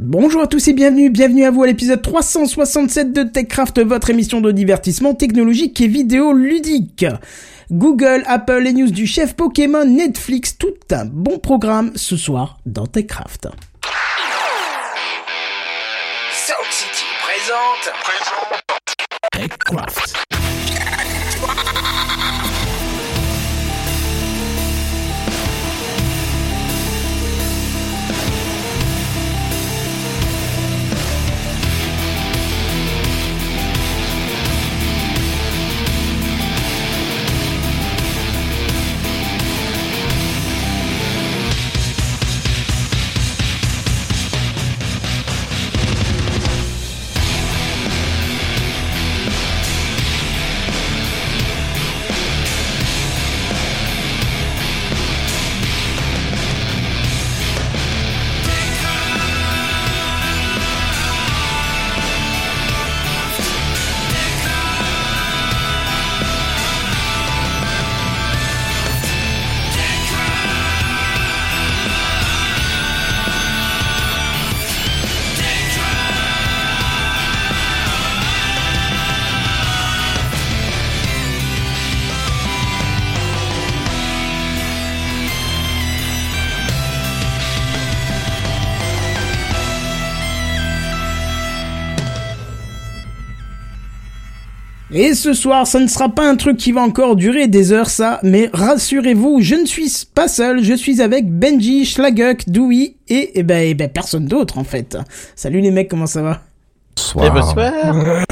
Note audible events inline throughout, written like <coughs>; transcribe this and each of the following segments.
Bonjour à tous et bienvenue, bienvenue à vous à l'épisode 367 de TechCraft, votre émission de divertissement technologique et vidéo ludique. Google, Apple, les news du chef Pokémon, Netflix, tout un bon programme ce soir dans TechCraft. Sound City présente. TechCraft. Et ce soir, ça ne sera pas un truc qui va encore durer des heures, ça, mais rassurez-vous, je ne suis pas seul, je suis avec Benji, Schlaguk, Dewey et, eh ben, eh ben, personne d'autre en fait. Salut les mecs, comment ça va? Eh bonsoir.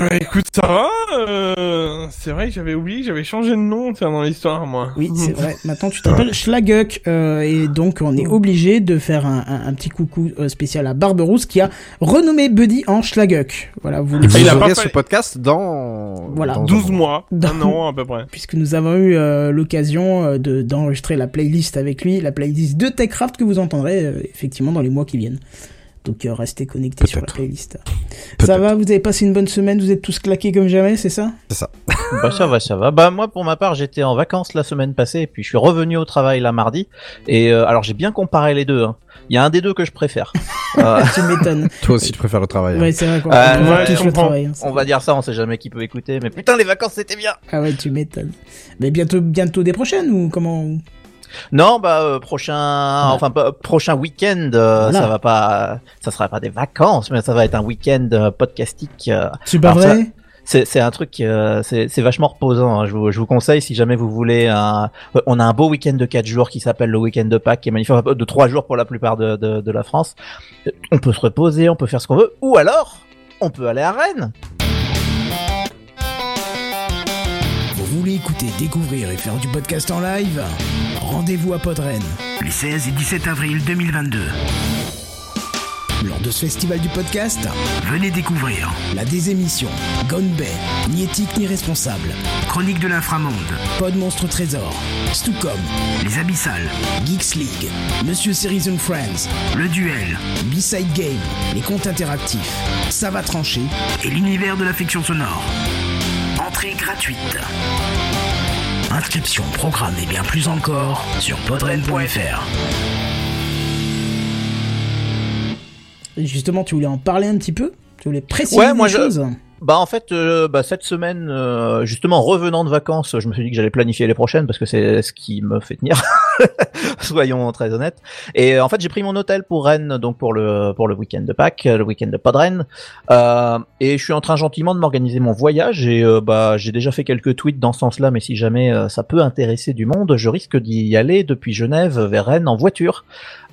Euh, écoute, ça va euh, C'est vrai que j'avais oublié, j'avais changé de nom tiens, dans l'histoire, moi. Oui, <laughs> c'est vrai. Maintenant, tu t'appelles Schlaguk, euh, et donc on est obligé de faire un, un- un petit coucou spécial à Barberousse qui a renommé Buddy en Schlaguk. Voilà, vous Et Il a pas ce podcast dans... Voilà. dans un 12 mois. mois, Dans- un an à peu près. <laughs> puisque nous avons eu euh, l'occasion de d'enregistrer la playlist avec lui, la playlist de TechCraft que vous entendrez euh, effectivement dans les mois qui viennent. Donc euh, restez connectés sur la playlist. Ça va, vous avez passé une bonne semaine, vous êtes tous claqués comme jamais, c'est ça C'est ça. <laughs> Bah ça va, ça va. Bah moi pour ma part j'étais en vacances la semaine passée et puis je suis revenu au travail la mardi. Et euh, alors j'ai bien comparé les deux. hein. Il y a un des deux que je préfère. <laughs> Euh, Tu m'étonnes. <laughs> Toi aussi tu préfères le travail. hein. ouais, c'est vrai quoi. Euh, On ouais, le travail. hein, ça. on va dire ça, on sait jamais qui peut écouter. Mais putain les vacances c'était bien. Ah ouais, tu m'étonnes. Mais bientôt, bientôt des prochaines ou comment Non bah euh, prochain, enfin prochain week-end, euh, Voilà. ça va pas, ça sera pas des vacances, mais ça va être un week-end euh, podcastique. euh, C'est pas vrai C'est c'est un truc, c'est c'est vachement reposant. hein. Je, vous, je vous conseille si jamais vous voulez. Un, on a un beau week-end de 4 jours qui s'appelle le week-end de Pâques, qui est magnifique, de 3 jours pour la plupart de, de, de la France. On peut se reposer, on peut faire ce qu'on veut, ou alors on peut aller à Rennes. Écouter, découvrir et faire du podcast en live Rendez-vous à Podren. Les 16 et 17 avril 2022. Lors de ce festival du podcast, Venez découvrir. la désémission, Gone Bay, ni éthique ni responsable, Chronique de l'inframonde, Pod Monstre Trésor, Stucom, Les Abyssales, Geeks League, Monsieur Series and Friends, Le Duel. B-Side Game, les comptes interactifs, Ça va trancher, et l'univers de la fiction sonore. Entrée gratuite. Inscription, programme et bien plus encore sur podren.fr. Justement, tu voulais en parler un petit peu? Tu voulais préciser Ouais, moi, des je- choses? Bah en fait, euh, bah, cette semaine, euh, justement revenant de vacances, je me suis dit que j'allais planifier les prochaines parce que c'est ce qui me fait tenir. <laughs> <laughs> Soyons très honnêtes. Et euh, en fait, j'ai pris mon hôtel pour Rennes, donc pour le pour le week-end de Pâques, le week-end de Podren. Euh, et je suis en train gentiment de m'organiser mon voyage. Et euh, bah j'ai déjà fait quelques tweets dans ce sens-là, mais si jamais euh, ça peut intéresser du monde, je risque d'y aller depuis Genève vers Rennes en voiture.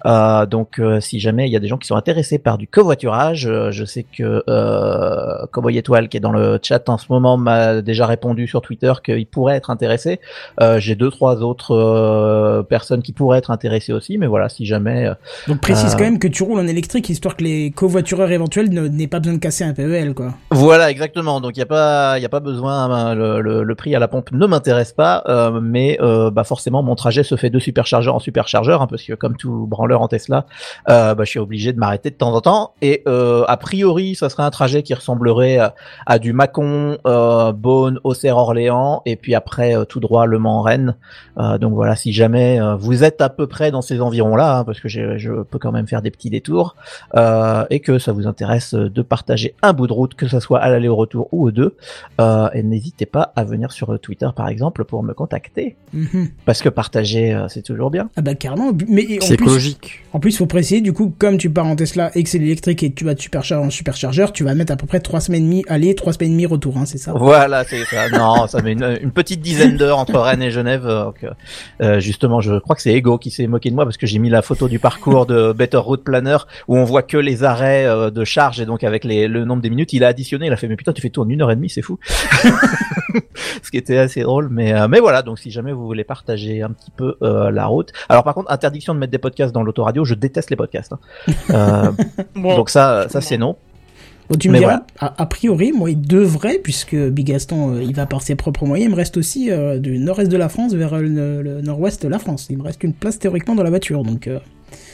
Euh, donc, euh, si jamais il y a des gens qui sont intéressés par du covoiturage, euh, je sais que euh, Cowboy Étoile, qui est dans le chat en ce moment, m'a déjà répondu sur Twitter qu'il pourrait être intéressé. Euh, J'ai deux, trois autres euh, personnes qui pourraient être intéressées aussi, mais voilà, si jamais. euh, Donc précise quand même que tu roules en électrique, histoire que les covoitureurs éventuels n'aient pas besoin de casser un PEL, quoi. Voilà, exactement. Donc il y a pas, il y a pas besoin. hein, le, le, le prix à la pompe ne m'intéresse pas, euh, mais euh, bah forcément mon trajet se fait de superchargeur en superchargeur, hein, parce que comme tout branleur en Tesla, euh, bah, je suis obligé de m'arrêter de temps en temps. Et euh, a priori, ça serait un trajet qui ressemblerait à, à du Mâcon, euh, Beaune, Auxerre, Orléans, et puis après euh, tout droit Le Mans, Rennes. Euh, donc voilà, si jamais euh, vous êtes à peu près dans ces environs-là, hein, parce que je peux quand même faire des petits détours, euh, et que ça vous intéresse de partager un bout de route, que ce soit à l'aller au retour ou aux deux, euh, et n'hésitez pas à venir sur Twitter par exemple pour me contacter, Mhm. parce que partager euh, c'est toujours bien. Ah bah carrément. Mais en C'est plus, en plus, faut préciser, du coup, comme tu pars en Tesla et que c'est l'électrique et tu vas de superchargeur en superchargeur, tu vas mettre à peu près 3 semaines et demie aller, 3 semaines et demie retour, hein, c'est ça? Voilà, c'est ça. Non, <laughs> ça met une, petite dizaine d'heures entre Rennes et Genève. euh, donc, euh, justement, je crois que c'est Ego qui s'est moqué de moi parce que j'ai mis la photo du parcours de Better Route Planner où on voit que les arrêts euh, de charge et donc avec les, le nombre des minutes, il a additionné. Il a fait mais putain, tu fais tout en une heure et demie, c'est fou. <laughs> Ce qui était assez drôle, mais euh, mais voilà. Donc si jamais vous voulez partager un petit peu euh, la route. Alors par contre, interdiction de mettre des podcasts dans l'autoradio. Je déteste les podcasts. hein. Euh, <laughs> Bon, donc ça, ça c'est non. Tu me Mais diras, a, a priori, moi, il devrait, puisque Big Gaston, euh, il va par ses propres moyens, il me reste aussi euh, du nord-est de la France vers euh, le, le nord-ouest de la France. Il me reste une place théoriquement dans la voiture, donc... euh,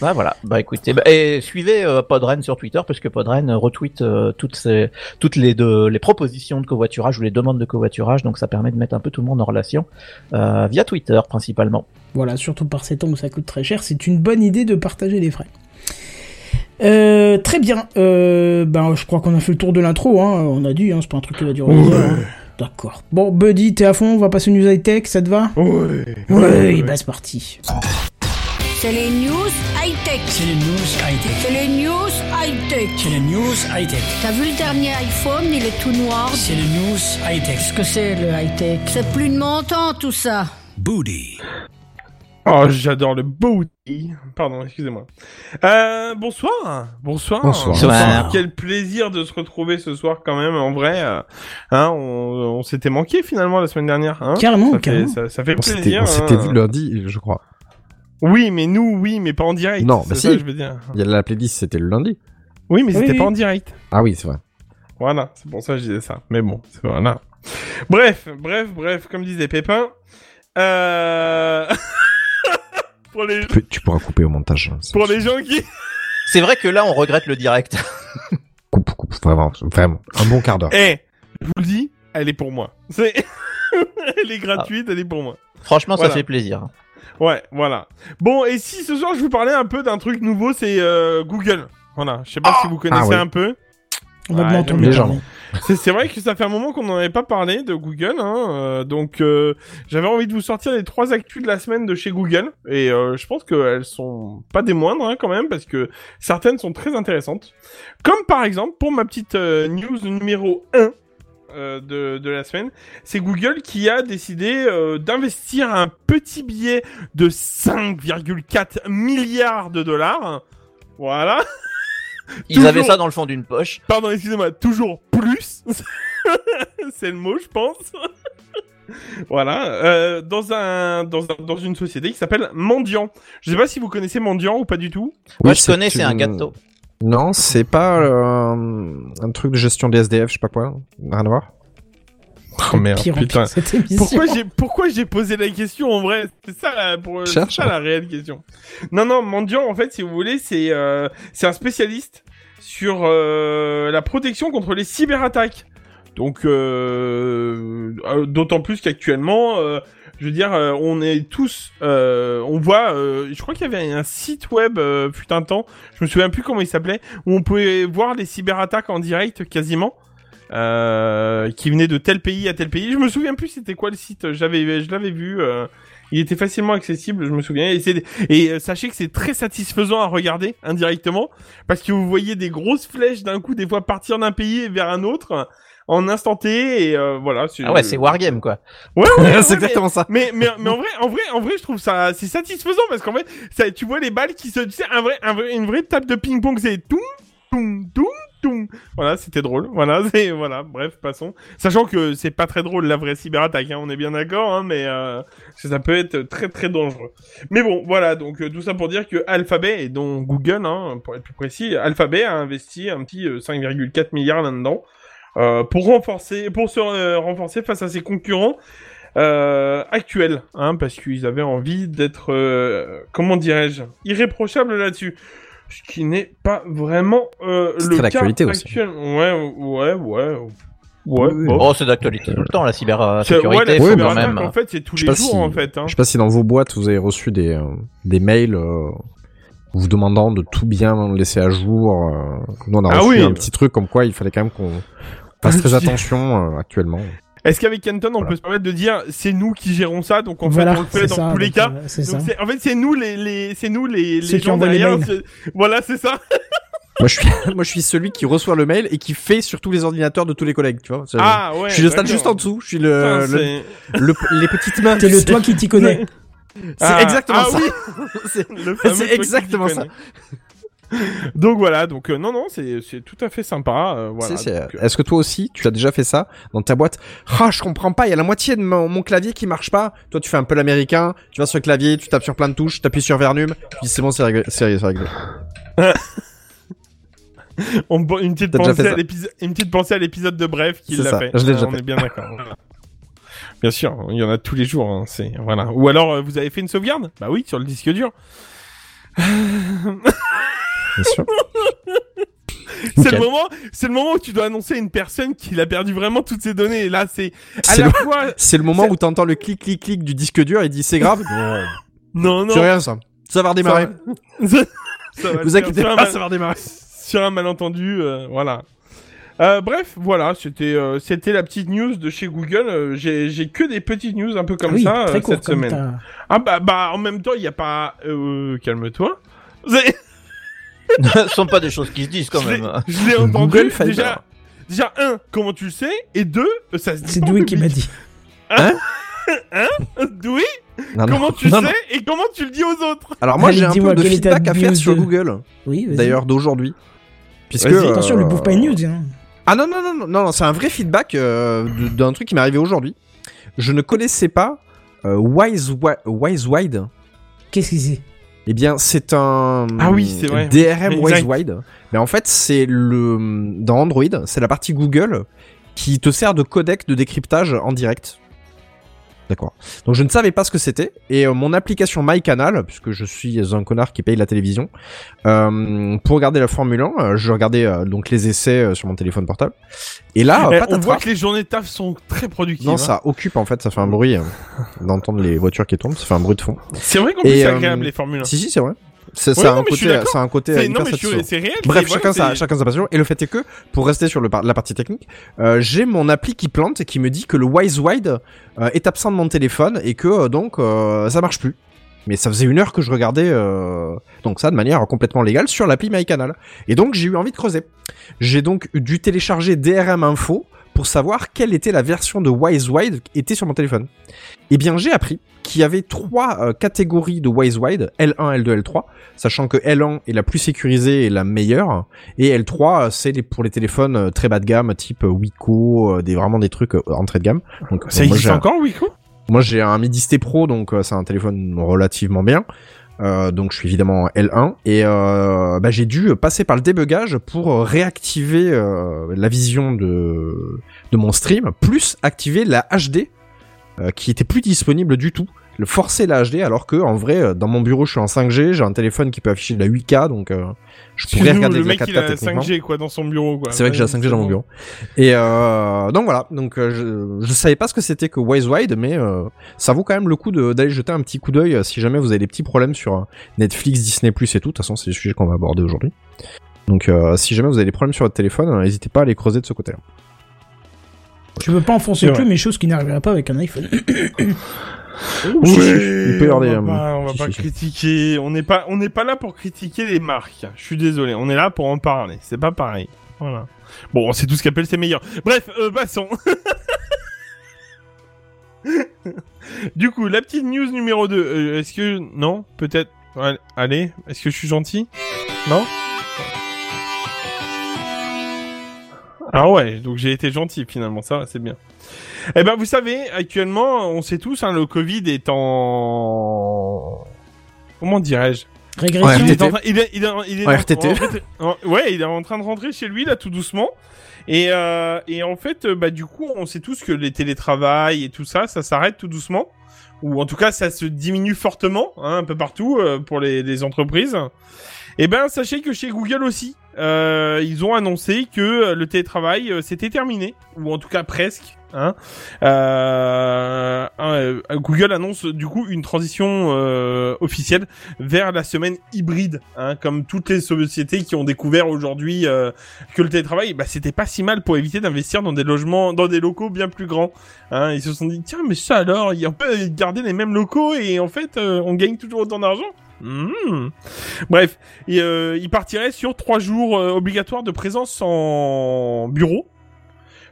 Ah voilà, bah écoutez, bah, et suivez euh, Podren sur Twitter parce que Podren retweet euh, toutes ces, toutes les deux, les propositions de covoiturage ou les demandes de covoiturage, donc ça permet de mettre un peu tout le monde en relation euh, via Twitter principalement. Voilà, surtout par ces temps où ça coûte très cher, c'est une bonne idée de partager les frais. Euh, très bien. Euh, ben, je crois qu'on a fait le tour de l'intro. Hein. On a dit, hein, c'est pas un truc qui va durer. heures, hein. D'accord. Bon, Buddy, t'es à fond. On va passer aux news high tech. Ça te va? Ouais. Ouais, bah c'est parti. C'est les news high-tech. C'est les news high-tech. C'est les news high-tech. C'est les news high-tech. T'as vu le dernier iPhone, il est tout noir. C'est les news high-tech. Qu'est-ce que c'est le high-tech C'est plus de mon temps tout ça. Booty. Oh, j'adore le booty. Pardon, excusez-moi. Euh, bonsoir. Bonsoir. Bonsoir. Bonsoir. Quel plaisir de se retrouver ce soir quand même. En vrai, euh, hein, on, on s'était manqué finalement la semaine dernière. Hein Carrément, ça, fait, carrément. ça, ça fait On s'était plaisir. on s'était hein. vu lundi, je crois. Oui, mais nous, oui, mais pas en direct. Non, bah ça si. que je veux dire. Il y a la playlist, c'était le lundi. Oui, mais Oui, c'était pas en direct. Ah oui, c'est vrai. Voilà, c'est pour ça que je disais ça. Mais bon, c'est voilà. Bref, bref, bref, comme disait Pépin. Euh... <laughs> pour les Tu, peux- tu pourras couper au montage. hein, c'est- pour les gens qui <laughs> C'est vrai que là, on regrette le direct. <laughs> Coupe, coupe, vraiment, vraiment. Un bon quart d'heure. Eh, je vous le dis, elle est pour moi. C'est <laughs> elle est gratuite, elle est pour moi. Franchement, Voilà. ça fait plaisir. Ouais, voilà. Bon, et si ce soir je vous parlais un peu d'un truc nouveau, c'est euh, Google. Voilà, je sais pas si vous connaissez oui. un peu. On va bien entendre les gens. <laughs> C'est vrai que ça fait un moment qu'on n'en avait pas parlé de Google, hein, euh, donc euh, j'avais envie de vous sortir les trois actus de la semaine de chez Google, et euh, je pense qu'elles sont pas des moindres hein, quand même, parce que certaines sont très intéressantes. Comme par exemple, pour ma petite euh, news numéro 1 euh, de, de la semaine, c'est Google qui a décidé euh, d'investir un petit billet de 5,4 milliards de dollars. Voilà. <laughs> Ils Toujours. avaient ça dans le fond d'une poche. Pardon, excusez-moi, toujours plus. <laughs> c'est le mot, je pense. voilà, euh, dans un dans un, dans une société qui s'appelle Mendiant. Je sais pas si vous connaissez Mendiant ou pas du tout. Moi, Oui, je connais, c'est un gâteau. Non, c'est pas euh, un truc de gestion des SDF, je sais pas quoi. Rien à voir. Oh merde, Pire putain. pire, cette émission. Pourquoi j'ai pourquoi j'ai posé la question en vrai? C'est ça la pour c'est Cherche. ça la réelle question. Non non, Mendiant en fait, si vous voulez, c'est euh, c'est un spécialiste sur euh, la protection contre les cyberattaques. Donc euh, euh, d'autant plus qu'actuellement euh, je veux dire, euh, on est tous, euh, on voit, euh, je crois qu'il y avait un site web, euh, fut un temps, je me souviens plus comment il s'appelait, où on pouvait voir les cyberattaques en direct quasiment, euh, qui venaient de tel pays à tel pays. Je me souviens plus c'était quoi le site, j'avais, je l'avais vu, euh, il était facilement accessible, je me souviens. Et, c'est- et euh, sachez que c'est très satisfaisant à regarder indirectement, parce que vous voyez des grosses flèches d'un coup, des fois partir d'un pays vers un autre en instant T, et euh, voilà. Ah ouais, c'est Wargame, quoi. Ouais, ouais, <laughs> ouais, c'est mais- exactement ça. mais, mais, mais en vrai, en vrai, en vrai, je trouve ça, c'est satisfaisant parce qu'en ça, tu vois les balles qui se, tu sais, un vrai, un vrai, une vraie table de ping-pong, c'est tout, tout, tout, tout. <laughs> Voilà, c'était drôle. Voilà, <laughs> c'est, voilà, bref, passons. Sachant que c'est pas très drôle la vraie cyberattaque, hein, on est bien d'accord, hein, mais euh, ça peut être très très dangereux. Mais bon, voilà, donc euh, tout ça pour dire que Alphabet et donc Google, hein, pour être plus précis, Alphabet a investi un petit euh, 5,4 milliards là-dedans euh, pour renforcer, pour se euh, renforcer face à ses concurrents euh, actuels, hein, parce qu'ils avaient envie d'être, euh, comment dirais-je, irréprochables là-dessus. Ce qui n'est pas vraiment euh, le cas l'actualité aussi. actuel. Ouais, ouais, ouais. Ouais, Oui, oui. bon. Oh, c'est d'actualité tout le temps, la C'est- cybersécurité, ouais, la faut Oui, quand même. en fait, c'est tous Je sais les pas jours, si- en fait. Hein. Je sais pas si dans vos boîtes vous avez reçu des, euh, des mails euh, vous demandant de tout bien laisser à jour. euh. Nous on a Ah reçu oui. un petit truc comme quoi il fallait quand même qu'on <laughs> fasse très attention euh, actuellement. Est-ce qu'avec Canton, on Voilà. peut se permettre de dire c'est nous qui gérons ça, donc en voilà, fait on le fait dans ça, tous les cas. euh, C'est Donc en fait, c'est nous les, les c'est nous les, les qui gens les derrière. Voilà, c'est ça. <laughs> moi je suis <laughs> moi je suis celui qui reçoit le mail et qui fait sur tous les ordinateurs de tous les collègues, tu vois. C'est- Ah ouais. je suis le stade juste en dessous. Je suis le, Putain, le- les petites mains. T'es le toi qui t'y connais. <laughs> C'est Ah, exactement ah ça. oui. C'est- exactement ça. <laughs> Donc voilà, donc euh, non non, c'est tout à fait sympa. euh, voilà. Euh, Est-ce que toi aussi, tu as déjà fait ça dans ta boîte? Ah, je comprends pas, il y a la moitié de mon, mon clavier qui marche pas. Toi, tu fais un peu l'américain, tu vas sur le clavier, tu tapes sur plein de touches, tu appuies sur Vernum, tu dis c'est bon, c'est réglé. C'est c'est réglé. <laughs> on, une petite pensée à l'épisode, une petite pensée à l'épisode de Bref qui l'a fait. je l'ai déjà on fait. est bien d'accord. Voilà. Bien sûr, il y en a tous les jours. hein, c'est voilà. Ou alors, vous avez fait une sauvegarde? Bah oui, sur le disque dur. Bien sûr. C'est le moment, c'est le moment où tu dois annoncer à une personne qu'il a perdu vraiment toutes ses données. Et là, c'est à C'est la le- fois. C'est le moment où t'entends le clic clic clic du disque dur et dit c'est grave. <laughs> Non, Non, c'est rien ça. Ça va redémarrer. Ça, <laughs> ça va le Vous inquiétez pas, mal- ça va redémarrer. sur un malentendu, euh, voilà. Euh, bref, voilà, c'était euh, c'était la petite news de chez Google. J'ai j'ai que des petites news un peu comme oui, ça très court cette comme semaine. Ah bah bah en même temps il y a pas calme-toi. <laughs> <laughs> Ce sont pas des choses qui se disent quand même. Je l'ai entendu Google Fiber. déjà. Déjà un, comment tu le sais Et deux, ça se dit C'est Doué qui m'a dit. Oui, Non, non. comment tu Non, sais non. et comment tu le dis aux autres Alors moi j'ai un peu de feedback à faire sur Google. Oui, vas-y. D'ailleurs d'aujourd'hui. Puisque euh, Attention, lui bouffe pas une news. Hein. Ah non, non, non, non, non, non, c'est un vrai feedback euh, d'un truc qui m'est arrivé aujourd'hui. Je ne connaissais pas euh, Wise, Wi- WiseWide. Qu'est-ce que c'est? Eh bien, c'est un Ah oui, c'est vrai. DRM. WiseWide. Mais en fait, c'est le dans Android, c'est la partie Google qui te sert de codec de décryptage en direct. D'accord. Donc je ne savais pas ce que c'était et euh, mon application MyCanal, puisque je suis un connard qui paye la télévision, euh, pour regarder la Formule 1, euh, je regardais euh, donc les essais euh, sur mon téléphone portable. Et là, Eh, On voit que les journées de taf sont très productives. Non, hein. ça occupe en fait, ça fait un bruit d'entendre les voitures qui tombent, ça fait un bruit de fond. C'est vrai qu'en plus c'est agréable les formules 1. Si si, c'est vrai. C'est Ouais, un côté, un côté C'est- hyper Non mais je suis- satisfaisant. c'est réel. Bref, chacun, voilà, sa, c'est- chacun sa passion. Et le fait est que, pour rester sur le par- la partie technique, euh, j'ai mon appli qui plante et qui me dit que le WiseWide euh, est absent de mon téléphone et que euh, donc ça marche plus. Mais ça faisait une heure que je regardais donc ça de manière complètement légale sur l'appli MyCanal. Et donc j'ai eu envie de creuser. J'ai donc dû télécharger DRM Info pour savoir quelle était la version de WiseWide qui était sur mon téléphone. Eh bien j'ai appris qu'il y avait trois euh, catégories de WiseWide, L1, L2, L3, sachant que L1 est la plus sécurisée et la meilleure, et L3 euh, c'est les, pour les téléphones euh, très bas de gamme, type Wiko, des vraiment des trucs entrée de gamme. Donc Ça existe encore, Wiko? Moi j'ai un Midi ST Pro, donc euh, c'est un téléphone relativement bien. Euh, donc je suis évidemment L1 et euh, bah, j'ai dû passer par le débugage pour réactiver euh, la vision de de mon stream, plus activer la HD euh, qui était plus disponible du tout. Le forcer la HD alors que en vrai euh, dans mon bureau je suis en 5G, j'ai un téléphone qui peut afficher de la 8K donc euh, je pourrais regarder le de la mec 4K il a techniquement. 5G quoi dans son bureau quoi. C'est vrai que j'ai la 5G dans mon bureau. Et euh, donc voilà, donc je, je savais pas ce que c'était que WiseWide, mais euh, ça vaut quand même le coup de- d'aller jeter un petit coup d'œil si jamais vous avez des petits problèmes sur Netflix, Disney+, et tout. De toute façon, c'est le sujet qu'on va aborder aujourd'hui. Donc euh, si jamais vous avez des problèmes sur votre téléphone, n'hésitez pas à les creuser de ce côté-là. Je veux pas enfoncer plus, vrai. mais chose qui n'arrivera pas avec un iPhone. <coughs> <coughs> <coughs> Oui, peut on va euh, pas, on va critiquer. On n'est pas, on n'est pas là pour critiquer les marques. Je suis désolé. On est là pour en parler. C'est pas pareil. Voilà. Bon, c'est tout ce qu'appelle c'est meilleur. Bref, euh, passons. <laughs> du coup, la petite news numéro 2. Est-ce que non Peut-être. Allez. Est-ce que je suis gentil? Non? Ah ouais, donc j'ai été gentil finalement, ça c'est bien. Eh ben vous savez, actuellement, on sait tous, hein, le Covid est en... Comment dirais-je? Régression. Ouais, il est, RTT. en train, il est, il est, il est En en- RTT. en fait, en- ouais, il est en train de rentrer chez lui là tout doucement. Et, euh, et en fait, euh, bah du coup, on sait tous que les télétravails et tout ça, ça s'arrête tout doucement, ou en tout cas, ça se diminue fortement, hein, un peu partout euh, pour les, les entreprises. Et ben, sachez que chez Google aussi, euh, ils ont annoncé que le télétravail euh, c'était terminé, ou en tout cas presque. Hein. Euh, euh, Google annonce du coup une transition euh, officielle vers la semaine hybride, hein, comme toutes les sociétés qui ont découvert aujourd'hui euh, que le télétravail, bah, c'était pas si mal pour éviter d'investir dans des logements, dans des locaux bien plus grands. Hein. Ils se sont dit tiens mais ça alors, on peut garder les mêmes locaux et en fait on gagne toujours autant d'argent. Mmh. Bref, et, euh, il partirait sur trois jours euh, obligatoires de présence en bureau,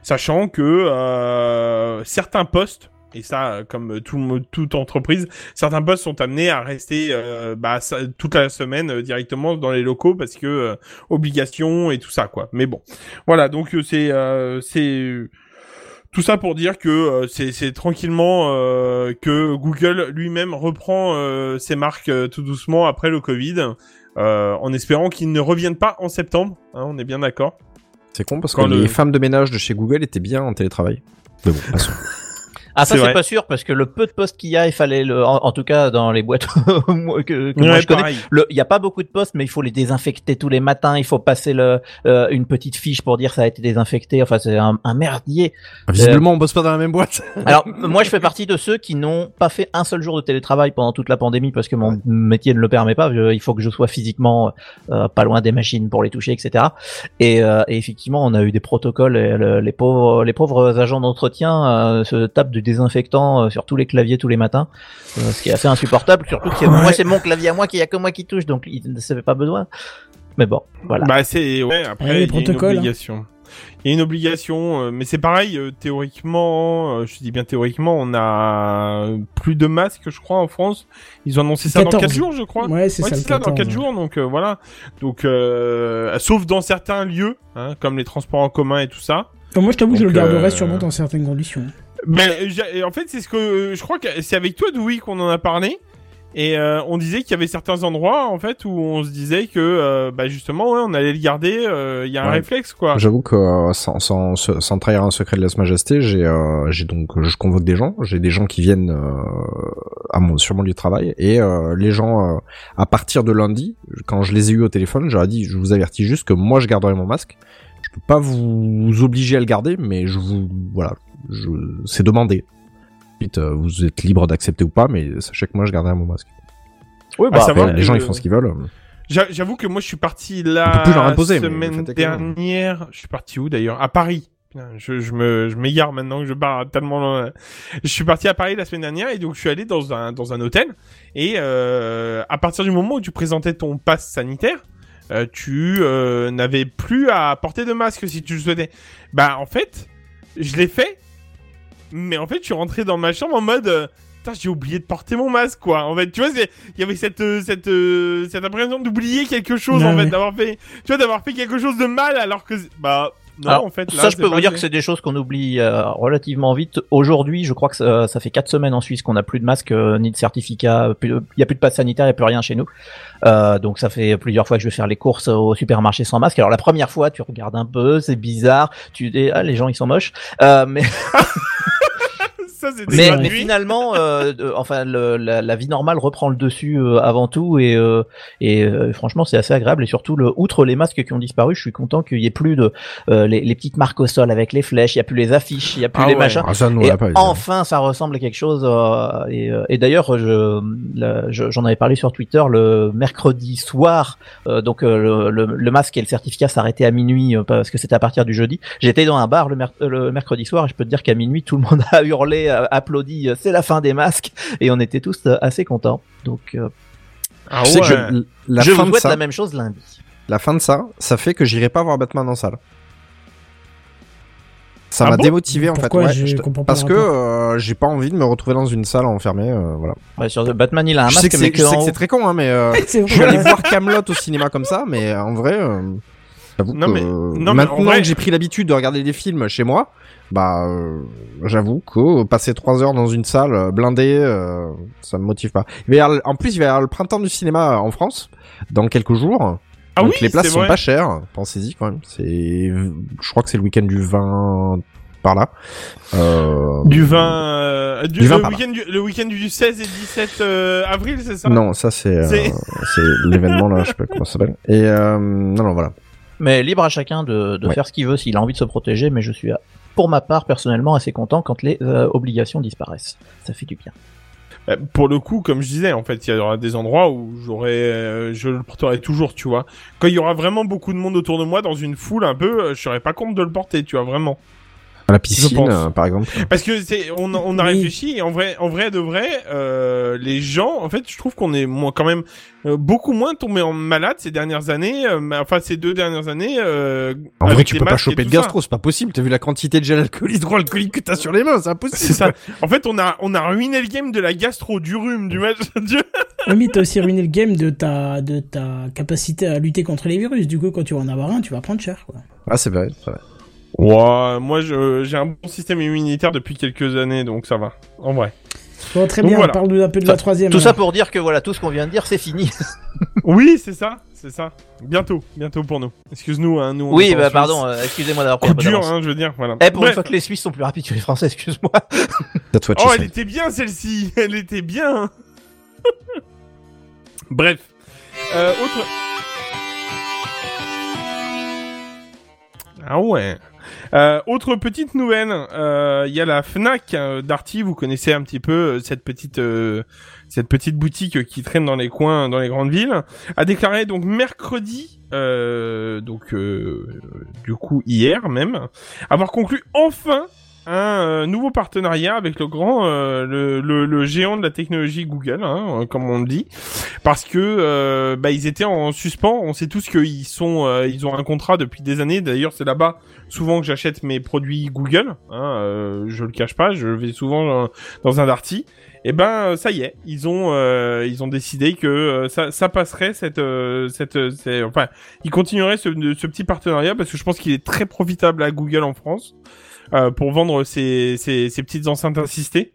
sachant que euh, certains postes, et ça, comme tout, toute entreprise, certains postes sont amenés à rester euh, bah, toute la semaine euh, directement dans les locaux parce que obligation et tout ça, quoi. Mais bon, voilà, donc c'est c'est tout ça pour dire que euh, c'est tranquillement euh, que Google lui-même reprend euh, ses marques euh, tout doucement après le Covid, euh, en espérant qu'ils ne reviennent pas en septembre. hein, on est bien d'accord. C'est con parce que le- les femmes de ménage de chez Google étaient bien en télétravail. Mais bon, passons. <laughs> Ah ça C'est pas sûr parce que le peu de postes qu'il y a, il fallait le, en, en tout cas dans les boîtes <laughs> que, que moi je connais, il y a pas beaucoup de postes, mais il faut les désinfecter tous les matins. Il faut passer le, euh, une petite fiche pour dire ça a été désinfecté. Enfin, c'est un, un merdier. Visiblement, on bosse pas dans la même boîte. <laughs> Alors, moi, je fais partie de ceux qui n'ont pas fait un seul jour de télétravail pendant toute la pandémie parce que mon métier ne le permet pas. Je- il faut que je sois physiquement euh, pas loin des machines pour les toucher, etc. Et, euh, et effectivement, on a eu des protocoles. Et le- les pauvres, les pauvres agents d'entretien euh, se tapent du désinfectant euh, sur tous les claviers tous les matins, euh, ce qui est assez insupportable. Surtout que moi, c'est mon clavier à moi qu'il y a que moi qui touche, donc il ne savait pas besoin. Mais bon, voilà. Bah c'est ouais. Après Ouais, les il y a une protocoles, hein. obligation. Il y a une obligation, euh, mais c'est pareil. théoriquement, je dis bien théoriquement, on a plus de masques, je crois, en France. Ils ont annoncé ça dans 14. 4 jours, je crois. Ouais, c'est Ouais, ça ça, dans 14, 4 ouais. jours, donc euh, voilà. Donc, euh, sauf dans certains lieux, hein, comme les transports en commun et tout ça. Moi, je t'avoue que je le garderai euh, sûrement dans certaines conditions. Mais en fait, c'est ce que je crois que c'est avec toi, Doui, qu'on en a parlé. Et euh, on disait qu'il y avait certains endroits, en fait, où on se disait que, euh, bah justement, ouais, on allait le garder. euh, Il y a un Ouais. réflexe, quoi. J'avoue que euh, sans, sans, sans trahir un secret de lèse majesté, j'ai euh, j'ai donc je convoque des gens, j'ai des gens qui viennent euh, à mon sur mon lieu de travail et euh, les gens euh, à partir de lundi, quand je les ai eu au téléphone, j'aurais dit je vous avertis juste que moi je garderai mon masque. Je peux pas vous obliger à le garder, mais je vous voilà, je c'est demandé. Ensuite, euh, vous êtes libre d'accepter ou pas, mais sachez que moi je garderai mon masque. Oui, bah, ça Après, les gens euh, ils font ce qu'ils veulent. J'a- J'avoue que moi, je suis parti peut la semaine que- dernière. Je suis parti où d'ailleurs? À Paris. Je, je me, je m'égare maintenant que je pars tellement loin. Je suis parti à Paris la semaine dernière et donc je suis allé dans un, dans un hôtel. Et euh, à partir du moment où tu présentais ton pass sanitaire, euh, tu euh, n'avais plus à porter de masque si tu le souhaitais. Bah en fait, je l'ai fait. Mais en fait, je suis rentré dans ma chambre en mode... euh, Putain, j'ai oublié de porter mon masque, quoi. En fait, tu vois, il y avait cette, cette, cette impression d'oublier quelque chose, Ouais, en fait, d'avoir fait, tu vois, d'avoir fait quelque chose de mal alors que, bah, non, Alors, en fait, là, ça, je peux vous dire fait. que c'est des choses qu'on oublie euh, relativement vite. Aujourd'hui, je crois que ça, ça fait quatre semaines en Suisse qu'on n'a plus de masque euh, ni de certificat. Il y a plus de passe sanitaire, il y a plus rien chez nous. Euh, donc ça fait plusieurs fois que je vais faire les courses au supermarché sans masque. Alors la première fois, tu regardes un peu, c'est bizarre. Tu dis ah les gens ils sont moches. Euh, mais <laughs> Ça, mais, finalement, euh, euh, enfin, le- la, la vie normale reprend le dessus euh, avant tout et, euh, et euh, franchement, c'est assez agréable. Et surtout, le, outre les masques qui ont disparu, je suis content qu'il y ait plus de euh, les, les petites marques au sol avec les flèches, il y a plus les affiches, il y a plus Ah les ouais. machins. Ah, ça, nous, on Et l'a pas, évidemment. enfin, ça ressemble à quelque chose. euh, et euh, et d'ailleurs, je je- j'en avais parlé sur Twitter le mercredi soir. euh, donc le, le, le masque et le certificat s'arrêtaient à minuit euh, parce que c'était à partir du jeudi. J'étais dans un bar le, mer- le mercredi soir et je peux te dire qu'à minuit tout le monde <laughs> a hurlé, a applaudi. euh, C'est la fin des masques et on était tous euh, assez contents. Donc euh, Ah ouais. je- la je fin vous de souhaite ça, la même chose lundi. la fin de ça, ça fait que j'irai pas voir Batman en salle. Ça Ah m'a bon démotivé en Pourquoi fait. ouais, Je te- parce que euh, j'ai pas envie de me retrouver dans une salle enfermée. euh, voilà. Ouais, sur Batman, il a un masque je sais que c'est haut. très con, hein, mais <laughs> euh, je suis allé vrai. voir Camelot au cinéma comme ça, mais euh, en vrai, euh, Non, que mais- euh, non, mais en maintenant vrai- que j'ai pris l'habitude de regarder des films chez moi, bah euh, j'avoue que passer trois heures dans une salle euh, blindée, euh, ça me motive pas. Il va y avoir- en plus, il va y avoir le printemps du cinéma en France dans quelques jours. Ah Donc oui, les places sont vrai. pas chères, pensez-y quand même. C'est, je crois que c'est le week-end du 20 par là. Euh... Du 20, euh, du, Du 20 le week-end du, le week-end du 16 et 17 euh, avril, c'est ça? Non, ça c'est, euh, <laughs> C'est- l'événement là, je sais pas comment ça s'appelle. Et euh, non, non, voilà. Mais libre à chacun de, de Ouais. faire ce qu'il veut s'il a envie de se protéger, mais je suis, pour ma part, personnellement, assez content quand les euh, obligations disparaissent. Ça fait du bien. Euh, Pour le coup, comme je disais, en fait, il y aura des endroits où j'aurais, euh, je le porterai toujours, tu vois. Quand il y aura vraiment beaucoup de monde autour de moi dans une foule un peu, je serais pas compte de le porter, tu vois, vraiment. À la piscine, euh, par exemple. Parce que c'est, on, on a Oui. réfléchi et en vrai, en vrai de vrai, euh, les gens, en fait, je trouve qu'on est moins, quand même euh, beaucoup moins tombé en malade ces dernières années, euh, enfin ces deux dernières années. Euh, En vrai, tu peux pas choper de gastro, c'est pas possible. T'as vu la quantité de gel alcoolique, que t'as sur les mains, c'est impossible. C'est ça. En fait, on a, on a ruiné le game de la gastro, du rhume, du match. du- Oui, mais t'as aussi ruiné le game de ta, de ta capacité à lutter contre les virus. Du coup, quand tu vas en avoir un, tu vas prendre cher, quoi. Ah, c'est vrai, c'est vrai. Ouais, moi, je, j'ai un bon système immunitaire depuis quelques années, donc ça va. En vrai. Bon, très Donc bien, voilà. on parle un peu de la troisième. Tout ça alors. pour dire que voilà, tout ce qu'on vient de dire, c'est fini. <laughs> Oui, c'est ça, c'est ça. Bientôt, bientôt pour nous. Excuse-nous, hein, nous. oui, bah pardon, euh, excusez-moi d'avoir pris dur, hein, je veux dire, voilà. Eh, pour Bref. une fois que les Suisses sont plus rapides que les Français, excuse-moi. <laughs> Oh, elle était bien celle-ci, <laughs> elle était bien. Bref, euh, autre. Ah ouais. Euh, autre petite nouvelle, euh, il y a la Fnac euh, d'Arty, vous connaissez un petit peu euh, cette petite euh, cette petite boutique euh, qui traîne dans les coins, dans les grandes villes, a déclaré donc mercredi, euh, donc euh, du coup hier même, avoir conclu enfin un euh, nouveau partenariat avec le grand, euh, le, le, le géant de la technologie Google, hein, euh, comme on le dit, parce que bah, ils étaient en suspens. On sait tous qu'ils sont, ils ont un contrat depuis des années. D'ailleurs, c'est là-bas souvent que j'achète mes produits Google. Hein, je le cache pas, je vais souvent dans un Darty. Et ben ça y est, ils ont ils ont décidé que ça, ça passerait cette cette c'est- enfin ils continueraient ce, ce petit partenariat parce que je pense qu'il est très profitable à Google en France euh, pour vendre ces, ces, ces petites enceintes assistées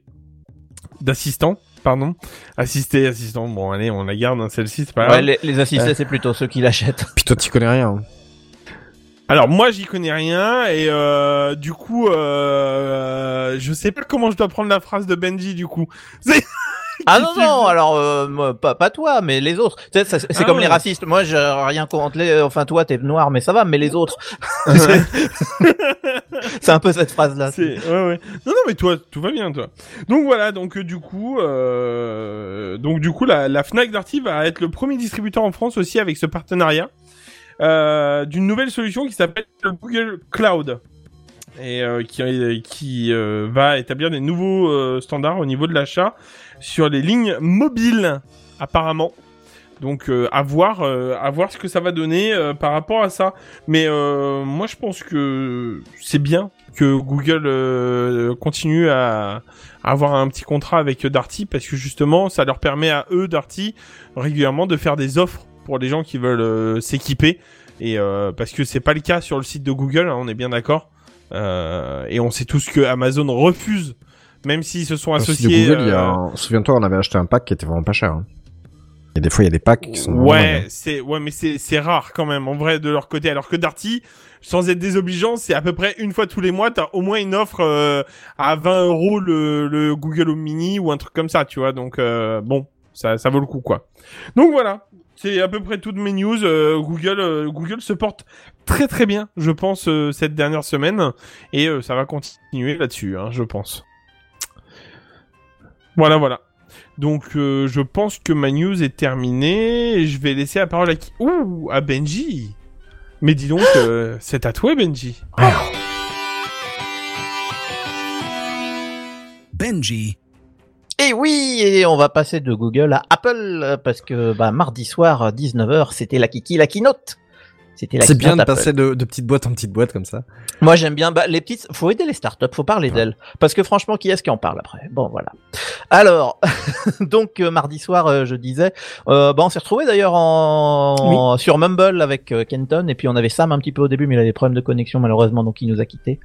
d'assistants pardon assistés assistants bon allez on la garde hein, celle-ci c'est pas grave Ouais, les, les assistés, c'est plutôt ceux qui l'achètent. Puis toi, t'y connais rien. hein. alors moi j'y connais rien et euh, du coup euh, je sais pas comment je dois prendre la phrase de Benji du coup <laughs> c'est Ah non, non, alors, euh, moi, pas, pas toi, mais les autres. C'est Ah comme ouais. les racistes. Moi, j'ai rien contre les... Enfin, toi, t'es noir, mais ça va, mais les autres. <laughs> c'est un peu cette phrase-là. C'est ouais ouais. Non non mais toi tout va bien toi. Donc voilà donc euh, du coup euh, donc du coup la, la Fnac Darty va être le premier distributeur en France aussi avec ce partenariat euh, d'une nouvelle solution qui s'appelle le Google Cloud et euh, qui qui euh, va établir des nouveaux euh, standards au niveau de l'achat sur les lignes mobiles apparemment. Donc euh, à voir euh, à voir ce que ça va donner euh, par rapport à ça. Mais moi je pense que c'est bien que Google continue à, avoir un petit contrat avec Darty parce que justement ça leur permet à eux Darty régulièrement de faire des offres pour les gens qui veulent s'équiper et parce que c'est pas le cas sur le site de Google hein, on est bien d'accord et on sait tous que Amazon refuse même s'ils se sont site associés Google, euh, un- souviens-toi, on avait acheté un pack qui était vraiment pas cher. hein. Et des fois, il y a des packs qui sont Ouais, c'est ouais, mais c'est c'est rare quand même en vrai de leur côté. Alors que Darty, sans être désobligeant, c'est à peu près une fois tous les mois, t'as au moins une offre euh, à 20 euros le, le Google Home Mini ou un truc comme ça, tu vois. Donc euh, bon, ça ça vaut le coup quoi. Donc voilà. C'est à peu près toutes mes news. Euh, Google, euh, Google se porte très très bien, je pense, euh, cette dernière semaine, et euh, ça va continuer là-dessus, hein, je pense. Voilà, voilà. Donc euh, je pense que ma news est terminée. et Je vais laisser la parole à qui? Ouh, à Benji. Mais dis donc, euh, <gasps> c'est à toi Benji. Benji. Et oui, et on va passer de Google à Apple, parce que bah, mardi soir, 19h, c'était la Kiki, la keynote. C'était la C'est bien de passer de, de petite boîte en petite boîte comme ça. Moi j'aime bien bah, les petites. Faut aider les startups, faut parler d'elles, parce que franchement, qui est-ce qui en parle après? Bon voilà. Alors <laughs> donc euh, mardi soir, euh, je disais, euh, bah, on s'est retrouvé d'ailleurs en sur Mumble avec euh, Kenton, et puis on avait Sam un petit peu au début, mais il a des problèmes de connexion malheureusement, donc il nous a quittés.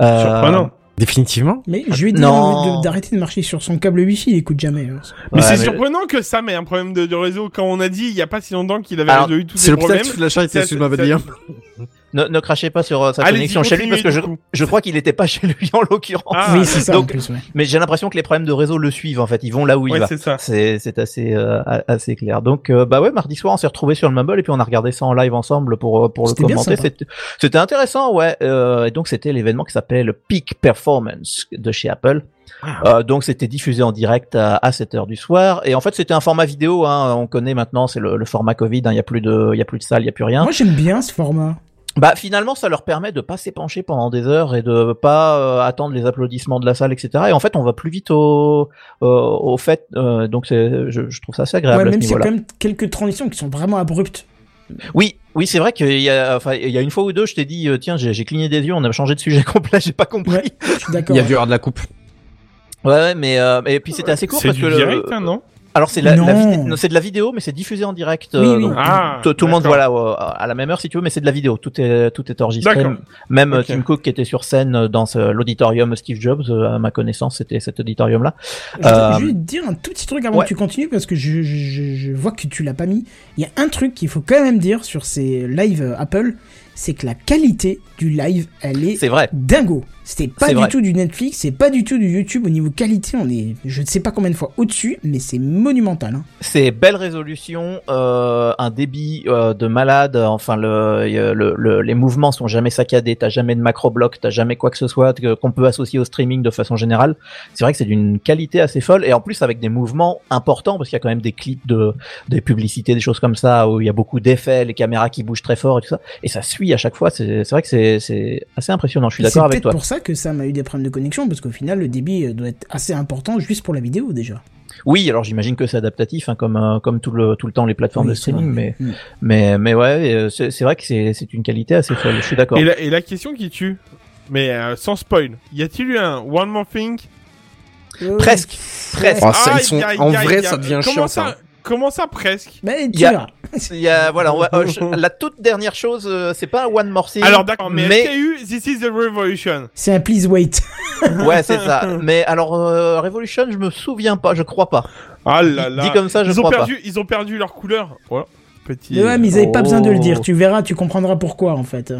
Euh, Surprenant. Définitivement Mais je lui ai dit de- d'arrêter de marcher sur son câble Wi-Fi, il écoute jamais. hein. Mais Ouais, c'est mais- surprenant que Sam ait un problème de, de réseau quand on a dit il y a pas si longtemps qu'il avait Alors, résolu tous C'est ses l'hôpital problèmes. de la charité, Ça, ça-. <laughs> ne, ne crachez pas sur euh, sa connexion chez lui parce que je, je crois qu'il était pas chez lui en l'occurrence. Ah, oui, c'est ça en donc- plus, ouais. Mais j'ai l'impression que les problèmes de réseau le suivent en fait. Ils vont là où il Ouais, va. c'est ça. C'est c'est assez euh, assez clair. Donc euh, bah ouais, mardi soir on s'est retrouvé sur le Mumble et puis on a regardé ça en live ensemble pour pour le commenter. C'était intéressant ouais. Euh, et donc c'était l'événement qui s'appelle le Peak Performance de chez Apple. Ah. Euh, donc c'était diffusé en direct à, à 7 heures du soir et en fait c'était un format vidéo. Hein, on connaît maintenant c'est le, le format Covid. hein, Il y a plus de il y a plus de salle, il y a plus rien. Moi, j'aime bien ce format. Bah finalement ça leur permet de pas s'épancher pendant des heures et de pas euh, attendre les applaudissements de la salle etc. Et en fait on va plus vite au au, au fait euh, donc c'est je, je trouve ça assez agréable Ouais, même s'il y a quand même quelques transitions qui sont vraiment abruptes. Oui oui c'est vrai qu'il y a enfin il y a une fois ou deux je t'ai dit euh, tiens j'ai j'ai cligné des yeux on a changé de sujet <laughs> complet j'ai pas compris. Ouais, je suis d'accord. Il y a dû y avoir de la coupe. Ouais, ouais mais euh, et puis c'était assez court C'est parce du que le- direct, hein, non? Alors c'est la, c'est de la vidéo mais c'est diffusé en direct. Oui, euh, oui. donc Ah, tout, le monde voilà à la même heure si tu veux mais c'est de la vidéo tout est tout est enregistré D'accord. même euh, Ok. Tim Cook qui était sur scène euh, dans l'auditorium Steve Jobs à ma connaissance c'était cet auditorium là Je dois Euh, juste dire un tout petit truc avant ouais. que tu continues parce que je, je, je- je vois que tu l'as pas mis. Il y a un truc qu'il faut quand même dire sur ces lives euh, Apple, c'est que la qualité du live, elle est c'est vrai dingo. C'est pas du vrai. tout du Netflix, c'est pas du tout du YouTube au niveau qualité. On est, je ne sais pas combien de fois au-dessus, mais c'est monumental. Hein. c'est belle résolution euh, un débit euh, de malade enfin le, le, le- les mouvements sont jamais saccadés t'as jamais de macro bloc t'as jamais quoi que ce soit qu'on peut associer au streaming de façon générale c'est vrai que c'est d'une qualité assez folle et en plus avec des mouvements importants parce qu'il y a quand même des clips de des publicités des choses comme ça où il y a beaucoup d'effets les caméras qui bougent très fort et tout ça et ça suit à chaque fois c'est c'est vrai que c'est c'est assez impressionnant je suis C'est d'accord avec peut-être toi pour ça que ça m'a eu des problèmes de connexion parce qu'au final, le débit euh, doit être assez important juste pour la vidéo déjà. oui alors j'imagine que c'est adaptatif hein, comme euh, comme tout le tout le temps les plateformes Oui, de c'est streaming mais Mm. mais mais ouais euh, c'est c'est vrai que c'est c'est une qualité assez folle je suis d'accord et la, et la question qui tue, mais euh, sans spoil, y a-t-il eu un One More Thing? Euh, Presque, presque. Oh, ça, Aïe, ils sont- aïe, en vrai, ça devient comment chiant, ça. ça. Comment ça presque Mais Il y a-. <laughs> Il y a, voilà, on va- euh, je- la toute dernière chose, euh, c'est pas un One More Thing. Alors d'accord, mais, mais- est-ce qu'il y a eu This is the Revolution C'est un please wait. <laughs> ouais, c'est ça. Mais alors, euh, Revolution, je me souviens pas, je crois pas. Ah là là. Dit comme ça, je ils ont crois perdu, ils ont perdu leur couleur. Voilà. Petit. Ouais, mais ils avaient pas besoin de le dire. Oh. Tu verras, tu comprendras pourquoi en fait.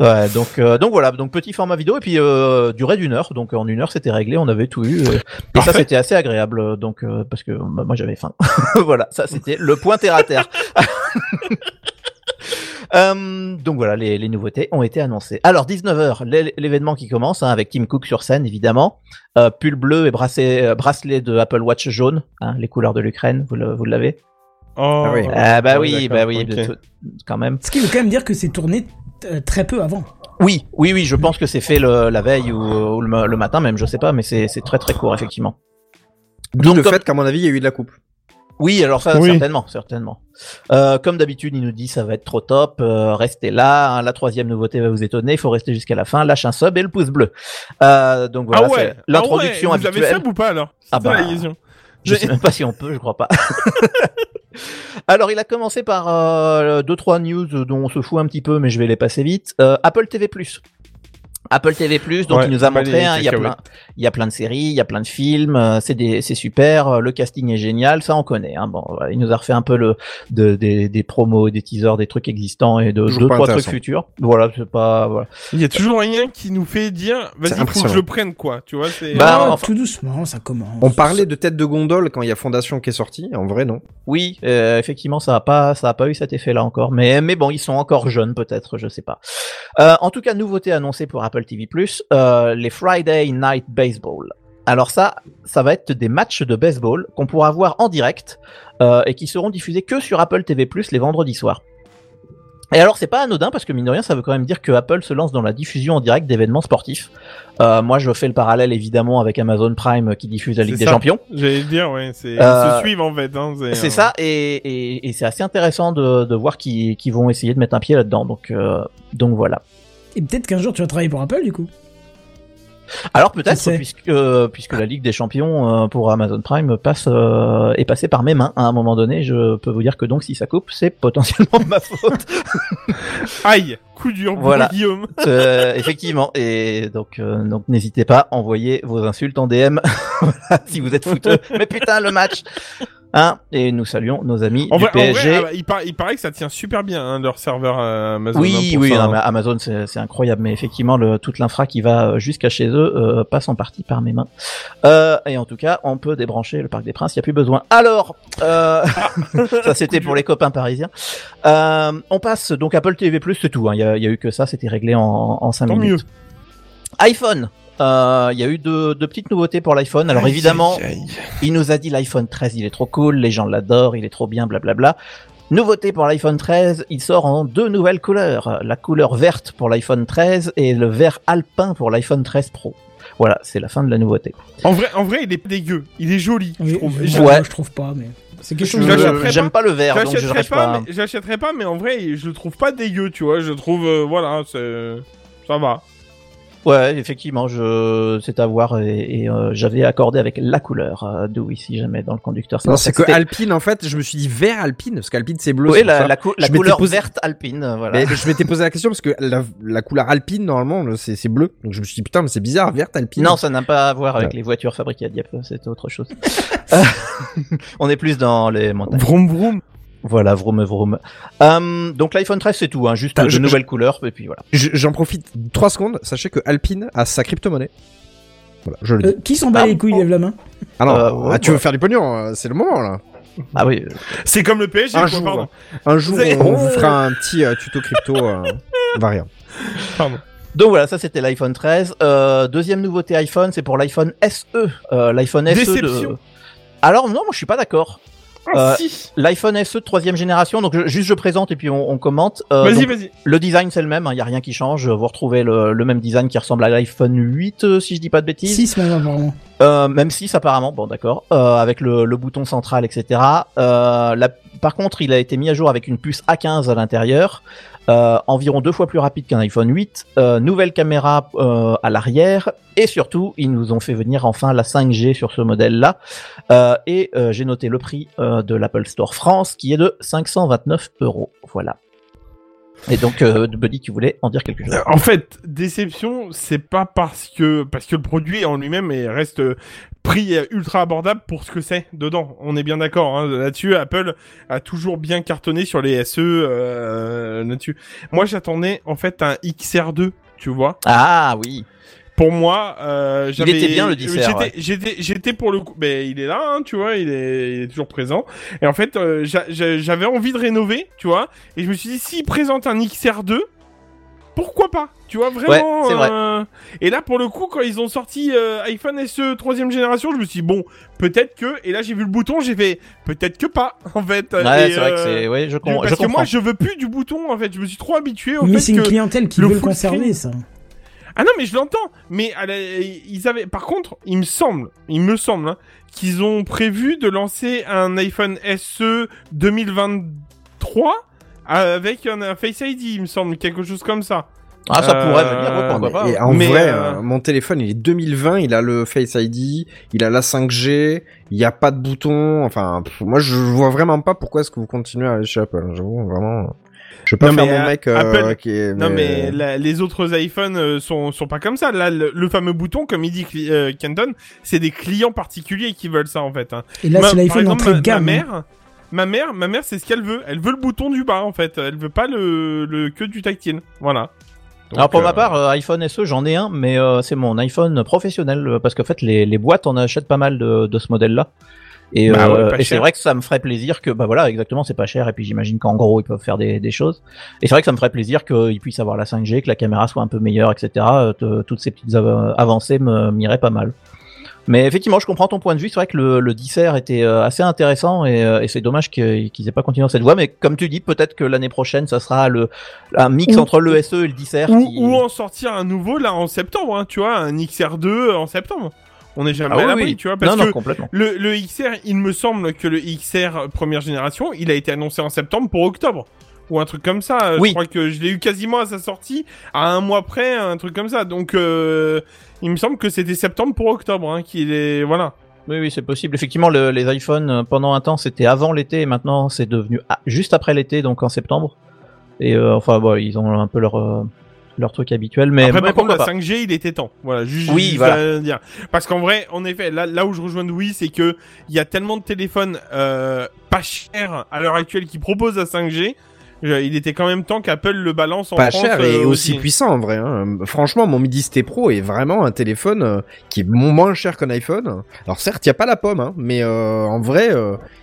Ouais, donc, euh, donc voilà, donc petit format vidéo et puis euh, durée d'une heure. Donc en une heure, c'était réglé, on avait tout eu. euh, et ça, c'était assez agréable. Donc euh, parce que bah, moi, j'avais faim. <laughs> voilà, ça, c'était le point terre à terre. <laughs> Euh, donc voilà, les, les nouveautés ont été annoncées. Alors 19h, l'événement qui commence hein, avec Tim Cook sur scène évidemment, euh, pull bleu et bracelet, euh, bracelet de Apple Watch jaune, hein, les couleurs de l'Ukraine, vous le- vous l'avez? Oh. Ah oui. Ah bah Ouais, oui, bah oui, tout- quand même. Ce qui veut quand même dire que c'est tourné très peu avant. Oui, oui, oui, je pense que c'est fait le, la veille ou, ou le, ma- le matin même, je sais pas, mais c'est très très court effectivement. D'où le comme- fait qu'à mon avis, il y a eu de la coupe. Oui, alors ça, Oui. certainement, certainement. Euh, comme d'habitude, il nous dit ça va être trop top, euh, restez là. hein, la troisième nouveauté va vous étonner, il faut rester jusqu'à la fin. Lâche un sub et le pouce bleu. Euh, donc voilà, ah ouais. l'introduction ah ouais. Vous avez sub ou pas alors? Ah bah. la. Je sais même pas si on peut, je crois pas. <laughs> Alors, il a commencé par euh, deux trois news dont on se fout un petit peu, mais je vais les passer vite. Euh, Apple TV+. Apple TV+, donc Ouais, il nous a montré, hein, il y a plein, il y a plein de séries, il y a plein de films, euh, c'est des, c'est super, euh, le casting est génial, ça on connaît. Hein, bon, voilà, il nous a refait un peu le, de, des, des promos, des teasers, des trucs existants et de Toujours deux trois trucs futurs. Voilà, c'est pas, voilà. Il y a toujours rien qui nous fait dire, vas-y, faut que je le prenne, quoi. Tu vois, c'est. Bah, Ah, enfin- Tout doucement, ça commence. On parlait de tête de gondole quand il y a Fondation qui est sorti. En vrai, non? Oui, euh, effectivement, ça a pas, ça a pas eu cet effet-là encore. Mais, mais bon, ils sont encore jeunes, peut-être, je sais pas. Euh, en tout cas, nouveauté annoncée pour Apple TV+, euh, les Friday Night Baseball. Alors ça, ça va être des matchs de baseball qu'on pourra voir en direct euh, et qui seront diffusés que sur Apple TV+ les vendredis soirs. Et alors c'est pas anodin parce que mine de rien ça veut quand même dire que Apple se lance dans la diffusion en direct d'événements sportifs. Euh, moi je fais le parallèle évidemment avec Amazon Prime qui diffuse la Ligue des ça. Champions. J'allais dire, ouais. C'est. Ils Euh, se suivent en fait. Hein, C'est euh, ça, et, et, et c'est assez intéressant de, de voir qu'ils vont essayer de mettre un pied là-dedans. Donc, donc voilà. Et peut-être qu'un jour tu vas travailler pour Apple du coup. Alors peut-être puisque euh, puisque la Ligue des Champions euh, pour Amazon Prime passe euh, est passée par mes mains à un moment donné, je peux vous dire que donc si ça coupe, c'est potentiellement <laughs> ma faute. Aïe, coup dur pour Voilà. Guillaume. <laughs> Euh, effectivement, et donc euh, donc n'hésitez pas, envoyez vos insultes en DM <laughs> si vous êtes fouteux. Mais putain le match. Hein et nous saluons nos amis En du vrai, en vrai, PSG. ah bah, il, par- il paraît que ça tient super bien hein, leur serveur euh, Amazon. hein, oui, pour oui, non, hein. mais Amazon c'est incroyable, mais effectivement le, toute l'infra qui va euh, jusqu'à chez eux euh, passe en partie par mes mains. Euh, et en tout cas, on peut débrancher le Parc des Princes, il y a plus besoin. Alors, <laughs> ça c'était pour les copains parisiens. On passe donc Apple TV+, c'est tout. hein, Il y, a, y a eu que ça, c'était réglé en, en 5 Tant minutes. iPhone. Euh, Il y a eu de, de petites nouveautés pour l'iPhone. Alors Aïe, évidemment, aïe, aïe. il nous a dit l'iPhone 13, il est trop cool, les gens l'adorent, il est trop bien, blablabla. Nouveauté pour l'iPhone 13, il sort en deux nouvelles couleurs. La couleur verte pour l'iPhone 13 et le vert alpin pour l'iPhone 13 Pro. Voilà, c'est la fin de la nouveauté. En vrai, en vrai, il est dégueu. Il est joli, je trouve. je, Je- Ouais. je trouve pas, mais c'est quelque chose. J'aime pas le vert, donc je pas, pas. mais, j'achèterais pas, mais en vrai, je le trouve pas dégueu, tu vois. Je trouve, euh, voilà, c'est, ça va. Ouais, effectivement, je c'est à voir et, et, euh, j'avais accordé avec la couleur euh, d'où ici jamais dans le conducteur. Non, c'est que Alpine, en fait, je me suis dit vert Alpine, parce qu'Alpine c'est bleu. Oui, la, la, cou- la couleur posé- verte alpine, euh, voilà. Mais je m'étais posé la question parce que la, la couleur Alpine, normalement, le- c'est bleu. Donc je me suis dit, putain, mais c'est bizarre, verte Alpine. Non, ça n'a pas à voir avec Ouais. les voitures fabriquées à Dieppe, c'est autre chose. <laughs> Euh, <laughs> On est plus dans les montagnes. Vroom vroom. Voilà, vroom vroom. Euh, donc l'iPhone 13 c'est tout, hein, juste de nouvelles couleurs et puis voilà. Je- J'en profite 3 secondes. Sachez que Alpine a sa crypto-monnaie. Voilà, je le dis. Euh, qui s'en bat Ah, les couilles, lève la main? ah non, euh, ouais, ah, tu ouais. veux faire du pognon, euh, c'est le moment là. Ah oui. euh, C'est comme le PSG, Un jour. pardon. Un jour, on vous fera un petit euh, tuto crypto euh, variant. Pardon. Donc voilà, ça c'était l'iPhone 13. Euh, deuxième nouveauté iPhone, c'est pour l'iPhone SE. Euh, L'iPhone SE Déception. de... Alors non, moi je suis pas d'accord. Ah, Euh, si. L'iPhone SE de troisième génération, donc je- juste je présente et puis on, on commente. Euh, Vas-y, vas-y. Le design c'est le même, il y a rien qui change. Vous retrouvez le, le même design qui ressemble à l'iPhone 8 euh, si je dis pas de bêtises. 6 même apparemment. Euh, même 6 apparemment, bon d'accord, euh, avec le, le bouton central, etc. Euh, la- par contre, il a été mis à jour avec une puce A15 à l'intérieur, euh, environ deux fois plus rapide qu'un iPhone 8, euh, nouvelle caméra euh, à l'arrière, et surtout, ils nous ont fait venir enfin la 5G sur ce modèle-là. Et j'ai noté le prix de l'Apple Store France, qui est de 529 euros. Voilà. Et donc, Buddy, tu voulais en dire quelque chose? En fait, déception, c'est pas parce que parce que le produit en lui-même est- reste prix ultra abordable pour ce que c'est dedans. On est bien d'accord hein, là-dessus. Apple a toujours bien cartonné sur les SE euh, là-dessus. Moi, j'attendais en fait un XR2, tu vois. Ah oui. Pour moi, euh, j'avais. était bien, le dissert, J'étais, ouais. j'étais, pour le coup. Ben, il est là, hein, tu vois, il est, il est toujours présent. Et en fait, euh, j'a- j'a- j'avais envie de rénover, tu vois. Et je me suis dit, s'il présente un XR2, pourquoi pas Tu vois, vraiment. Ouais, c'est vrai. euh, Et là, pour le coup, quand ils ont sorti euh, iPhone SE troisième génération, je me suis dit, bon, peut-être que. Et là, j'ai vu le bouton, j'ai fait, peut-être que pas, <laughs> en fait. Ouais, Et, c'est vrai que euh, c'est. Ouais, je, com- Parce je que moi, je veux plus du bouton, en fait. Je me suis trop habitué au Mais fait c'est une que. clientèle qui le veut le conserver, screen- ça. Ah non, mais je l'entends. Mais la- ils avaient. Par contre, il me semble, il me semble, hein, qu'ils ont prévu de lancer un iPhone SE 2023 avec un, un Face ID, il me semble, quelque chose comme ça. Ah, ça pourrait Euh, venir, ouais, pourquoi pas. Et en Mais, vrai, euh, euh, mon téléphone, il est 2020, il a le Face ID, il a la 5G, il n'y a pas de bouton. Enfin, pff, moi, je vois vraiment pas pourquoi est-ce que vous continuez à aller chez Apple. J'avoue, vraiment. Je veux pas Non, faire mais, mon mec euh, Apple- qui est. Non, mais la- les autres iPhones sont, sont pas comme ça. Là, le, le fameux bouton, comme il dit euh, Kenton, c'est des clients particuliers qui veulent ça, en fait. hein. Et là, c'est l'iPhone entrée de gamme. Ma hein. Ma mère, ma mère, c'est ce qu'elle veut. Elle veut le bouton du bas, en fait. Elle veut pas le, le que du tactile. Voilà. Donc, Alors pour euh, ma part, euh, iPhone SE, j'en ai un, mais euh, c'est mon iPhone professionnel euh, parce qu'en fait les, les boîtes en achètent pas mal de, de ce modèle-là. Et, Bah euh, ouais, pas et c'est vrai que ça me ferait plaisir que bah voilà exactement c'est pas cher et puis j'imagine qu'en gros ils peuvent faire des, des choses. Et c'est vrai que ça me ferait plaisir qu'ils puissent avoir la 5G, que la caméra soit un peu meilleure, etc. Euh, toutes ces petites av- avancées m'iraient pas mal. Mais effectivement, je comprends ton point de vue. C'est vrai que le, le dissert était euh, assez intéressant et, euh, et c'est dommage qu'ils qu'ils aient pas continué dans cette voie. Mais comme tu dis, peut-être que l'année prochaine, ça sera le un mix Ou- entre le SE et le dissert. Ou, qui- ou en sortir un nouveau là en septembre, hein, tu vois, un XR2 en septembre. On n'est jamais Ah à oui, l'abri, oui. tu vois, parce non, que non, complètement. le, le XR, il me semble que le XR première génération, il a été annoncé en septembre pour octobre. Ou un truc comme ça. Oui. Je crois que je l'ai eu quasiment à sa sortie, à un mois près, un truc comme ça. Donc, euh, il me semble que c'était septembre pour octobre, hein, qu'il est, voilà. Oui, oui, c'est possible. Effectivement, le- les iPhones, euh, pendant un temps, c'était avant l'été, et maintenant, c'est devenu juste après l'été, donc en septembre. Et euh, enfin, bon, ils ont un peu leur, euh, leur truc habituel. Mais, Après, mais par contre, la pas. 5G, il était temps. Voilà, juste, Oui, juste voilà. à dire. Parce qu'en vrai, en effet, là, là où je rejoins Louis, c'est que il y a tellement de téléphones euh, pas chers à l'heure actuelle qui proposent la 5G. Il était quand même temps qu'Apple le balance en Pas France. cher et euh, aussi puissant en vrai. hein. Franchement, mon Midi T Pro est vraiment un téléphone euh, qui est mo- moins cher qu'un iPhone. Alors certes, il y a pas la pomme, hein, mais euh, en vrai,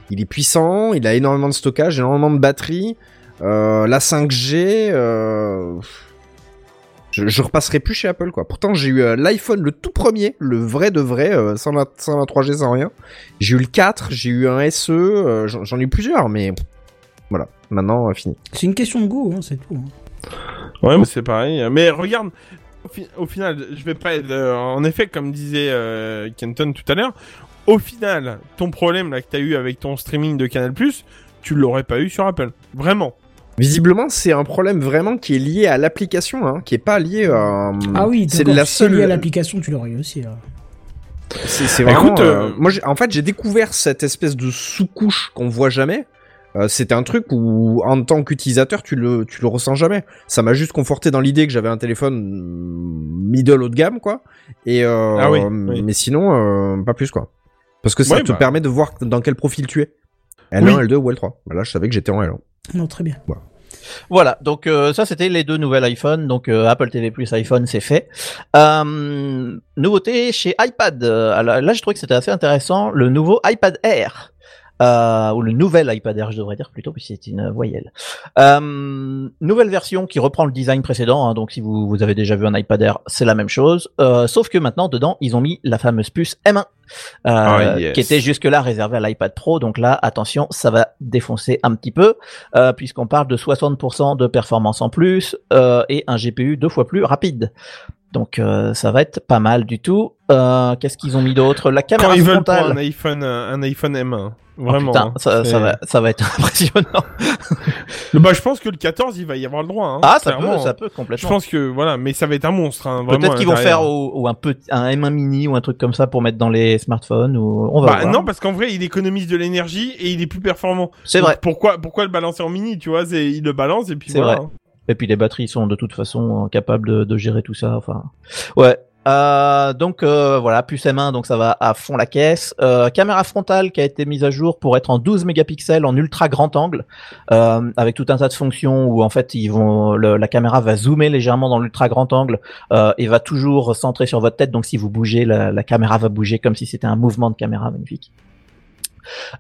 il est puissant, il a énormément de stockage, énormément de batterie. La 5G, euh, je, je repasserai plus chez Apple quoi. Pourtant, j'ai eu euh, l'iPhone le tout premier, le vrai de vrai, euh, sans la, sans la 3G, sans rien. J'ai eu le 4, j'ai eu un SE, euh, j'en j'en ai eu plusieurs, mais voilà. Maintenant, euh, fini. C'est une question de goût, hein, c'est tout. hein. Ouais, mais c'est pareil. Mais regarde, au, fi- au final, je vais pas être. euh, en effet, comme disait euh, Kenton tout à l'heure, au final, ton problème là que t'as eu avec ton streaming de Canal tu l'aurais pas eu sur Apple. Vraiment. Visiblement, c'est un problème vraiment qui est lié à l'application, hein, qui est pas lié à. Ah oui, c'est la c'est lié à seule. l'application, tu l'aurais eu aussi. là. C'est c'est vraiment. écoute, euh, euh, moi, en fait, j'ai découvert cette espèce de sous-couche qu'on voit jamais. Euh, C'était un truc où, en tant qu'utilisateur, tu le, tu le ressens jamais. Ça m'a juste conforté dans l'idée que j'avais un téléphone mm, middle haut de gamme, quoi. Et euh, Ah oui, oui. mais sinon, euh, pas plus, quoi. Parce que ça Ouais, te bah. permet de voir dans quel profil tu es. L1, Oui. L2 ou L3. Bah là, je savais que j'étais en L1. Non, très bien. Voilà, donc euh, ça c'était les deux nouvelles iPhone, donc euh, Apple TV Plus iPhone c'est fait. Euh, nouveauté chez iPad, Euh, alors, là je trouvais que c'était assez intéressant, le nouveau iPad Air. Euh, ou le nouvel iPad Air, je devrais dire plutôt, puisque c'est une voyelle. Euh, nouvelle version qui reprend le design précédent, hein, donc si vous, vous avez déjà vu un iPad Air, c'est la même chose. Euh, sauf que maintenant, dedans, ils ont mis la fameuse puce M1, euh, Ah, yes. qui était jusque-là réservée à l'iPad Pro. Donc là, attention, ça va défoncer un petit peu, euh, puisqu'on parle de 60% de performance en plus euh, et un GPU deux fois plus rapide. Donc euh, ça va être pas mal du tout. Euh, Qu'est-ce qu'ils ont mis d'autre? La Quand caméra ils veulent pour frontale. un iPhone, euh, un iPhone M1. Oh, Vraiment. putain, hein. ça, va, ça va être <laughs> impressionnant. Bah, je pense que le 14, il va y avoir le droit. Hein, ah, ça peut, ça peut Je complètement. pense que voilà, mais ça va être un monstre. Hein, Peut-être qu'ils vont faire ou, ou un petit, un M1 mini ou un truc comme ça pour mettre dans les smartphones ou on va Bah voir. non, parce qu'en vrai, il économise de l'énergie et il est plus performant. C'est vrai. Pourquoi, pourquoi le balancer en mini, tu vois Il le balance et puis C'est voilà. vrai. Et puis les batteries sont de toute façon euh, capables de, de gérer tout ça. Enfin, ouais. Euh, donc euh, voilà, puce M1, donc ça va à fond la caisse. Euh, caméra frontale qui a été mise à jour pour être en 12 mégapixels en ultra grand angle, euh, avec tout un tas de fonctions où en fait ils vont, le- la caméra va zoomer légèrement dans l'ultra grand angle euh, et va toujours centrer sur votre tête. Donc si vous bougez, la, la caméra va bouger comme si c'était un mouvement de caméra magnifique.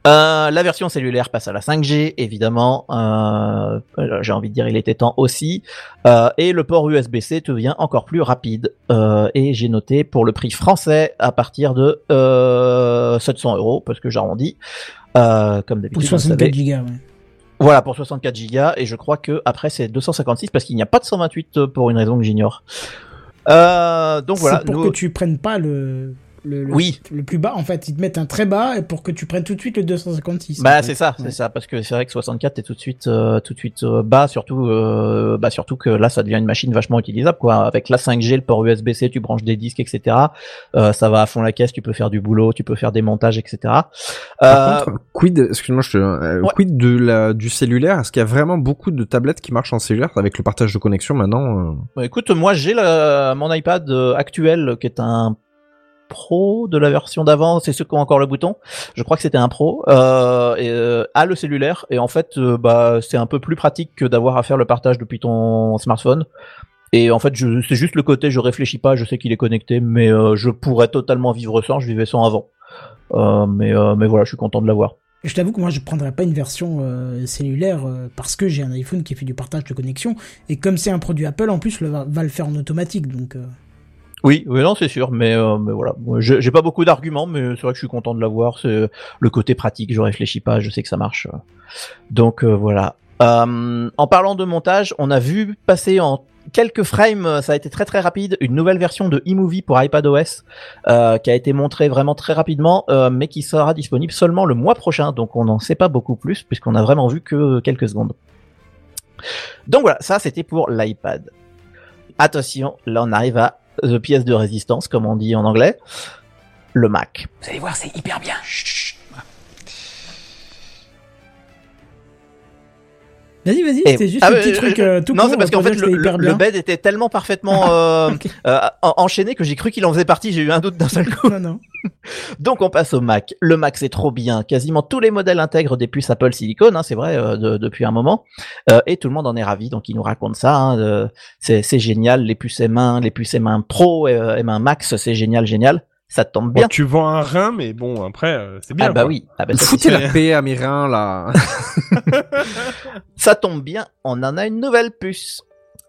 Euh, la version cellulaire passe à la 5G, évidemment. Euh, J'ai envie de dire, il était temps aussi. Euh, et le port USB-C devient encore plus rapide. Euh, et j'ai noté pour le prix français à partir de euh, 700 euros, parce que j'arrondis. Euh, comme Pour d'habitude, le 64 savez. gigas, ouais. Voilà, pour 64 gigas. Et je crois que après c'est 256 parce qu'il n'y a pas de 128 pour une raison que j'ignore. Euh, donc voilà. c'est pour nous- que tu prennes pas le, le, le, Oui. le plus bas. En fait, ils te mettent un très bas et pour que tu prennes tout de suite le 256. en Bah fait. c'est ça, Ouais. c'est ça, parce que c'est vrai que 64 est tout de suite, euh, tout de suite euh, bas, surtout, euh, bah surtout que là ça devient une machine vachement utilisable quoi. Avec la 5G, le port USB-C, tu branches des disques, etc. Euh, ça va à fond la caisse, tu peux faire du boulot, tu peux faire des montages, etc. Par Euh, contre, quid, excuse-moi, je te, euh, Ouais. quid de la, du cellulaire? Est-ce qu'il y a vraiment beaucoup de tablettes qui marchent en cellulaire avec le partage de connexion maintenant euh? Bah, écoute, moi j'ai mon iPad actuel qui est un Pro de la version d'avant, c'est ceux qui ont encore le bouton. Je crois que c'était un Pro euh, et, euh, a le cellulaire et en fait, euh, bah c'est un peu plus pratique que d'avoir à faire le partage depuis ton smartphone. Et en fait, c'est juste le côté, je réfléchis pas, je sais qu'il est connecté, mais euh, je pourrais totalement vivre sans, je vivais sans avant. Euh, mais voilà, je suis content de l'avoir. Je t'avoue que moi je prendrais pas une version cellulaire parce que j'ai un iPhone qui fait du partage de connexion et comme c'est un produit Apple en plus le va, le faire en automatique donc Oui, oui, non, c'est sûr, mais, euh, mais voilà. Moi, J'ai pas beaucoup d'arguments, mais c'est vrai que je suis content de l'avoir. C'est le côté pratique, je réfléchis pas, je sais que ça marche. Donc euh, voilà. Euh, en parlant de montage, on a vu passer en quelques frames, euh, ça a été très très rapide, une nouvelle version de eMovie pour iPadOS euh, qui a été montrée vraiment très rapidement, euh, mais qui sera disponible seulement le mois prochain. Donc on n'en sait pas beaucoup plus puisqu'on a vraiment vu que quelques secondes. Donc voilà, ça c'était pour l'iPad. Attention, là on arrive à the pièce de résistance, comme on dit en anglais, le Mac. Vous allez voir, c'est hyper bien. Vas-y, vas-y, c'était juste Ah, un petit truc euh, tout non, c'est parce qu'en fait que le, bed était tellement parfaitement <laughs> euh, euh, en- enchaîné que j'ai cru qu'il en faisait partie. J'ai eu un doute d'un seul coup. Non, non. <laughs> Donc on passe au Mac. Le Mac c'est trop bien. Quasiment tous les modèles intègrent des puces Apple Silicon, hein, c'est vrai, euh, de- depuis un moment. Et tout le monde en est ravi. Donc il nous raconte ça. hein, c'est génial. Les puces M1, les puces M1 Pro, euh, M1 Max, c'est génial, génial. Ça tombe bien. Bon, tu vends un rein, mais bon, après, euh, c'est bien. ah bah quoi. oui. Ah bah, Foutez la paix à mes reins, là. <laughs> Ça tombe bien. On en a une nouvelle puce.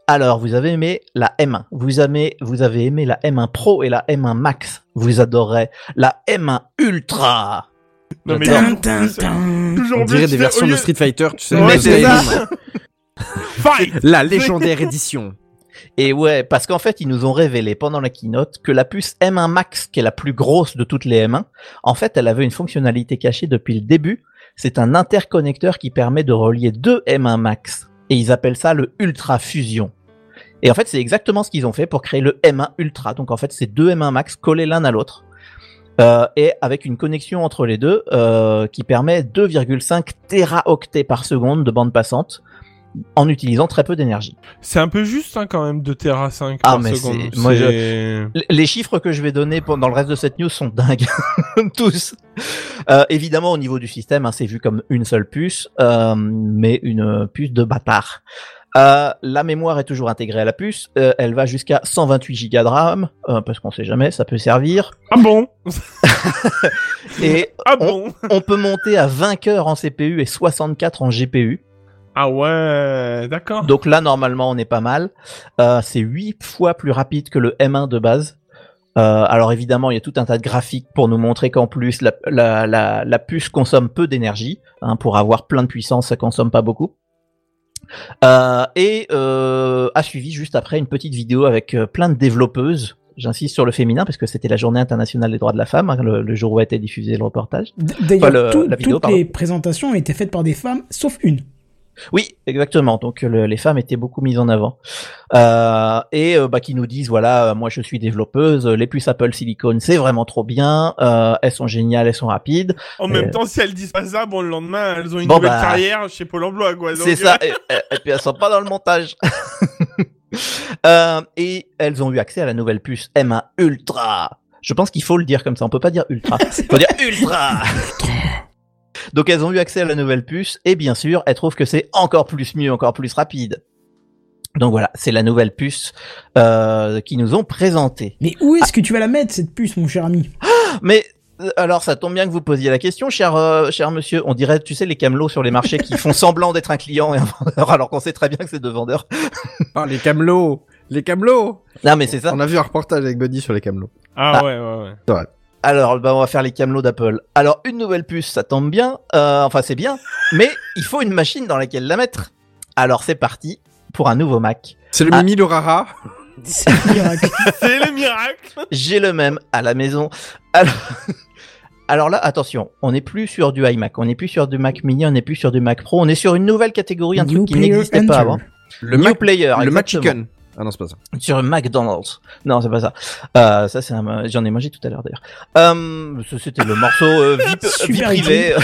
Alors, vous avez aimé la M1, vous avez, vous avez aimé la M1 Pro et la M1 Max. Vous adorez la M1 Ultra. Non, mais tin, tin. toujours On dirait des versions de Street Fighter, tu sais. Ouais, de c'est ça. <laughs> Fight La légendaire édition. Et ouais, parce qu'en fait, ils nous ont révélé pendant la keynote que la puce M1 Max, qui est la plus grosse de toutes les M1, en fait, elle avait une fonctionnalité cachée depuis le début. C'est un interconnecteur qui permet de relier deux M1 Max. Et ils appellent ça le Ultra Fusion. Et en fait, c'est exactement ce qu'ils ont fait pour créer le M1 Ultra. Donc en fait, c'est deux M1 Max collés l'un à l'autre. Euh, et avec une connexion entre les deux euh, qui permet 2,5 téraoctets par seconde de bande passante en utilisant très peu d'énergie. C'est un peu juste hein, quand même de Terra 5 Ah, par mais seconde. moi, Les chiffres que je vais donner pendant le reste de cette news sont dingues, <laughs> tous. Euh, évidemment, au niveau du système, hein, c'est vu comme une seule puce, euh, mais une puce de bâtard. Euh, la mémoire est toujours intégrée à la puce. Euh, elle va jusqu'à 128 Go de RAM, euh, parce qu'on sait jamais, ça peut servir. Ah bon? <laughs> Et Ah on, on peut monter à 20 cœurs en CPU et 64 en GPU. Ah ouais, d'accord. Donc là, normalement, on est pas mal. Euh, c'est 8 fois plus rapide que le M1 de base. Euh, alors évidemment, il y a tout un tas de graphiques pour nous montrer qu'en plus, la, la, la, la puce consomme peu d'énergie. Hein, pour avoir plein de puissance, ça consomme pas beaucoup. Euh, et euh, a suivi juste après une petite vidéo avec plein de développeuses. J'insiste sur le féminin parce que c'était la journée internationale des droits de la femme, hein, le, le jour où a été diffusé le reportage. D'ailleurs, Enfin, le- tout- la vidéo, toutes pardon. les présentations ont été faites par des femmes, sauf une. Oui, exactement. Donc le- les femmes étaient beaucoup mises en avant Euh, et euh, bah, qui nous disent voilà, euh, moi je suis développeuse, euh, les puces Apple Silicon c'est vraiment trop bien, euh, elles sont géniales, elles sont rapides. En même temps, si elles disent pas ça, bon, le lendemain, elles ont une Bon, nouvelle bah, carrière chez Pôle emploi, quoi. donc, C'est ça. Et, puis elles sont pas dans le montage. <laughs> Euh, et elles ont eu accès à la nouvelle puce M1 Ultra. Je pense qu'il faut le dire comme ça. On peut pas dire Ultra. Il <laughs> faut dire Ultra. Donc elles ont eu accès à la nouvelle puce et bien sûr, elles trouvent que c'est encore plus mieux, encore plus rapide. Donc voilà, c'est la nouvelle puce euh, qui nous ont présentée. Mais où est-ce que tu vas la mettre, cette puce, mon cher ami? Mais euh, alors, ça tombe bien que vous posiez la question, cher euh, cher monsieur. On dirait, tu sais, les camelots sur les marchés qui font semblant d'être un client et un vendeur, alors qu'on sait très bien que c'est deux vendeurs. <laughs> Ah, les camelots Les camelots Non, mais c'est ça. On a vu un reportage avec Buddy sur les camelots. Ah Ah. ouais, ouais, ouais. Alors, bah, on va faire les camelots d'Apple. Alors, une nouvelle puce, ça tombe bien. Euh, enfin, c'est bien, mais il faut une machine dans laquelle la mettre. Alors, c'est parti pour un nouveau Mac. C'est le Ah. Mimi le Rara C'est un miracle. <laughs> C'est le miracle J'ai le même à la maison. Alors, <laughs> alors là, attention, on n'est plus sur du iMac, on n'est plus sur du Mac Mini, on n'est plus sur du Mac Pro, on est sur une nouvelle catégorie, un New truc qui n'existait pas avant. Le New Mac, Player, le Mac. Chicken. Ah non, c'est pas ça. sur McDonald's. Non, c'est pas ça. Euh, ça, c'est un... j'en ai mangé tout à l'heure d'ailleurs. Euh, c'était le morceau euh, vie, vie privée.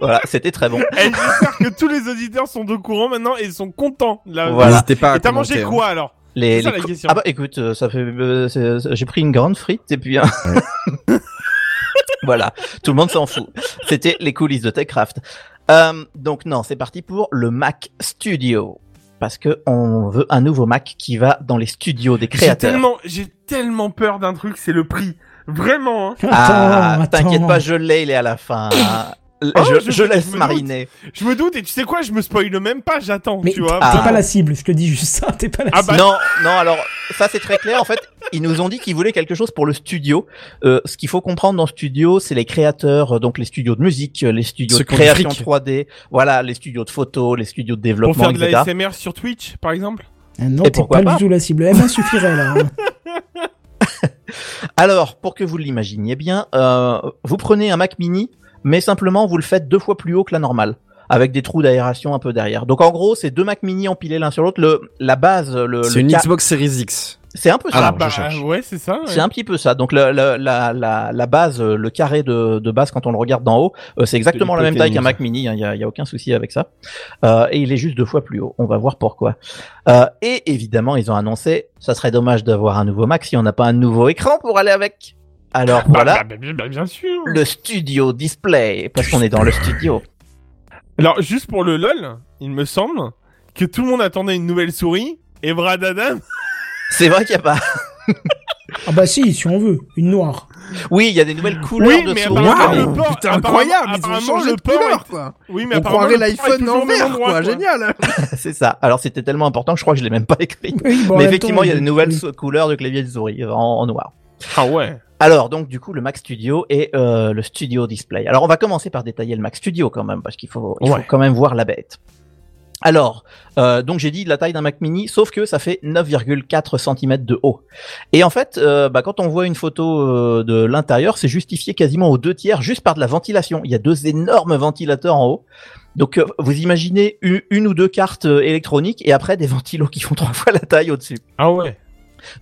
Voilà, c'était très bon. Et j'espère que tous les auditeurs sont au courant maintenant et sont contents. de la- Voilà. N'hésitez pas Et t'as mangé hein. quoi alors? Les, ça, les la co- question. Ah bah écoute, euh, ça fait, euh, j'ai pris une grande frite et puis un- <laughs> voilà, tout le monde s'en fout. C'était les coulisses de Techcraft. Euh, donc non, c'est parti pour le Mac Studio parce que on veut un nouveau Mac qui va dans les studios des J'ai créateurs. tellement, j'ai tellement peur d'un truc, c'est le prix. Vraiment. hein. Ah, Attends, t'inquiète pas, je l'ai, il est à la fin. Oh, je, je- je je laisse doute. mariner. Je me doute et tu sais quoi, je me spoil même pas, j'attends, Mais tu vois. t'es Ah. pas la cible, je te dis juste ça, t'es pas la Ah cible. bah- Non, non, alors ça c'est très clair. En fait, ils nous ont dit qu'ils voulaient quelque chose pour le studio. Euh, ce qu'il faut comprendre dans studio, c'est les créateurs, euh, donc les studios de musique, euh, les studios de création fric. 3D, voilà, les studios de photos, les studios de Pour développement, faire de etc. la SMR sur Twitch, par exemple. Ah non, t'es pourquoi pas, pas du tout la cible. M1 suffirait là. hein. <laughs> Alors, pour que vous l'imaginiez bien, euh, vous prenez un Mac Mini, mais simplement vous le faites deux fois plus haut que la normale, avec des trous d'aération un peu derrière. Donc en gros, c'est deux Mac Mini empilés l'un sur l'autre. Le, la base, le, C'est le une ca- Xbox Series X. C'est un peu ça. Ah non, bah, ouais, c'est ça. ouais. C'est un petit peu ça. Donc la, la, la, la, la base, euh, le carré de, de base quand on le regarde d'en haut, euh, c'est exactement la même taille qu'un Mac Mini. Il y, a, y a aucun souci avec ça. Euh, et il est juste deux fois plus haut. On va voir pourquoi. Euh, et évidemment, ils ont annoncé, ça serait dommage d'avoir un nouveau Mac si on n'a pas un nouveau écran pour aller avec. Alors Bah, voilà, bah, bah, bien- bah, bien sûr. le Studio Display, parce qu'on est dans le studio. Alors, juste pour le lol, il me semble que tout le monde attendait une nouvelle souris. Et Bradadam, <laughs> C'est vrai qu'il n'y a pas. <laughs> Ah bah si, si on veut, une noire. Oui, il y a des nouvelles couleurs Oui, de mais souris. le port- putain, incroyable, ils ont apparemment, changé le de port couleur, est- quoi. Oui, mais On apparemment, croirait l'iPhone en vert, endroit, quoi, génial. <laughs> C'est ça. Alors c'était tellement important que je crois que je l'ai même pas écrit. Oui, bon, en Mais effectivement, il y a des nouvelles oui. couleurs de clavier de souris euh, en, en noir. Ah ouais. Alors donc du coup le Mac Studio et euh, le Studio Display. Alors on va commencer par détailler le Mac Studio quand même parce qu'il faut, il faut quand même voir la bête. Alors euh, donc j'ai dit la taille d'un Mac Mini, sauf que ça fait 9,4 cm de haut. Et en fait, euh, bah, quand on voit une photo euh, de l'intérieur, c'est justifié quasiment aux deux tiers juste par de la ventilation. Il y a deux énormes ventilateurs en haut. Donc euh, vous imaginez une, une ou deux cartes euh, électroniques et après des <laughs> ventilos qui font trois fois la taille au-dessus. Ah ouais.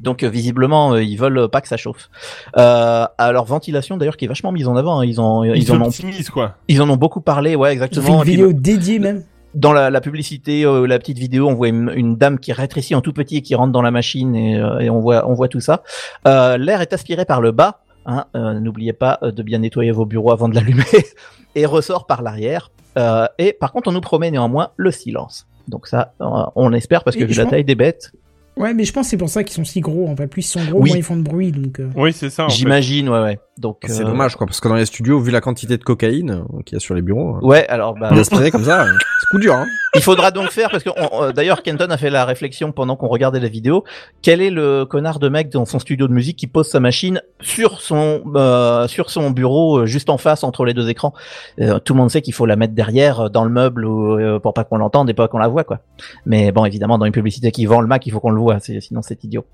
Donc euh, visiblement euh, ils veulent pas que ça chauffe. Euh, alors ventilation d'ailleurs qui est vachement mise en avant. hein. Ils en ils, Ils en ont optimisent, quoi. ils en ont beaucoup parlé ouais Ils ont fait exactement. une Et puis, vidéo dédiée même. dans la, la publicité, euh, la petite vidéo, on voit une, une dame qui rétrécit en tout petit et qui rentre dans la machine et, euh, et on voit on voit tout ça. Euh, L'air est aspiré par le bas. Hein, euh, N'oubliez pas euh, de bien nettoyer vos bureaux avant de l'allumer <laughs> et ressort par l'arrière. Euh, et par contre, on nous promet néanmoins le silence. Donc ça, euh, on espère parce que Et vu je la pense- taille des bêtes, Ouais, mais je pense que c'est pour ça qu'ils sont si gros. En fait, plus ils sont gros, Oui. moins ils font de bruit. Donc, euh, Oui, c'est ça. j'imagine, ouais, ouais. Donc C'est euh, dommage, quoi, parce que dans les studios, vu la quantité de cocaïne euh, qu'il y a sur les bureaux, euh, Ouais, alors bah, respirer comme ça, euh, <laughs> c'est coup dur, hein. Il faudra donc faire parce que euh, d'ailleurs Kenton a fait la réflexion pendant qu'on regardait la vidéo. Quel est le connard de mec dans son studio de musique qui pose sa machine sur son euh, sur son bureau juste en face entre les deux écrans? Tout le monde sait qu'il faut la mettre derrière dans le meuble ou, pour pas qu'on l'entende et pas qu'on la voit quoi. Mais bon évidemment dans une publicité qui vend le Mac il faut qu'on le voit sinon c'est idiot.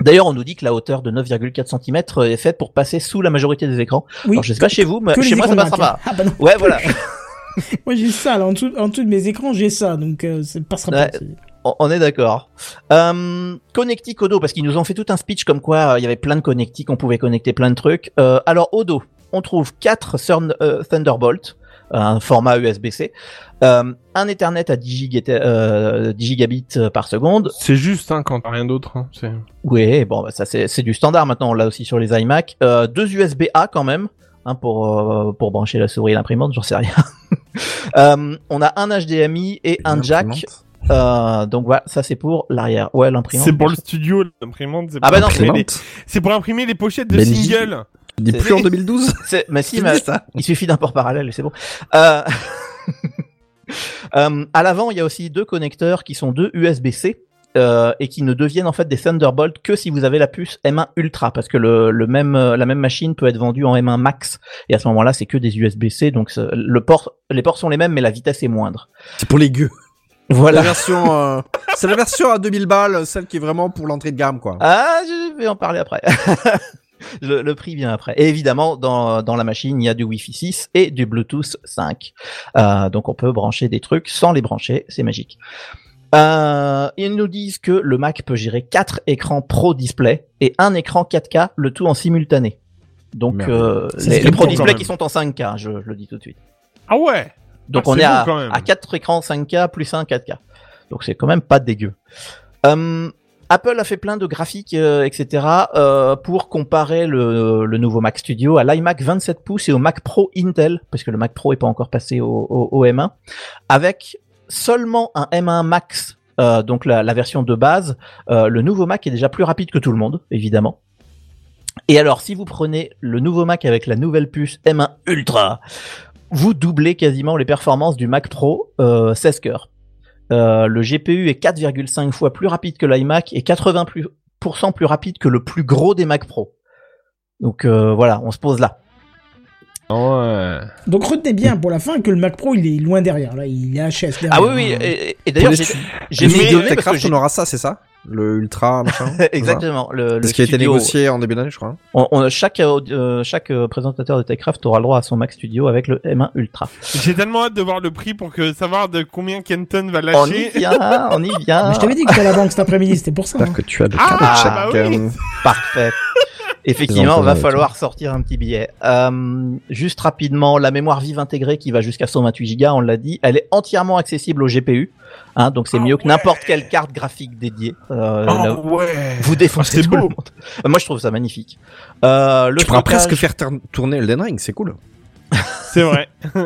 D'ailleurs, on nous dit que la hauteur de 9,4 cm est faite pour passer sous la majorité des écrans. oui. Alors, je sais pas chez vous, mais chez moi ça passera pas. Ah bah non. Ouais, voilà. <laughs> <laughs> Moi j'ai ça là en dessous, en dessous de mes écrans, j'ai ça, donc euh, ça passera Ouais. pas. On est d'accord. Euh, connectique Odo, parce qu'ils nous ont fait tout un speech comme quoi euh, il y avait plein de connectiques, on pouvait connecter plein de trucs. Euh, alors Odo, on trouve 4 Thurn- euh, Thunderbolt, un format USB-C, euh, un Ethernet à 10, giga- euh, 10 gigabits par seconde. C'est juste, hein, quand t'as rien d'autre. Hein. c'est- Oui, bon, bah, ça c'est c'est du standard maintenant, on l'a aussi sur les iMac. Euh, deux USB-A quand même. Hein, pour euh, pour brancher la souris et l'imprimante, j'en sais rien. <laughs> Euh, on a un HDMI et un jack. Euh, donc voilà, ça c'est pour l'arrière. Ouais, l'imprimante. C'est pour le studio, l'imprimante. c'est Ah pour bah non, imprimer les- Imprimante. C'est pour imprimer les pochettes de Benji. singles. Dis plus en 2012? <laughs> C'est, mais si, mais ça? il suffit d'un port parallèle et c'est bon. Euh... <laughs> euh, à l'avant, il y a aussi deux connecteurs qui sont deux USB-C. euh, et qui ne deviennent en fait des Thunderbolt que si vous avez la puce M1 Ultra parce que le, le même la même machine peut être vendue en M1 Max et à ce moment-là c'est que des USB-C donc le port les ports sont les mêmes mais la vitesse est moindre. C'est pour les gueux. La Voilà. version, euh, c'est la version à 2000 balles, celle qui est vraiment pour l'entrée de gamme, quoi. Ah, je vais en parler après. <laughs> le, le prix vient après. Et évidemment, dans, dans la machine, il y a du Wi-Fi 6 et du Bluetooth 5. Euh, donc on peut brancher des trucs sans les brancher, c'est magique. Euh, ils nous disent que le Mac peut gérer quatre écrans Pro Display et un écran 4K, le tout en simultané. Donc euh, les, Pro Display qui sont en 5K, je, je le dis tout de suite. Ah ouais Donc Ah, on est à, à 4 écrans 5K plus un 4K. Donc c'est quand même pas dégueu. Euh, Apple a fait plein de graphiques, euh, etc. euh, pour comparer le, nouveau Mac Studio à l'iMac 27 pouces et au Mac Pro Intel, parce que le Mac Pro est pas encore passé au, au- au M1, avec seulement un M1 Max, euh, donc la, la version de base. le nouveau Mac est déjà plus rapide que tout le monde, évidemment. Et alors, si vous prenez le nouveau Mac avec la nouvelle puce M1 Ultra, vous doublez quasiment les performances du Mac Pro euh, 16 cœurs. Euh, le GPU est 4,5 fois plus rapide que l'iMac et 80% plus, rapide que le plus gros des Mac Pro. Donc euh, voilà, on se pose là. Ah ouais. Donc retenez bien pour la fin que le Mac Pro il est loin derrière. Là, il est HS derrière. Ah oui, oui, et, et d'ailleurs, j'ai mis donné parce que on aura ça, c'est ça? Le Ultra, machin. <laughs> Exactement. Le, ce qui a été négocié en début d'année, je crois. On, on- chaque euh, chaque euh, présentateur de Techcraft aura le droit à son Mac Studio avec le M1 Ultra. J'ai tellement hâte de voir le prix pour que savoir de combien Kenton va On y lâcher. vient, on y <laughs> vient. Mais je t'avais dit que j'étais à la banque cet après-midi, c'était pour ça. hein. Que tu as le Ah, bah oui. euh, Parfait. Effectivement, Présente, va euh, falloir sortir un petit billet. Euh, juste rapidement, la mémoire vive intégrée qui va jusqu'à 128 Go, on l'a dit, elle est entièrement accessible au GPU. Hein, donc c'est Ah mieux que n'importe quelle carte graphique dédiée. Euh, là, Oh ouais. vous défoncez Ah, c'est tout le beau. monde. Euh, Moi, je trouve ça magnifique. Euh, le Tu pourras stockage- presque faire tourn- tourner Elden Ring, c'est cool. <laughs> C'est vrai. <laughs>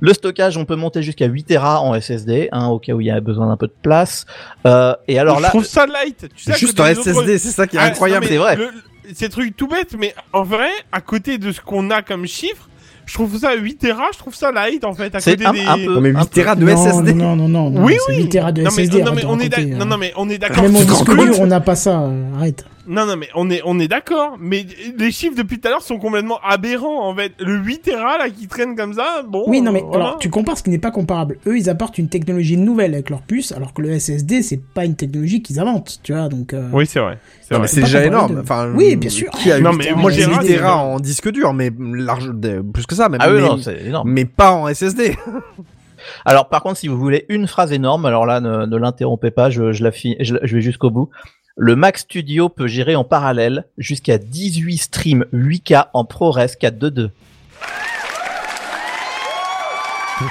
Le stockage, on peut monter jusqu'à 8 Tera en SSD, hein, au cas où il y a besoin d'un peu de place. Euh, et alors je là, trouve ça light. Tu sais, à Juste en SSD, c'est ça qui est Ah, incroyable. c'est vrai. le- C'est truc tout bête, mais en vrai, à côté de ce qu'on a comme chiffre, je trouve ça 8 Tera, je trouve ça light en fait. À C'est côté un- des... un peu- Non, mais un 8 Tera de non, SSD. Non, non, non, non. Oui, oui. 8 Tera de Non mais, SSD. non, mais on est hein. non, non mais on est d'accord. Même en disque dur, on n'a pas ça. euh, Arrête. Non, non, mais on est, on est d'accord. Mais les chiffres depuis tout à l'heure sont complètement aberrants, en fait. Le 8 Tera, là, qui traîne comme ça, bon. Oui, non, mais voilà. alors tu compares ce qui n'est pas comparable. Eux, ils apportent une technologie nouvelle avec leur puce, alors que le SSD, c'est pas une technologie qu'ils inventent, tu vois. Donc, euh, Oui, c'est vrai. C'est vrai. déjà énorme. Enfin, Oui, bien sûr. Qui a Non, 8 mais moi, j'ai j'ai 8 raté, Tera en disque dur, mais large, plus que ça, même. ah oui, mais, non, c'est énorme. mais pas en SSD. <laughs> Alors par contre, si vous voulez une phrase énorme, alors là, ne, ne l'interrompez pas, je, je, la fi- je, la- je vais jusqu'au bout. Le Mac Studio peut gérer en parallèle jusqu'à 18 streams 8K en ProRes 422. Je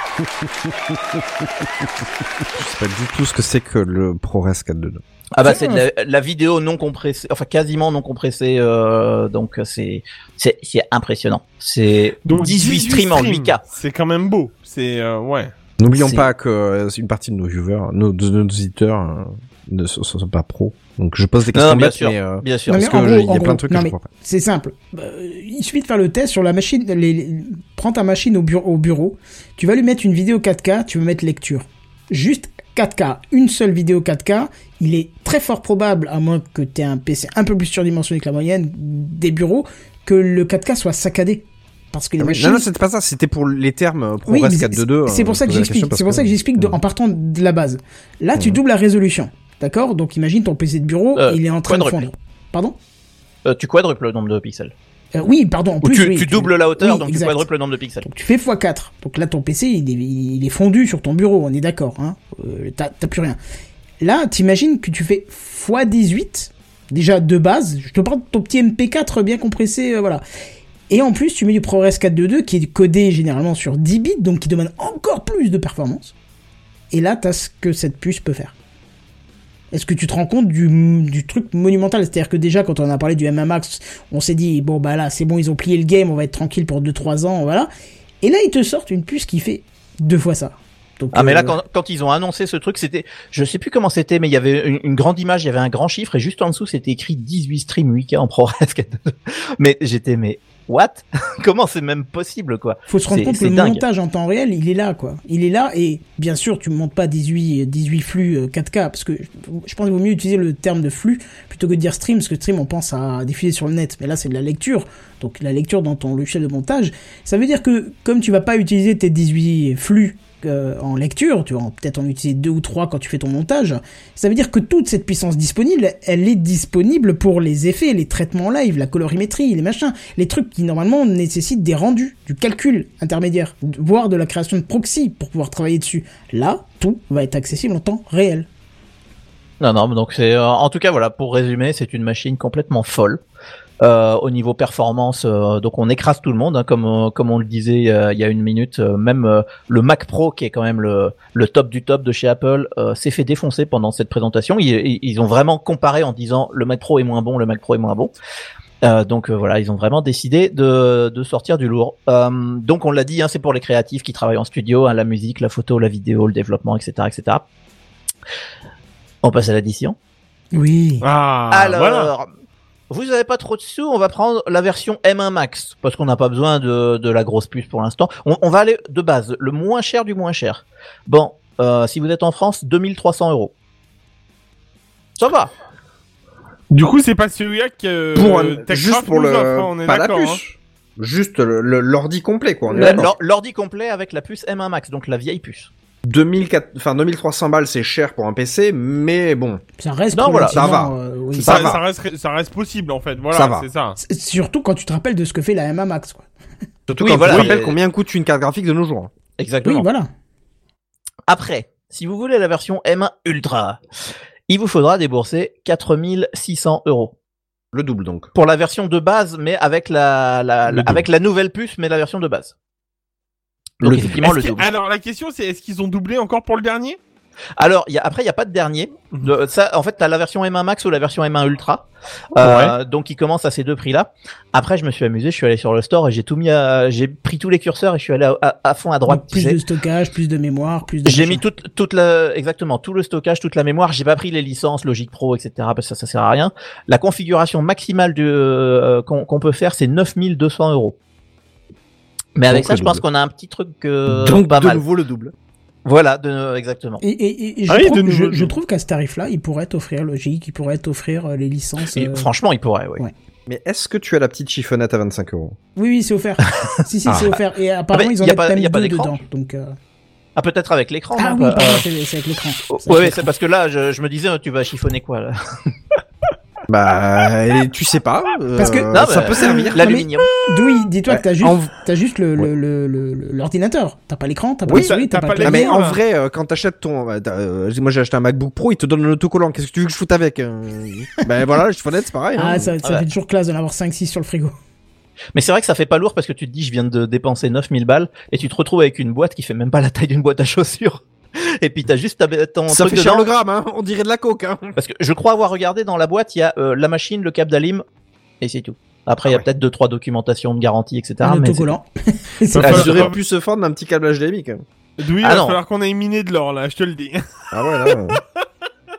sais pas du tout ce que c'est que le ProRes 422. Ah bah C'est la, la vidéo non compressée, enfin quasiment non compressée, euh, donc c'est c'est c'est impressionnant. C'est Donc, 18, streams en 8K. C'est quand même beau. C'est, euh, ouais. N'oublions pas que euh, une partie de nos viewers, nos, de nos auditeurs, euh, ne sont, sont pas pros. Donc je pose des questions Non, bien bêtes, sûr, mais euh, bien sûr. Parce que en je- gros- il y a plein de trucs non, que je mais comprends pas. C'est simple. Euh, il suffit de faire le test sur la machine. Les, les- prends ta machine au bureau, au bureau. Tu vas lui mettre une vidéo 4K. Tu vas mettre lecture. Juste 4K. Une seule vidéo 4K. Il est très fort probable, à moins que tu aies un PC un peu plus surdimensionné que la moyenne des bureaux, que le 4K soit saccadé. Parce que les machines. Non, non, c'était pas ça, c'était pour les termes euh, ProRes Oui, mais c'est- 422. C'est pour ça que j'explique. C'est pour ça que j'explique en partant de la base. Là, tu doubles la résolution. D'accord? Donc imagine ton PC de bureau, Euh, il est en train de fondre. Pardon? Euh, tu quadruples le nombre de pixels. Euh, Oui, pardon. En plus, tu, oui, tu doubles la hauteur, oui, donc exact. tu quadruples le nombre de pixels. Donc tu fais x4. Donc là, ton PC, il est, il est fondu sur ton bureau, on est d'accord. Hein T'as plus rien. Là, t'imagines que tu fais x18, déjà de base. Je te parle de ton petit MP4 bien compressé, voilà. Et en plus, tu mets du ProRes 422 qui est codé généralement sur 10 bits, donc qui demande encore plus de performance. Et là, t'as ce que cette puce peut faire. Est-ce que tu te rends compte du, du truc monumental? C'est-à-dire que déjà, quand on a parlé du MMA Max, on s'est dit, bon, bah là, c'est bon, ils ont plié le game, on va être tranquille pour 2-3 ans, voilà. Et là, ils te sortent une puce qui fait deux fois ça. Donc, Ah mais là euh, quand, quand ils ont annoncé ce truc c'était je sais plus comment c'était mais il y avait une, une grande image il y avait un grand chiffre et juste en dessous c'était écrit 18 streams 8K en 422. <laughs> mais j'étais mais what? <laughs> Comment c'est même possible quoi? Faut se rendre compte que le dingue. montage en temps réel, il est là, quoi. Il est là, et bien sûr, tu montes pas 18, 18 flux euh, 4K, parce que je pense qu'il vaut mieux utiliser le terme de flux plutôt que de dire stream, parce que stream, on pense à diffuser sur le net, mais là, c'est de la lecture. Donc, la lecture dans ton logiciel de montage, ça veut dire que, comme tu vas pas utiliser tes 18 flux euh, en lecture, tu vas en- peut-être en utiliser deux ou trois quand tu fais ton montage, ça veut dire que toute cette puissance disponible, elle est disponible pour les effets, les traitements live, la colorimétrie, les machins, les trucs qui normalement nécessitent des rendus, du calcul intermédiaire, voire de la création de proxy pour pouvoir travailler dessus. Là, tout va être accessible en temps réel. Non, non, donc c'est euh, en tout cas voilà pour résumer, c'est une machine complètement folle euh, au niveau performance. euh, donc on écrase tout le monde, hein, comme euh, comme on le disait euh, il y a une minute. euh, même euh, le Mac Pro, qui est quand même le le top du top de chez Apple, euh, s'est fait défoncer pendant cette présentation. Ils, ils- ils ont vraiment comparé en disant le Mac Pro est moins bon, le Mac Pro est moins bon. Euh, donc euh, voilà, ils ont vraiment décidé de, de sortir du lourd. Euh, donc on l'a dit, hein, c'est pour les créatifs qui travaillent en studio, hein, la musique, la photo, la vidéo, le développement, etc., etc. On passe à l'addition. Oui. Ah, Alors, voilà. Vous avez pas trop de sous, on va prendre la version M1 Max parce qu'on n'a pas besoin de, de la grosse puce pour l'instant. On, on va aller de base, le moins cher du moins cher. Bon, euh, si vous êtes en France, 2300 euros. Ça va. Du coup, c'est pas celui-là que pour un- juste pour le, offre, hein, on est pas la d'accord. hein. puce. Juste l'ordi complet, quoi. L'ordi complet avec la puce M1 Max, donc la vieille puce. 2004, enfin 2300 balles, c'est cher pour un PC, mais bon. Ça reste Non, voilà, ça relativement, va. euh, oui. Ça Ça, va. ça reste, ça reste possible en fait. Voilà, Ça va. c'est ça. Surtout quand tu te rappelles de ce que fait la MA Max, quoi. Surtout Oui, quand voilà, tu te rappelles combien coûte une carte graphique de nos jours. Exactement. Oui, voilà. Après, si vous voulez la version M1 Ultra, il vous faudra débourser 4600 euros. Le double donc. Pour la version de base, mais avec la, avec la nouvelle puce, mais la version de base. Donc effectivement le double. Alors la question c'est est-ce qu'ils ont doublé encore pour le dernier? Alors, il y a, après, il n'y a pas de dernier. Mhm. De- ça, en fait, tu as la version M1 Max ou la version M1 Ultra. Euh, Donc, il commence à ces deux prix-là. Après, je me suis amusé, je suis allé sur le store et j'ai tout mis à, j'ai pris tous les curseurs et je suis allé à, à- à fond à droite. Donc, plus sais. de stockage, plus de mémoire, plus de. J'ai mis toute, toute la, exactement, tout le stockage, toute la mémoire. J'ai pas pris les licences Logic Pro, etc. Parce que ça, ça sert à rien. La configuration maximale de, euh, qu'on qu'on peut faire, c'est 9200 euros. Mais avec Donc, ça, je pense qu'on a un petit truc euh, donc pas de mal. nouveau le double. Voilà, de, exactement. Et, et, et je, Ah oui, trouve, de je, nouveau, je de- trouve qu'à ce tarif-là, il pourrait t'offrir Logic, il pourrait t'offrir euh, les licences. Et euh, franchement, il pourrait, oui. ouais. Mais est-ce que tu as la petite chiffonnette à 25 euros? Oui, oui, c'est offert. <laughs> si, si, Ah. c'est offert. Et apparemment, mais ils en mettent pas- même y a pas deux d'écran dedans. Donc, euh, Ah, peut-être avec l'écran. Ah oui, euh, c'est avec l'écran. Oh, C'est ouais, avec ouais, c'est parce que là, je, je me disais, tu vas chiffonner quoi là? Bah, et tu sais pas. euh, Parce que- Non, ça peut servir. L'aluminium. l'écran. Oui, dis-toi Ouais, que t'as juste, t'as juste le, le- le- le- le- l'ordinateur. T'as pas l'écran, t'as pas Oui, la souris, t'as t'as pas pas Ah, le mais en vrai, euh, quand t'achètes ton, euh, t'as, euh, moi j'ai acheté un MacBook Pro, il te donne un autocollant. Qu'est-ce que tu veux que je foute avec <laughs> Ben voilà, la chiffonnette c'est pareil. Ah, hein. ça, ça Ouais. fait toujours classe d'en avoir 5-6 sur le frigo. Mais c'est vrai que ça fait pas lourd parce que tu te dis, je viens de dépenser 9000 balles et tu te retrouves avec une boîte qui fait même pas la taille d'une boîte à chaussures. Et puis t'as juste ta- ton Ça truc fait dedans. le gramme, hein. On dirait de la coke, hein. Parce que je crois avoir regardé dans la boîte, il y a euh, la machine, le câble d'alim et c'est tout. Après, il y a ouais. peut-être deux trois documentations de garantie, etc. un Ah, mais autocollant. Ça <laughs> Ah, J'aurais pu se fendre d'un petit câble HDMI quand même. Oui, il Ah va non. falloir qu'on aille miner de l'or là, je te le dis. Ah ouais, là. c'est de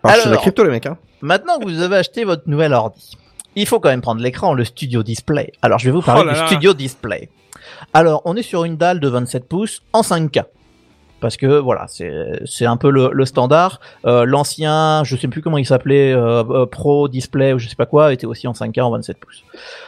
la Alors. crypto, les mecs, hein. Maintenant que vous avez acheté votre nouvel ordi, il faut quand même prendre l'écran, le Studio Display. Alors, je vais vous parler Oh là du là. Studio Display. Alors, on est sur une dalle de 27 pouces en 5K. Parce que voilà, c'est c'est un peu le, le standard. Euh, L'ancien, je sais plus comment il s'appelait, euh, euh, Pro Display ou je sais pas quoi, était aussi en 5K en 27 pouces.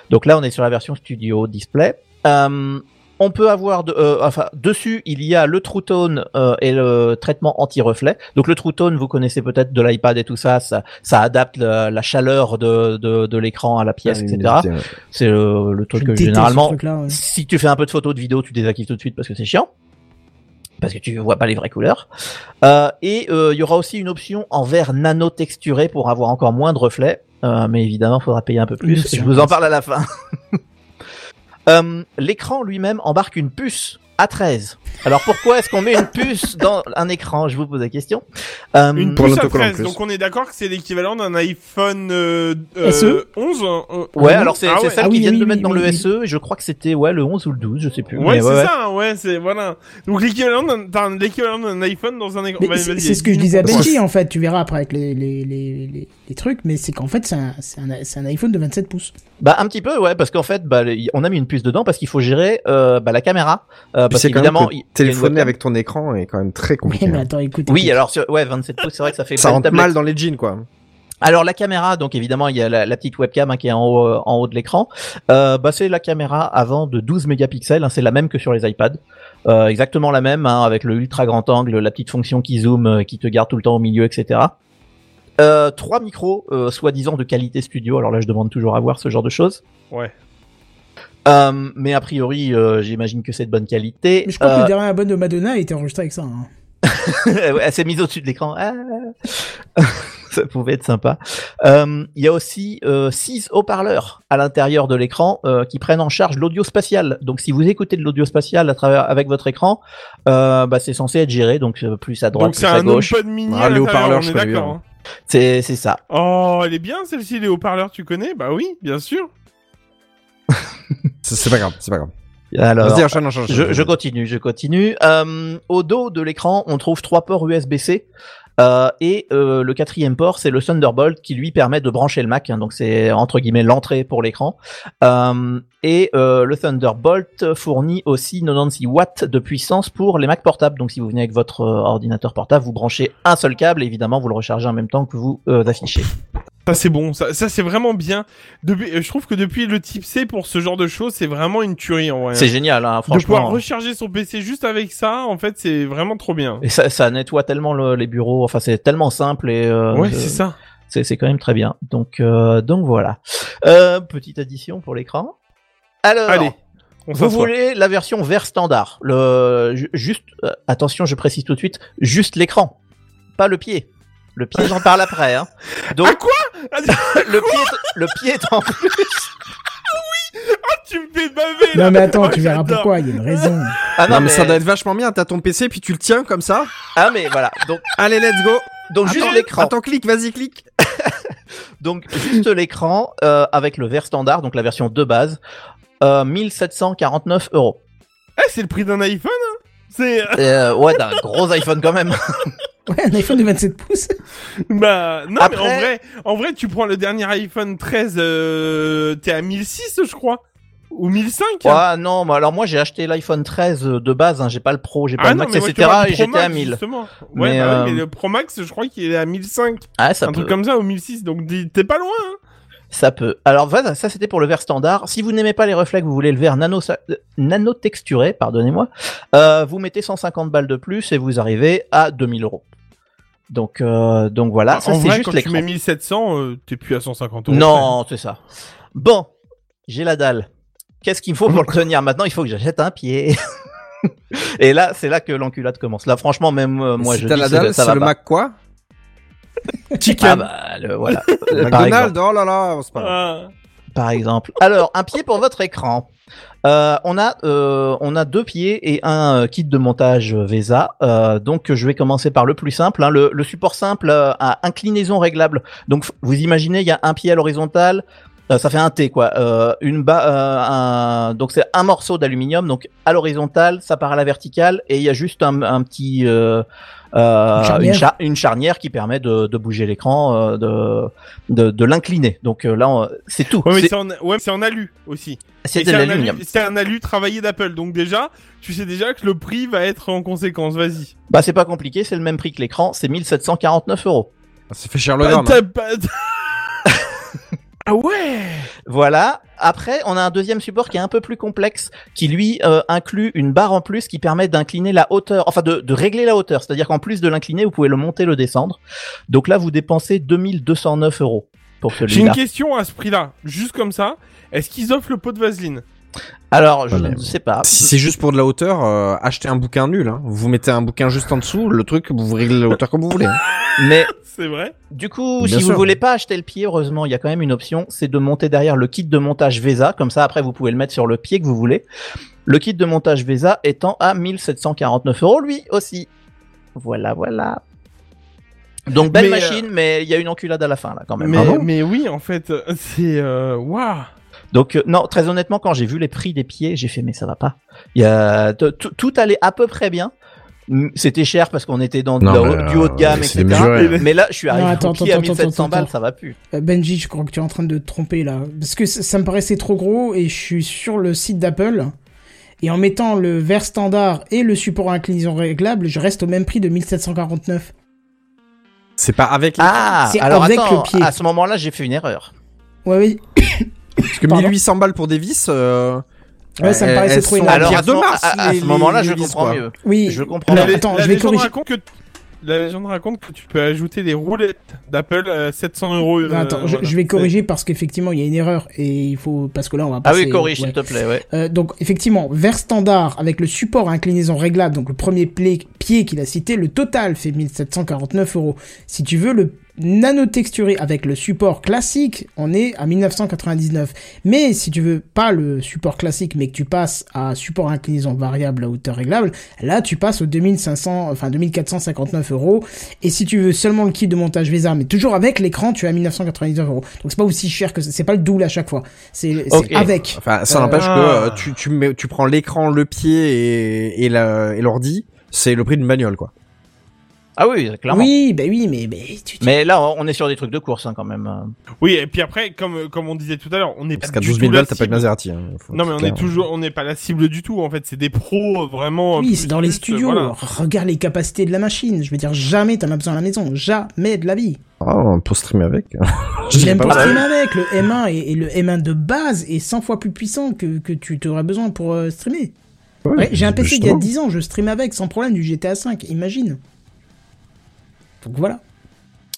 Donc là, on est sur la version Studio Display. Euh, on peut avoir, de, euh, enfin, dessus, il y a le True Tone euh, et le traitement anti-reflet. Donc le True Tone, vous connaissez peut-être de l'iPad et tout ça, ça, ça adapte la, la chaleur de, de, de l'écran à la pièce, Ah, etc. C'est le, le Je truc que généralement, ouais. si tu fais un peu de photos, de vidéos, tu désactives tout de suite parce que c'est chiant. Parce que tu vois pas les vraies couleurs. Euh, et euh, il y aura aussi une option en verre nano texturé pour avoir encore moins de reflets. Euh, mais évidemment, il faudra payer un peu plus. Je vous en parle à la fin. <laughs> Euh, L'écran lui-même embarque une puce A13. Alors pourquoi est-ce qu'on met une puce dans un écran? Je vous pose la question. Euh, Une Pour puce à l'autocollant, en 13, plus. donc on est d'accord que c'est l'équivalent d'un iPhone euh, euh, SE? 11 euh, Ouais, alors c'est ah ouais. celle Ah oui, qu'ils viennent oui, de oui, mettre dans oui, le. SE. Et je crois que c'était ouais le 11 ou le 12, je sais plus. Ouais, c'est ouais, ça, ouais, c'est voilà. Donc l'équivalent d'un l'équivalent d'un iPhone dans un écran. C'est ce que je disais à Benji en fait, tu verras après avec les, les, les, les, les trucs, mais c'est qu'en fait c'est un, c'est un, c'est un iPhone de 27 pouces. Bah un petit peu ouais parce qu'en fait bah on a mis une puce dedans parce qu'il faut gérer euh, bah, la caméra euh, parce qu'évidemment téléphoner avec ton écran est quand même très Oui, compliqué. mais hein. attends, écoute. oui écoute. alors sur, ouais 27 pouces c'est vrai que ça fait Ça rentre mal dans les jeans, quoi. Alors la caméra donc évidemment il y a la, la petite webcam hein, qui est en haut euh, en haut de l'écran euh, bah c'est la caméra avant de 12 mégapixels hein, c'est la même que sur les iPads euh, exactement la même hein, avec le ultra grand angle la petite fonction qui zoome euh, qui te garde tout le temps au milieu etc. Euh, trois micros euh, soi-disant de qualité studio alors là je demande toujours à voir ce genre de choses. Ouais. Euh, mais a priori, euh, j'imagine que c'est de bonne qualité. Mais je crois que Euh, le dernier album de Madonna a été enregistré avec ça. hein. <laughs> elle s'est mise au-dessus de l'écran. Ah. <laughs> Ça pouvait être sympa. Euh, Il y a aussi euh, six haut-parleurs à l'intérieur de l'écran euh, qui prennent en charge l'audio spatial. Donc, si vous écoutez de l'audio spatial à travers avec votre écran, euh, bah, c'est censé être géré. Donc, euh, plus à droite, Donc plus c'est à un gauche. HomePod mini. Ah, à les haut-parleurs, je d'accord. hein. C'est c'est ça. Oh, elle est bien celle-ci, les haut-parleurs, tu connais? Bah oui, bien sûr. <laughs> C'est pas grave, c'est pas grave. Alors, Vas-y, enchaîne, enchaîne, enchaîne. Je, je continue, je continue. Euh, au dos de l'écran, on trouve trois ports USB-C. Euh, et euh, le quatrième port, c'est le Thunderbolt qui lui permet de brancher le Mac. hein, donc c'est entre guillemets l'entrée pour l'écran. Et euh, le Thunderbolt fournit aussi 96 watts de puissance pour les Mac portables. Donc si vous venez avec votre euh, ordinateur portable, vous branchez un seul câble. Et évidemment, vous le rechargez en même temps que vous euh, affichez. Ça c'est bon, ça, ça c'est vraiment bien. Depuis, je trouve que depuis le type C pour ce genre de choses, c'est vraiment une tuerie en vrai. C'est génial, hein, de pouvoir franchement. recharger son PC juste avec ça, en fait, c'est vraiment trop bien. Et ça, ça nettoie tellement le- les bureaux. Enfin, c'est tellement simple et euh, ouais, c'est ça. c'est c'est quand même très bien. Donc euh, donc voilà. Euh, petite addition pour l'écran. Alors, Allez, on vous voulez la version vert standard. Le juste euh, attention, je précise tout de suite, juste l'écran, pas le pied. Le pied, j'en parle après. Hein. <laughs> Donc Ah, quoi? Ah, <laughs> le pied, est- le pied est en plus. Tu me fais baver Non là. mais attends, Oh, tu verras pourquoi, il y a une raison. Ah Non, mais ça doit être vachement bien. T'as ton PC puis tu le tiens comme ça. Ah mais voilà. Donc <laughs> Allez, let's go. donc juste Attends, l'écran. Attends, clique, vas-y, clique. Donc juste l'écran euh, avec le vert standard, donc la version de base, euh, 1749 euros. Eh, c'est le prix d'un iPhone hein C'est... Euh, ouais, d'un gros iPhone quand même. <laughs> Ouais, un iPhone de 27 pouces. Bah, non, Après- mais en vrai, en vrai, tu prends le dernier iPhone 13, euh, t'es à 1006, je crois. Ou 1005. Ouais, non, mais alors moi j'ai acheté l'iPhone 13 de base, hein, j'ai pas le Pro, j'ai pas Ah le Max, moi, etc. Et j'étais à Max, 1000. Justement. Ouais, Mais, bah euh, mais le Pro Max, je crois qu'il est à 1005. Ah, ça un peut. truc comme ça, ou 1006. Donc, t'es pas loin, hein. Ça peut. Alors voilà, ça c'était pour le verre standard. Si vous n'aimez pas les reflets, que vous voulez le verre nano, nano texturé, pardonnez-moi, euh, vous mettez 150 balles de plus et vous arrivez à 2000 euros. Donc euh, donc voilà, ça en c'est juste quand tu mets 1700, euh, t'es plus à 150 euros. Non, c'est ça. Bon, j'ai la dalle. Qu'est-ce qu'il me faut pour le tenir? Maintenant Il faut que j'achète un pied. <laughs> Et là, c'est là que l'enculade commence. Là, franchement, même euh, moi, si je dis la ça- dalle, ça va le pas. Mac quoi? Chicken. Ah bah, le, voilà. <laughs> Par exemple. McDonald's, oh là là, c'est pas grave. Ah. par exemple. Alors, un pied pour votre écran. Euh, on a euh, on a deux pieds et un euh, kit de montage VESA. Euh, donc je vais commencer par le plus simple. hein. Le, le support simple euh, à inclinaison réglable. Donc vous imaginez, il y a un pied à l'horizontale. euh, ça fait un T quoi. Euh, une bas, euh, un, donc c'est un morceau d'aluminium. Donc à l'horizontale, ça part à la verticale et il y a juste un, un petit euh, Une charnière. une, cha- une charnière qui permet de, de bouger l'écran, euh, de de, de l'incliner. Donc euh, là, c'est tout. Ouais, mais C'est- en, ouais, c'est en alu aussi. c'est un l'aluminium. alu- C'est un alu travaillé d'Apple. Donc déjà, tu sais déjà que le prix va être en conséquence. Vas-y. Bah c'est pas compliqué, c'est le même prix que l'écran, c'est 1749 euros. Ça fait cher le Ah, pas- ah ouais Voilà. Après, on a un deuxième support qui est un peu plus complexe, qui lui euh, inclut une barre en plus qui permet d'incliner la hauteur, enfin de, de régler la hauteur. C'est-à-dire qu'en plus de l'incliner, vous pouvez le monter, le descendre. Donc là, vous dépensez 2209 euros pour J'ai une celui-là. question à ce prix-là. Juste comme ça. Est-ce qu'ils offrent le pot de vaseline? Alors, je Voilà. ne sais pas. Si c'est juste pour de la hauteur, euh, achetez un bouquin nul. Hein. Vous mettez un bouquin juste en dessous, le truc, vous réglez la hauteur comme vous voulez. hein. <laughs> Mais <laughs> C'est vrai du coup, Bien si vous sûr. voulez pas acheter le pied, heureusement, il y a quand même une option, c'est de monter derrière le kit de montage VESA. Comme ça, après, vous pouvez le mettre sur le pied que vous voulez. Le kit de montage VESA étant à 1749 euros, lui aussi. Voilà, voilà. Donc belle Mais, euh, machine, mais il y a une enculade à la fin là quand même. mais, Ah bon? mais oui, en fait, euh, c'est... Euh... Waouh Donc euh, non, très honnêtement, quand j'ai vu les prix des pieds, j'ai fait mais ça va pas. Il y a tout allait à peu près bien. C'était cher parce qu'on était dans de Non, la- mais, du haut de gamme, euh, c'est etc. démesuré. Mais là, je suis arrivé Non, attends, au pied à attends, attends, 1700 attends, balles, attends. ça va plus. Euh, Benji, je crois que tu es en train de te tromper là. Parce que ça, ça me paraissait trop gros et je suis sur le site d'Apple. Et en mettant le verre standard et le support à inclinaison réglable, je reste au même prix de 1749. C'est pas avec les... Ah, C'est alors avec attends, le pied. à ce moment-là, j'ai fait une erreur. Ouais, oui. Parce que pardon. 1800 balles pour des vis... Euh... Ouais, ça me paraissait trop énorme. à Alors à ce, de Mars, à- à les- ce moment-là, je comprends quoi. mieux. Oui. Je comprends mieux. Attends, la je vais légende corriger. raconte que La légende raconte que tu peux ajouter des roulettes d'Apple à 700 euros. euh, attends, je, voilà. je vais corriger parce qu'effectivement il y a une erreur et il faut parce que là on va Ah passer. oui, corrige, ouais. s'il te plaît, ouais. Euh, donc effectivement, vers standard avec le support à inclinaison réglable, donc le premier pied qu'il a cité, le total fait 1749 euros. Si tu veux le nano texturé avec le support classique, on est à 1999. Mais si tu veux pas le support classique, mais que tu passes à support inclinaison variable à hauteur réglable, là tu passes aux 2500, enfin 2459 euros. Et si tu veux seulement le kit de montage VESA, mais toujours avec l'écran, tu es à 1999 euros. Donc c'est pas aussi cher que ça. c'est pas le double à chaque fois. C'est avec. Enfin, ça Euh, n'empêche que ah. euh, tu, tu, mets, tu prends l'écran, le pied et, et l'ordi, c'est le prix d'une bagnole, quoi. Ah oui, clairement. Oui, bah oui, mais, mais tu, tu- Mais là, on est sur des trucs de course hein, quand même. Oui, et puis après, comme comme on disait tout à l'heure, on n'est pas Parce qu'à du 12 tout 000 la balles, t'as pas de. Maserati. Hein. Non, mais on clair. est toujours, on n'est pas la cible du tout. En fait, c'est des pros euh, vraiment. oui, c'est dans les plus, euh, studios. voilà. Regarde les capacités de la machine. Je veux dire, jamais t'en as besoin à la maison. Jamais de la vie. Ah, pour streamer avec. <laughs> Pas pour streamer avec, le M1 et, et le M1 de base est 100 fois plus puissant que, que tu aurais besoin pour euh, streamer. Ouais, Ouais, j'ai un PC il y a justement. 10 ans, je stream avec sans problème du GTA 5, imagine. Donc voilà.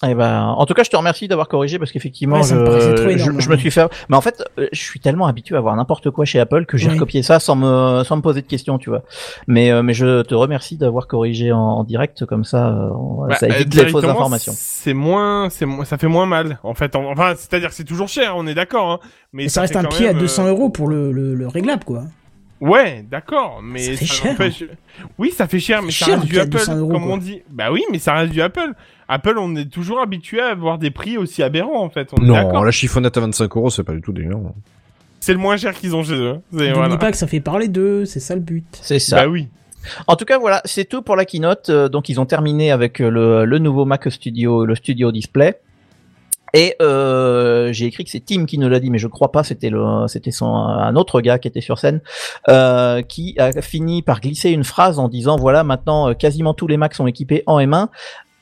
Eh ben, en tout cas, je te remercie d'avoir corrigé parce qu'effectivement, Ouais, ça me je, paraissait trop je- énorme, je me hein. suis fait. Mais en fait, euh, je suis tellement habitué à voir n'importe quoi chez Apple que j'ai Oui. recopié ça sans me sans me poser de questions, tu vois. Mais euh, mais je te remercie d'avoir corrigé en, en direct comme ça, euh, Bah, ça euh, évite les fausses informations. C'est moins, c'est moins, ça fait moins mal. En fait, En- enfin, c'est-à-dire que c'est toujours cher, on est d'accord. Hein, mais ça reste un pied à même, 200 euh, euros pour le, le, le réglable, quoi. Ouais, d'accord, mais Ça fait cher, Oui, ça fait cher, mais ça cher, reste du Apple, 200 euros, comme quoi. on dit. Bah oui, mais ça reste du Apple. Apple, on est toujours habitué à avoir des prix aussi aberrants, en fait. On Non, la chiffonnette à 25 euros, c'est pas du tout délirant. C'est le moins cher qu'ils ont chez eux. hein. N'oublie voilà. pas que ça fait parler d'eux, c'est ça le but. C'est ça. Bah oui. En tout cas, voilà, c'est tout pour la keynote. Euh, donc, ils ont terminé avec euh, le, le nouveau Mac Studio, le Studio Display. Et euh, j'ai écrit que c'est Tim qui nous l'a dit, mais je crois pas. C'était le, c'était son un autre gars qui était sur scène, euh, qui a fini par glisser une phrase en disant voilà, maintenant euh, quasiment tous les Macs sont équipés en M1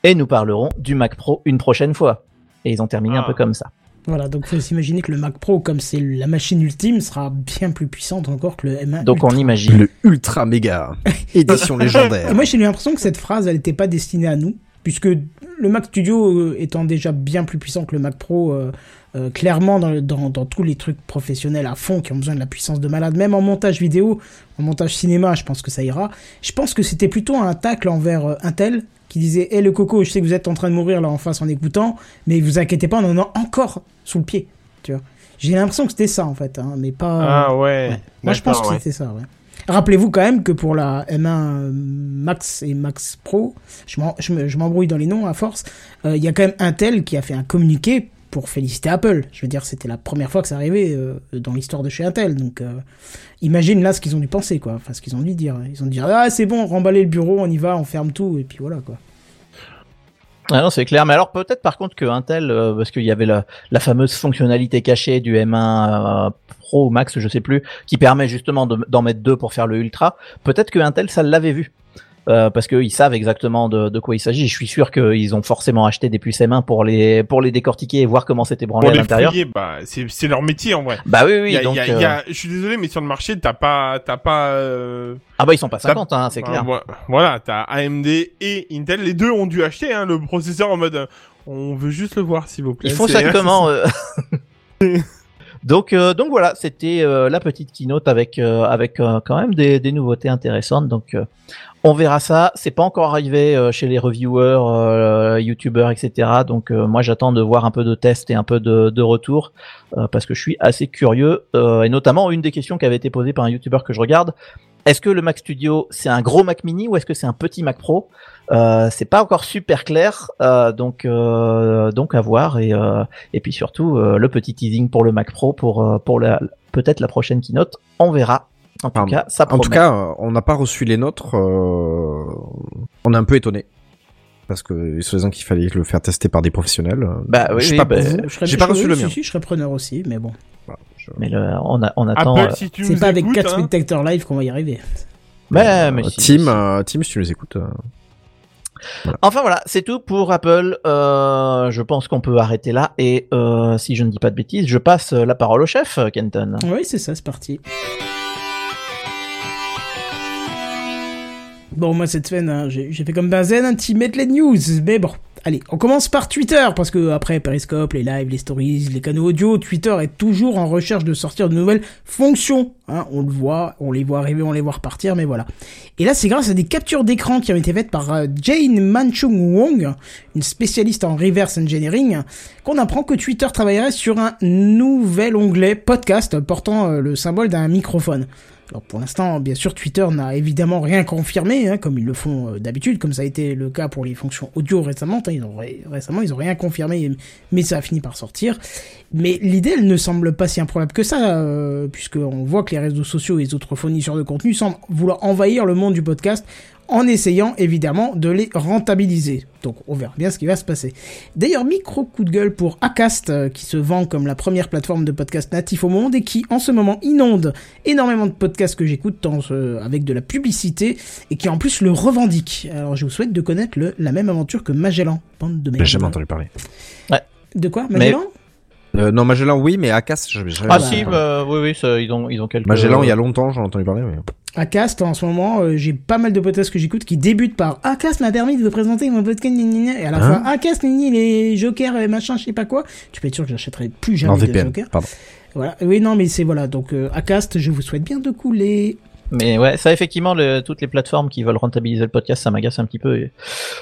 et nous parlerons du Mac Pro une prochaine fois. Et ils ont terminé un Ah. peu comme ça. Voilà, donc faut s'imaginer que le Mac Pro, comme c'est la machine ultime, sera bien plus puissante encore que le M1. Donc on imagine. Le ultra méga édition <laughs> légendaire. Et moi j'ai eu l'impression que cette phrase, elle n'était pas destinée à nous, puisque le Mac Studio euh, étant déjà bien plus puissant que le Mac Pro, euh, euh, clairement dans, dans, dans tous les trucs professionnels à fond qui ont besoin de la puissance de malade, même en montage vidéo, en montage cinéma, je pense que ça ira. Je pense que c'était plutôt un tacle envers Intel qui disait Hé le coco, je sais que vous êtes en train de mourir là en face en écoutant, mais vous inquiétez pas, on en a encore sous le pied. Tu vois. J'ai l'impression que c'était ça en fait, hein, mais pas. Ah ouais. Ouais. Moi, je pense que ouais. c'était ça, ouais. Rappelez-vous quand même que pour la M1 Max et Max Pro, je m'embrouille dans les noms à force, euh, il y a quand même Intel qui a fait un communiqué pour féliciter Apple. Je veux dire, c'était la première fois que ça arrivait euh, dans l'histoire de chez Intel. Donc, euh, imagine là ce qu'ils ont dû penser, quoi. Enfin, ce qu'ils ont dû dire. Ils ont dû dire, ah, c'est bon, remballer le bureau, on y va, on ferme tout, et puis voilà, quoi. Ah non, c'est clair. Mais alors peut-être par contre que Intel, euh, parce qu'il y avait la, la fameuse fonctionnalité cachée du M1 euh, Pro ou Max, je sais plus, qui permet justement de- d'en mettre deux pour faire le Ultra. Peut-être que Intel ça l'avait vu. Euh, parce qu'ils savent exactement de, de quoi il s'agit. Je suis sûr qu'ils ont forcément acheté des puces M1 pour les pour les décortiquer et voir comment c'était branlé Pour à l'intérieur. bah, c'est leur métier en vrai. Bah oui, oui. Il y a- donc, il y a- il y euh, a- je suis désolé, mais sur le marché, t'as pas, t'as pas. euh, Ah bah ils sont pas t'as- 50, hein, c'est clair. vo- voilà, t'as AMD et Intel. Les deux ont dû acheter hein, le processeur en mode. on veut juste le voir, s'il vous plaît. Ils font ça comment <laughs> <laughs> Donc euh, donc voilà, c'était euh, la petite keynote avec euh, avec quand même des, des nouveautés intéressantes. Donc on verra ça. C'est pas encore arrivé euh, chez les reviewers, euh, youtubeurs, etc. Donc euh, moi j'attends de voir un peu de tests et un peu de, de retours euh, parce que je suis assez curieux euh, et notamment une des questions qui avait été posée par un youtubeur que je regarde. Est-ce que le Mac Studio c'est un gros Mac Mini ou est-ce que c'est un petit Mac Pro? Euh, C'est pas encore super clair, euh, donc euh, donc à voir et euh, et puis surtout euh, le petit teasing pour le Mac Pro pour euh, pour la peut-être la prochaine keynote, on verra. En tout cas, ça En promet. tout cas, on n'a pas reçu les nôtres. euh, On est un peu étonné parce que soi-disant qu'il fallait le faire tester par des professionnels. Bah oui, je sais oui, pas bah, pour vous. Je serais- J'ai pas je- reçu oui, le si, mien. si, je serais preneur aussi, mais bon. Voilà, je- mais le, on, a, on attend. Euh, si C'est pas avec écoutes, 4 hein, spectateurs live qu'on va y arriver. mais, mais Euh, si, Tim, si. euh, Tim, si tu nous écoutes. euh, Enfin voilà, c'est tout pour Apple. Euh, je pense qu'on peut arrêter là et euh, si je ne dis pas de bêtises, je passe la parole au chef, Kenton. Oui, c'est ça, c'est parti. Bon, moi, cette semaine, hein, j'ai fait comme Benzen, un petit les news. Mais bon, allez, on commence par Twitter, parce que après Periscope, les lives, les stories, les canaux audio, Twitter est toujours en recherche de sortir de nouvelles fonctions. Hein, on le voit, on les voit arriver, on les voit repartir, mais voilà. Et là, c'est grâce à des captures d'écran qui ont été faites par euh, Jane Manchung Wong, une spécialiste en reverse engineering, qu'on apprend que Twitter travaillerait sur un nouvel onglet podcast portant euh, le symbole d'un microphone. Alors pour l'instant, bien sûr, Twitter n'a évidemment rien confirmé, hein, comme ils le font euh, d'habitude, comme ça a été le cas pour les fonctions audio récemment. hein, ils ont ré- récemment, ils ont rien confirmé, mais ça a fini par sortir. Mais l'idée, elle ne semble pas si improbable que ça, euh, puisque on voit que les réseaux sociaux et les autres fournisseurs de contenu semblent vouloir envahir le monde du podcast en essayant évidemment de les rentabiliser. Donc on verra bien ce qui va se passer. D'ailleurs, micro coup de gueule pour Acast, euh, qui se vend comme la première plateforme de podcast natif au monde et qui en ce moment inonde énormément de podcasts que j'écoute tant, euh, avec de la publicité et qui en plus le revendique. Alors je vous souhaite de connaître le, la même aventure que Magellan. Bande de J'ai jamais entendu parler. De quoi? Mais- Magellan Euh, non, Magellan, oui, mais Acas, j'avais jamais Ah si, bah, oui, oui, ça, ils ont, ils ont quelques. Magellan, il y a longtemps, j'en ai entendu parler. Mais... Acast, en ce moment, euh, j'ai pas mal de podcasts que j'écoute qui débutent par Acast m'a permis de vous présenter mon podcast, gna gna gna. et à la Hein fin, Acast, gna gna, les jokers, et machin, je sais pas quoi. Tu peux être sûr que j'achèterai plus jamais Non, de VPN, jokers. pardon. Voilà. Oui, non, mais c'est voilà. Donc, euh, Acast, je vous souhaite bien de couler. Mais ouais, ça effectivement, le, toutes les plateformes qui veulent rentabiliser le podcast, ça m'agace un petit peu. Et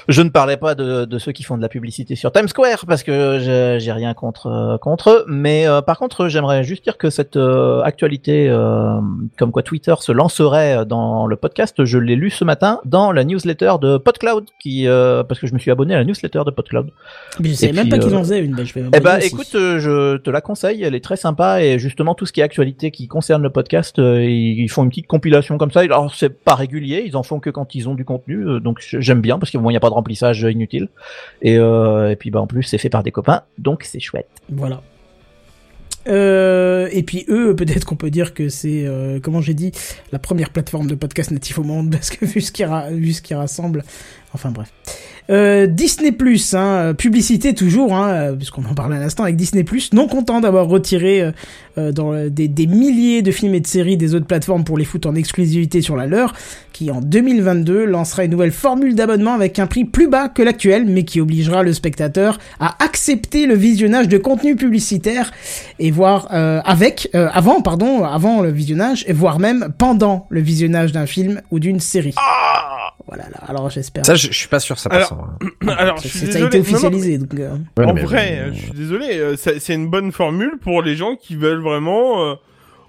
je ne parlais pas de, de ceux qui font de la publicité sur Times Square parce que j'ai rien contre euh, contre eux. Mais euh, par contre, j'aimerais juste dire que cette euh, actualité, euh, comme quoi Twitter se lancerait dans le podcast, je l'ai lu ce matin dans la newsletter de PodCloud, qui euh, parce que je me suis abonné à la newsleter de PodCloud. Mais je savais même pas qu'ils euh, en faisaient une. Bah, je vais Eh ben, aussi. écoute, euh, je te la conseille, elle est très sympa et justement tout ce qui est actualité qui concerne le podcast, euh, ils font une petite compilation comme ça. Alors c'est pas régulier, ils en font que quand ils ont du contenu, euh, donc j'aime bien parce qu'il n'y a pas de remplissage inutile et, euh, et puis bah en plus c'est fait par des copains, donc c'est chouette. Voilà. Euh, et puis eux, <laughs> peut-être qu'on peut dire que c'est, euh, comment j'ai dit, la première plateforme de podcast natif au monde, <laughs> parce que vu ce qu'ils ra- qu'ils rassemblent, enfin bref. Euh, Disney Plus, hein, euh, publicité toujours, hein, euh, puisqu'on en parlait à l'instant avec Disney Plus, non content d'avoir retiré euh, euh, dans le- des, des milliers de films et de séries des autres plateformes pour les foutre en exclusivité sur la leur, qui en 2022 lancera une nouvelle formule d'abonnement avec un prix plus bas que l'actuel, mais qui obligera le spectateur à accepter le visionnage de contenu publicitaire et voir euh, avec, euh, avant, pardon, avant le visionnage, et voire même pendant le visionnage d'un film ou d'une série. Voilà, là, alors j'espère. Ça, je, je suis pas sûr, ça passe. hein. <clears throat> Alors, je suis ça a été Non, non, officialisé, donc. euh, Ouais, en mais- vrai, euh, je suis désolé, euh, c'est une bonne formule pour les gens qui veulent vraiment. euh,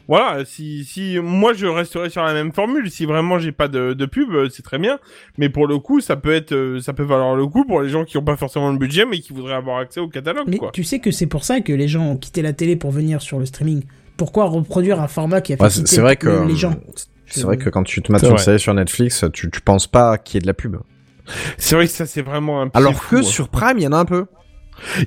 voilà, si, si moi je resterai sur la même formule, si vraiment j'ai pas de, de pub, euh, c'est très bien. Mais pour le coup, ça peut être, euh, ça peut valoir le coup pour les gens qui ont pas forcément le budget, mais qui voudraient avoir accès au catalogue, Mais quoi. tu sais que c'est pour ça que les gens ont quitté la télé pour venir sur le streaming. Pourquoi reproduire un format qui a fait Ouais, quitter c'est vrai que les gens? C'est vrai que quand tu te mates une série sur Netflix, tu, tu penses pas qu'il y ait de la pub. C'est vrai que ça c'est vraiment un. Alors c'est que hein. sur Prime, il y en a un peu.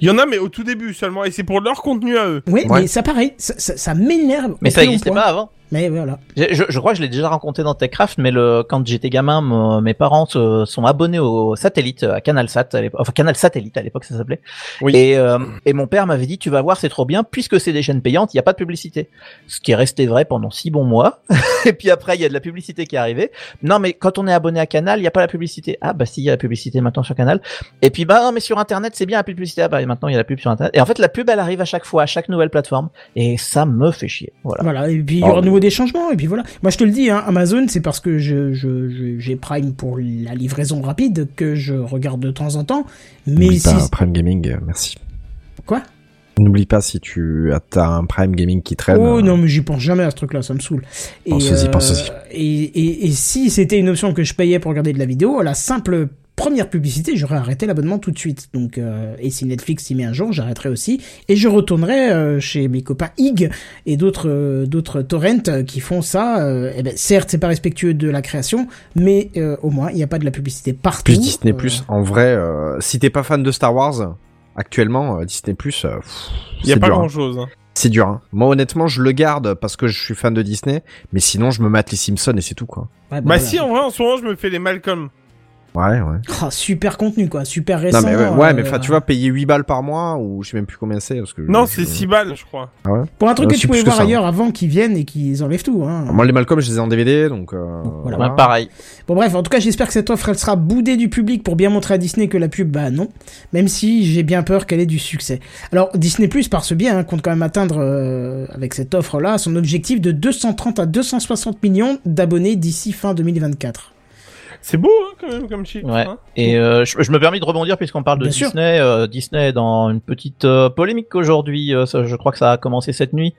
il y en a, mais au tout début seulement, et c'est pour leur contenu à eux. Oui, Ouais. mais ça pareil, ça, ça, ça m'énerve. Mais ça n'existait pas avant. Mais voilà. Je, je, je crois que je l'ai déjà raconté dans TechCraft, mais le, quand j'étais gamin, me- mes parents se- sont abonnés au satellite, à CanalSat, à l'époque- enfin Canal Satellite à l'époque ça s'appelait. Oui. Et, euh, et mon père m'avait dit, tu vas voir, c'est trop bien, puisque c'est des chaînes payantes, il n'y a pas de publicité. Ce qui est resté vrai pendant six bons mois. <laughs> et puis après, il y a de la publicité qui est arrivée. Non, mais quand on est abonné à Canal, il n'y a pas la publicité. Ah bah si, il y a la publicité maintenant sur Canal. Et puis bah non, mais sur Internet, c'est bien la publicité. Ah bah maintenant, il y a la pub sur Internet. Et en fait, la pub, elle arrive à chaque fois, à chaque nouvelle plateforme. Et ça me fait chier. Voilà. Voilà, et puis il y Oh, aura de des changements, et puis voilà. Moi je te le dis, hein, Amazon, c'est parce que je, j'ai Prime pour la livraison rapide que je regarde de temps en temps. Mais N'oublie si. pas Prime Gaming, euh, merci. Quoi? N'oublie pas si tu as un Prime Gaming qui traîne. Oh euh, non, mais j'y pense jamais à ce truc-là, ça me saoule. Et, Pense-y, pense-y. Et, et, et si c'était une option que je payais pour regarder de la vidéo, la simple première publicité, j'aurais arrêté l'abonnement tout de suite. Donc, euh, et si Netflix s'y met un jour, j'arrêterai aussi. Et je retournerai euh, chez mes copains IG et d'autres euh, d'autres torrents qui font ça. Euh, eh ben, certes, c'est pas respectueux de la création, mais euh, au moins, il n'y a pas de la publicité partout. Plus Disney Euh, Plus, en vrai, euh, si t'es pas fan de Star Wars, actuellement, euh, Disney Plus, euh, Il y a c'est pas dur. hein. grand chose. C'est dur. hein. Moi, honnêtement, je le garde parce que je suis fan de Disney, mais sinon, je me mate les Simpsons et c'est tout, quoi. ouais, Bah voilà. si, en vrai, en ce moment, je me fais les Malcolm. Ouais, ouais. Ah, super contenu, quoi. Super récent. Non, mais ouais, ouais, euh, mais enfin, tu vois, payer 8 balles par mois, ou je sais même plus combien c'est, parce que. Non, c'est 6 balles, je crois. Ah ouais? Pour un truc Euh, que tu pouvais voir ça, ailleurs avant qu'ils viennent et qu'ils enlèvent tout. Hein. Moi, les Malcolm, je les ai en DVD, donc, euh, Voilà. Ouais, pareil. Bon bref, en tout cas j'espère que cette offre elle sera boudée du public pour bien montrer à Disney que la pub, bah non. Même si j'ai bien peur qu'elle ait du succès. Alors Disney Plus par ce biais hein, compte quand même atteindre euh, avec cette offre là son objectif de 230 à 260 millions d'abonnés d'ici fin 2024. C'est beau, hein, quand même, comme chiffre. Ouais. hein. Et euh, je, je me permets de rebondir puisqu'on parle de Bien. Disney. Euh, Disney est dans une petite euh, polémique aujourd'hui. Euh, je crois que ça a commencé cette nuit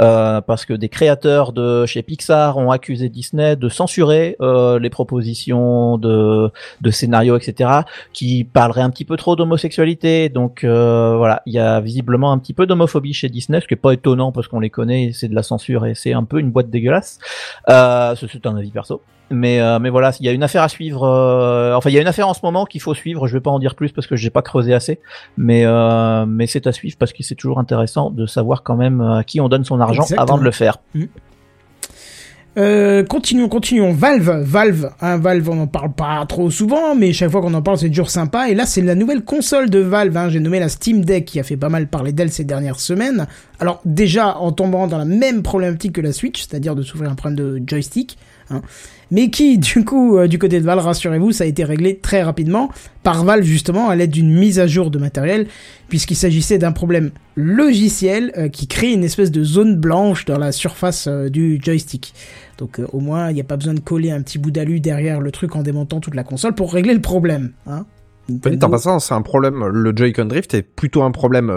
euh, parce que des créateurs de chez Pixar ont accusé Disney de censurer euh, les propositions de, de scénarios, etc., qui parleraient un petit peu trop d'homosexualité. Donc euh, voilà, il y a visiblement un petit peu d'homophobie chez Disney, ce qui est pas étonnant parce qu'on les connaît, c'est de la censure et c'est un peu une boîte dégueulasse. Euh, ce- c'est un avis perso. Mais euh, mais voilà, il y a une affaire à suivre. euh, enfin, il y a une affaire en ce moment qu'il faut suivre. Je vais pas en dire plus parce que j'ai pas creusé assez. Mais euh, mais c'est à suivre parce que c'est toujours intéressant de savoir quand même à qui on donne son argent Exactement. avant de le faire. Euh, continuons, continuons. Valve, Valve, hein, Valve, on en parle pas trop souvent, mais chaque fois qu'on en parle, c'est toujours sympa. Et là, c'est la nouvelle console de Valve. Hein, J'ai nommé la Steam Deck, qui a fait pas mal parler d'elle ces dernières semaines. Alors déjà, en tombant dans la même problématique que la Switch, c'est-à-dire de souffrir un problème de joystick. Hein, mais qui, du coup, euh, du côté de Valve, rassurez-vous, ça a été réglé très rapidement par Valve justement à l'aide d'une mise à jour de matériel, puisqu'il s'agissait d'un problème logiciel euh, qui crée une espèce de zone blanche dans la surface euh, du joystick. Donc au moins, il n'y a pas besoin de coller un petit bout d'alu derrière le truc en démontant toute la console pour régler le problème. Hein en passant, c'est un problème. Le Joy-Con Drift est plutôt un problème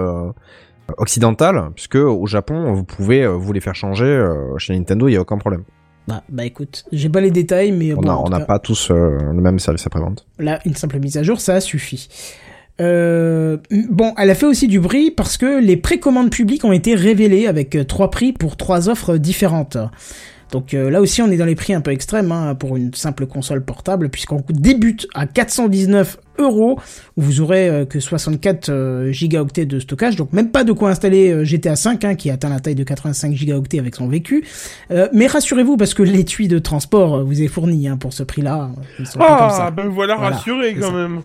occidental, puisque au Japon, vous pouvez vous les faire changer. chez Nintendo, il y a aucun problème. Bah, bah écoute, j'ai pas les détails, mais On bon, n'a cas, pas tous euh, le même service après-vente. Là, une simple mise à jour, ça suffit. Euh, bon, elle a fait aussi du bruit parce que les précommandes publiques ont été révélées avec euh, trois prix pour trois offres différentes. Donc euh, là aussi, on est dans les prix un peu extrêmes hein, pour une simple console portable, puisqu'on débute à 419 euros, où vous aurez euh, que 64 euh, gigaoctets de stockage, donc même pas de quoi installer euh, GTA 5, hein, qui atteint la taille de 85 gigaoctets avec son vécu. Euh, mais rassurez-vous, parce que l'étui de transport vous est fourni hein, pour ce prix-là. Ah, ben voilà, Voilà, rassuré quand ça. même.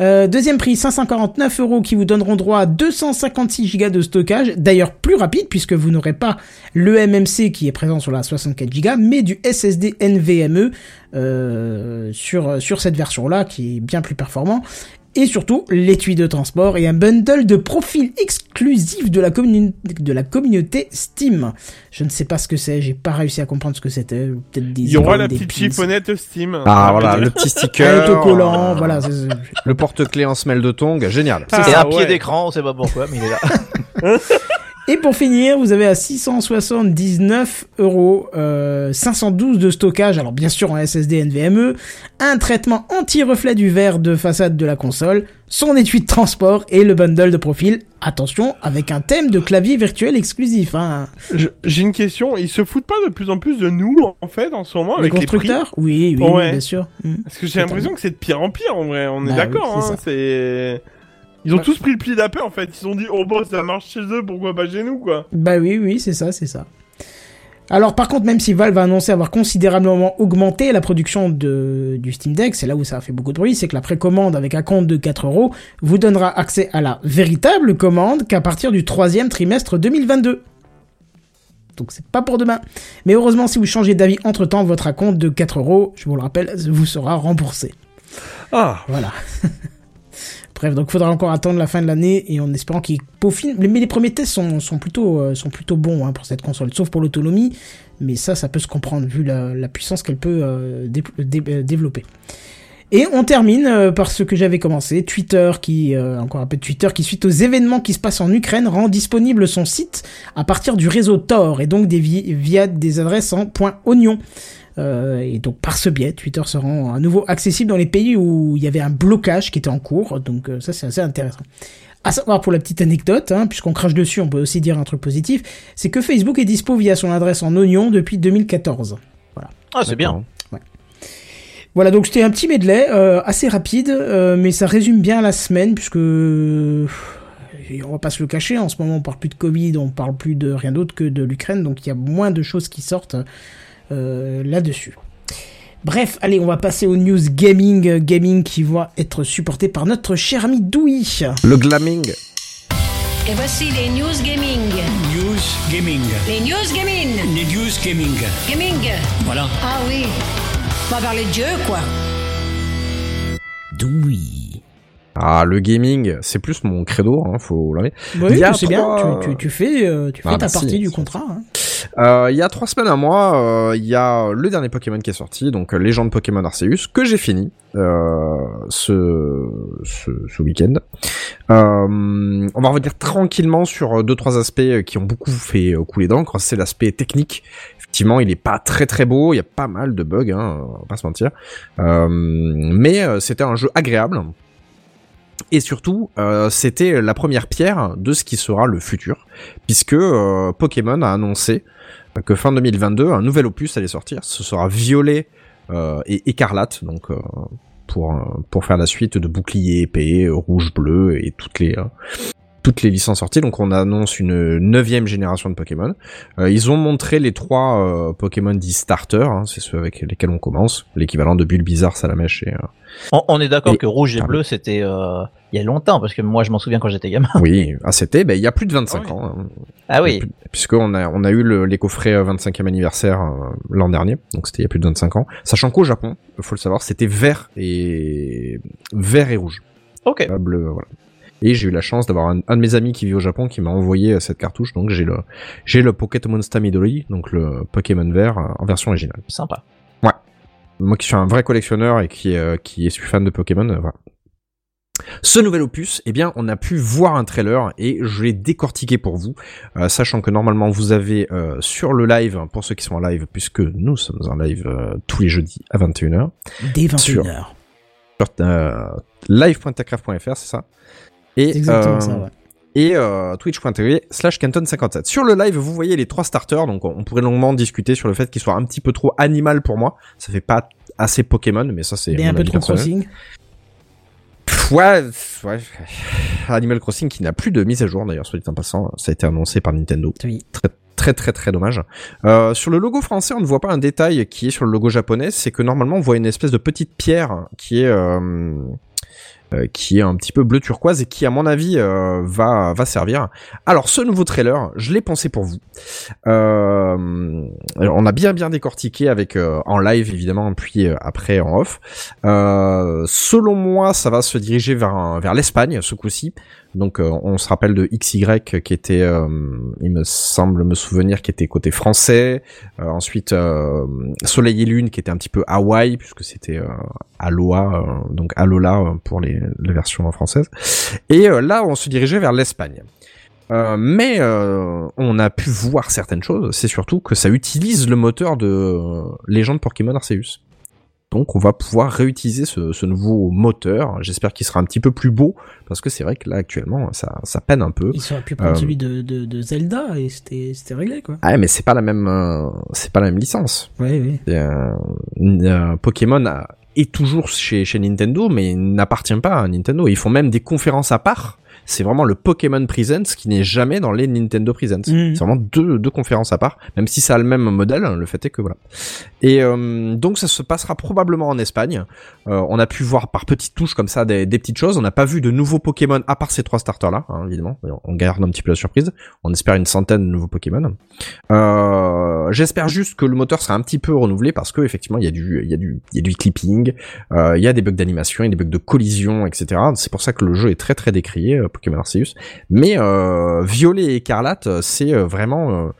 Euh, deuxième prix, 549 euros qui vous donneront droit à 256 Go de stockage. D'ailleurs, plus rapide puisque vous n'aurez pas le MMC qui est présent sur la 64 Go, mais du SSD NVMe euh, sur, sur cette version-là qui est bien plus performant. Et surtout, l'étui de transport et un bundle de profils exclusifs de la, de la communauté Steam. Je ne sais pas ce que c'est, j'ai pas réussi à comprendre ce que c'était. Peut-être des Il y aura la petite chiffonnette Steam. Ah Ça voilà, le petit sticker, <laughs> autocollant, euh, voilà. c'est- c'est- le porte-clés en semelle de tong, génial. Ah, et un ouais. pied d'écran, on sait pas pourquoi, mais il est là. <laughs> Et pour finir, vous avez à 679 euros, euh, 512 de stockage, alors bien sûr en SSD NVMe, un traitement anti-reflet du verre de façade de la console, son étui de transport et le bundle de profil. Attention, avec un thème de clavier virtuel exclusif. Hein. J'ai une question. Ils se foutent pas de plus en plus de nous, en fait, en ce moment, Les avec les prix constructeurs? Oui, oui, Ouais. bien sûr. Mm. Parce que j'ai l'impression que c'est de pire en pire, en vrai. On est Bah d'accord, oui, Ils ont Bah. tous pris le pli d'appel, en fait. Ils se sont dit, oh, bah, ça marche chez eux, pourquoi pas chez nous, quoi. Bah oui, oui, c'est ça, c'est ça. Alors par contre, même si Valve a annoncé avoir considérablement augmenté la production de, du Steam Deck, c'est là où ça a fait beaucoup de bruit, c'est que la précommande avec un compte de 4 euros vous donnera accès à la véritable commande qu'à partir du troisième trimestre 2022. Donc c'est pas pour demain. Mais heureusement, si vous changez d'avis entre-temps, votre compte de 4 euros, je vous le rappelle, vous sera remboursé. Ah. Voilà. <laughs> Bref, donc faudra encore attendre la fin de l'année et en espérant qu'ils peaufinent. Mais les premiers tests sont, sont plutôt, euh, sont plutôt bons hein, pour cette console, sauf pour l'autonomie. Mais ça, ça peut se comprendre vu la, puissance qu'elle peut euh, euh, développer. Et on termine par ce que j'avais commencé, Twitter qui, euh, encore un peu de Twitter, qui suite aux événements qui se passent en Ukraine, rend disponible son site à partir du réseau Tor et donc via des adresses en .oignon. Euh, et donc par ce biais, Twitter se rend à nouveau accessible dans les pays où il y avait un blocage qui était en cours. Donc euh, ça c'est assez intéressant. À savoir pour la petite anecdote, hein, puisqu'on crache dessus, on peut aussi dire un truc positif, c'est que Facebook est dispo via son adresse en oignon depuis 2014. Ah, c'est bien. Voilà, donc c'était un petit medley euh, assez rapide, euh, mais ça résume bien la semaine puisque euh, on va pas se le cacher. En ce moment, on parle plus de Covid, on parle plus de rien d'autre que de l'Ukraine, donc il y a moins de choses qui sortent euh, là-dessus. Bref, allez, on va passer aux news gaming, euh, gaming qui va être supporté par notre cher ami Doui. Le glamming. Et voici les news gaming. News Gaming. Les news gaming. Les News Gaming. Gaming. Voilà. Ah oui. On va parler de Dieu, quoi. Doui. Ah, le gaming, c'est plus mon credo, hein, faut l'avouer. Oui, c'est bien, tu, tu, tu fais, euh, tu fais Ah, ta merci, partie du contrat. hein. Euh, il y a trois semaines à moi, euh, il y a le dernier Pokémon qui est sorti, donc euh, Légende Pokémon Arceus, que j'ai fini euh, ce, ce, ce week-end. Euh, on va revenir tranquillement sur euh, deux trois aspects qui ont beaucoup fait couler d'encre. C'est l'aspect technique. Effectivement, il est pas très très beau, il y a pas mal de bugs, hein, on va pas se mentir. Mais c'était un jeu agréable. Et surtout, euh, c'était la première pierre de ce qui sera le futur, puisque euh, Pokémon a annoncé que fin 2022, un nouvel opus allait sortir. Ce sera Violet euh, et Écarlate, donc euh, pour pour faire la suite de Bouclier euh, Rouge bleu et toutes les toutes les licences sorties. Donc on annonce une neuvième génération de Pokémon. Euh, ils ont montré les trois euh, Pokémon dits starters, hein, c'est ceux avec lesquels on commence, l'équivalent de Bulbizarre, Salamèche et euh, On, on est d'accord Et- que rouge et bleu c'était euh, il y a longtemps parce que moi je m'en souviens quand j'étais gamin. oui, ah, c'était ben, il y a plus de 25 Ah oui. ans. hein. Ah oui. Puisqu'on a, on a eu le, les coffrets euh, 25e anniversaire l'an dernier, donc c'était il y a plus de 25 ans. Sachant qu'au Japon, faut le savoir, c'était vert et vert et rouge, Ok. pas bleu, voilà. Et j'ai eu la chance d'avoir un, un de mes amis qui vit au Japon qui m'a envoyé euh, cette cartouche, donc j'ai le j'ai le Pokémon Midori, donc le Pokémon vert euh, en version originale. Sympa. Moi qui suis un vrai collectionneur et qui euh, qui suis fan de Pokémon, euh, voilà. Ce nouvel opus, eh bien, on a pu voir un trailer et je l'ai décortiqué pour vous, euh, sachant que normalement vous avez euh, sur le live, pour ceux qui sont en live, puisque nous sommes en live euh, tous les jeudis à 21h, Dès Sûr. 21h. sur euh, live.techcraft.fr, c'est ça? Et, exactement euh, ça, ouais. et euh, twitch.tv slash canton57. Sur le live, vous voyez les trois starters, donc on pourrait longuement discuter sur le fait qu'ils soient un petit peu trop animal pour moi. Ça fait pas assez Pokémon, mais ça c'est Mais un peu trop crossing. Ouais, ouais. <laughs> Animal Crossing qui n'a plus de mise à jour d'ailleurs, soit dit en passant, ça a été annoncé par Nintendo. Oui. Très très très très dommage. Euh, sur le logo français, on ne voit pas un détail qui est sur le logo japonais, c'est que normalement on voit une espèce de petite pierre qui est euh, qui est un petit peu bleu turquoise et qui à mon avis euh, va va servir. Alors ce nouveau trailer, je l'ai pensé pour vous. Euh, on a bien bien décortiqué avec euh, en live évidemment puis euh, après en off. Euh, selon moi, ça va se diriger vers vers l'Espagne ce coup-ci. Donc euh, on se rappelle de XY qui était, euh, il me semble me souvenir, qui était côté français. Euh, ensuite Soleil et Lune qui était un petit peu Hawaï puisque c'était Aloha, donc Alola pour les, les versions françaises. Et là on se dirigeait vers l'Espagne. Mais on a pu voir certaines choses. C'est surtout que ça utilise le moteur de Légende Pokémon Arceus. Donc on va pouvoir réutiliser ce, ce nouveau moteur. J'espère qu'il sera un petit peu plus beau parce que c'est vrai que là actuellement ça, ça peine un peu. Ils auraient pu prendre Euh, celui de, de, de Zelda et c'était c'était réglé, quoi. Ah mais c'est pas la même, euh, c'est pas la même licence. Ouais, oui. Euh, euh, Pokémon a- est toujours chez, chez Nintendo, mais il n'appartient pas à Nintendo. Ils font même des conférences à part. C'est vraiment le Pokémon Presents qui n'est jamais dans les Nintendo Presents. Mhm. C'est vraiment deux, deux conférences à part, même si ça a le même modèle. Le fait est que voilà. Et euh, donc ça se passera probablement en Espagne. Euh, on a pu voir par petites touches comme ça des, des petites choses. On n'a pas vu de nouveaux Pokémon à part ces trois starters là, hein, évidemment. On garde un petit peu la surprise. On espère une centaine de nouveaux Pokémon. Euh, J'espère juste que le moteur sera un petit peu renouvelé parce que effectivement il y a du, il y a du, il y a du clipping, euh, il y a des bugs d'animation, il y a des bugs de collision, etc. C'est pour ça que le jeu est très très décrié, euh, Pokémon Arceus. Mais euh, Violet et Écarlate, euh, c'est euh, vraiment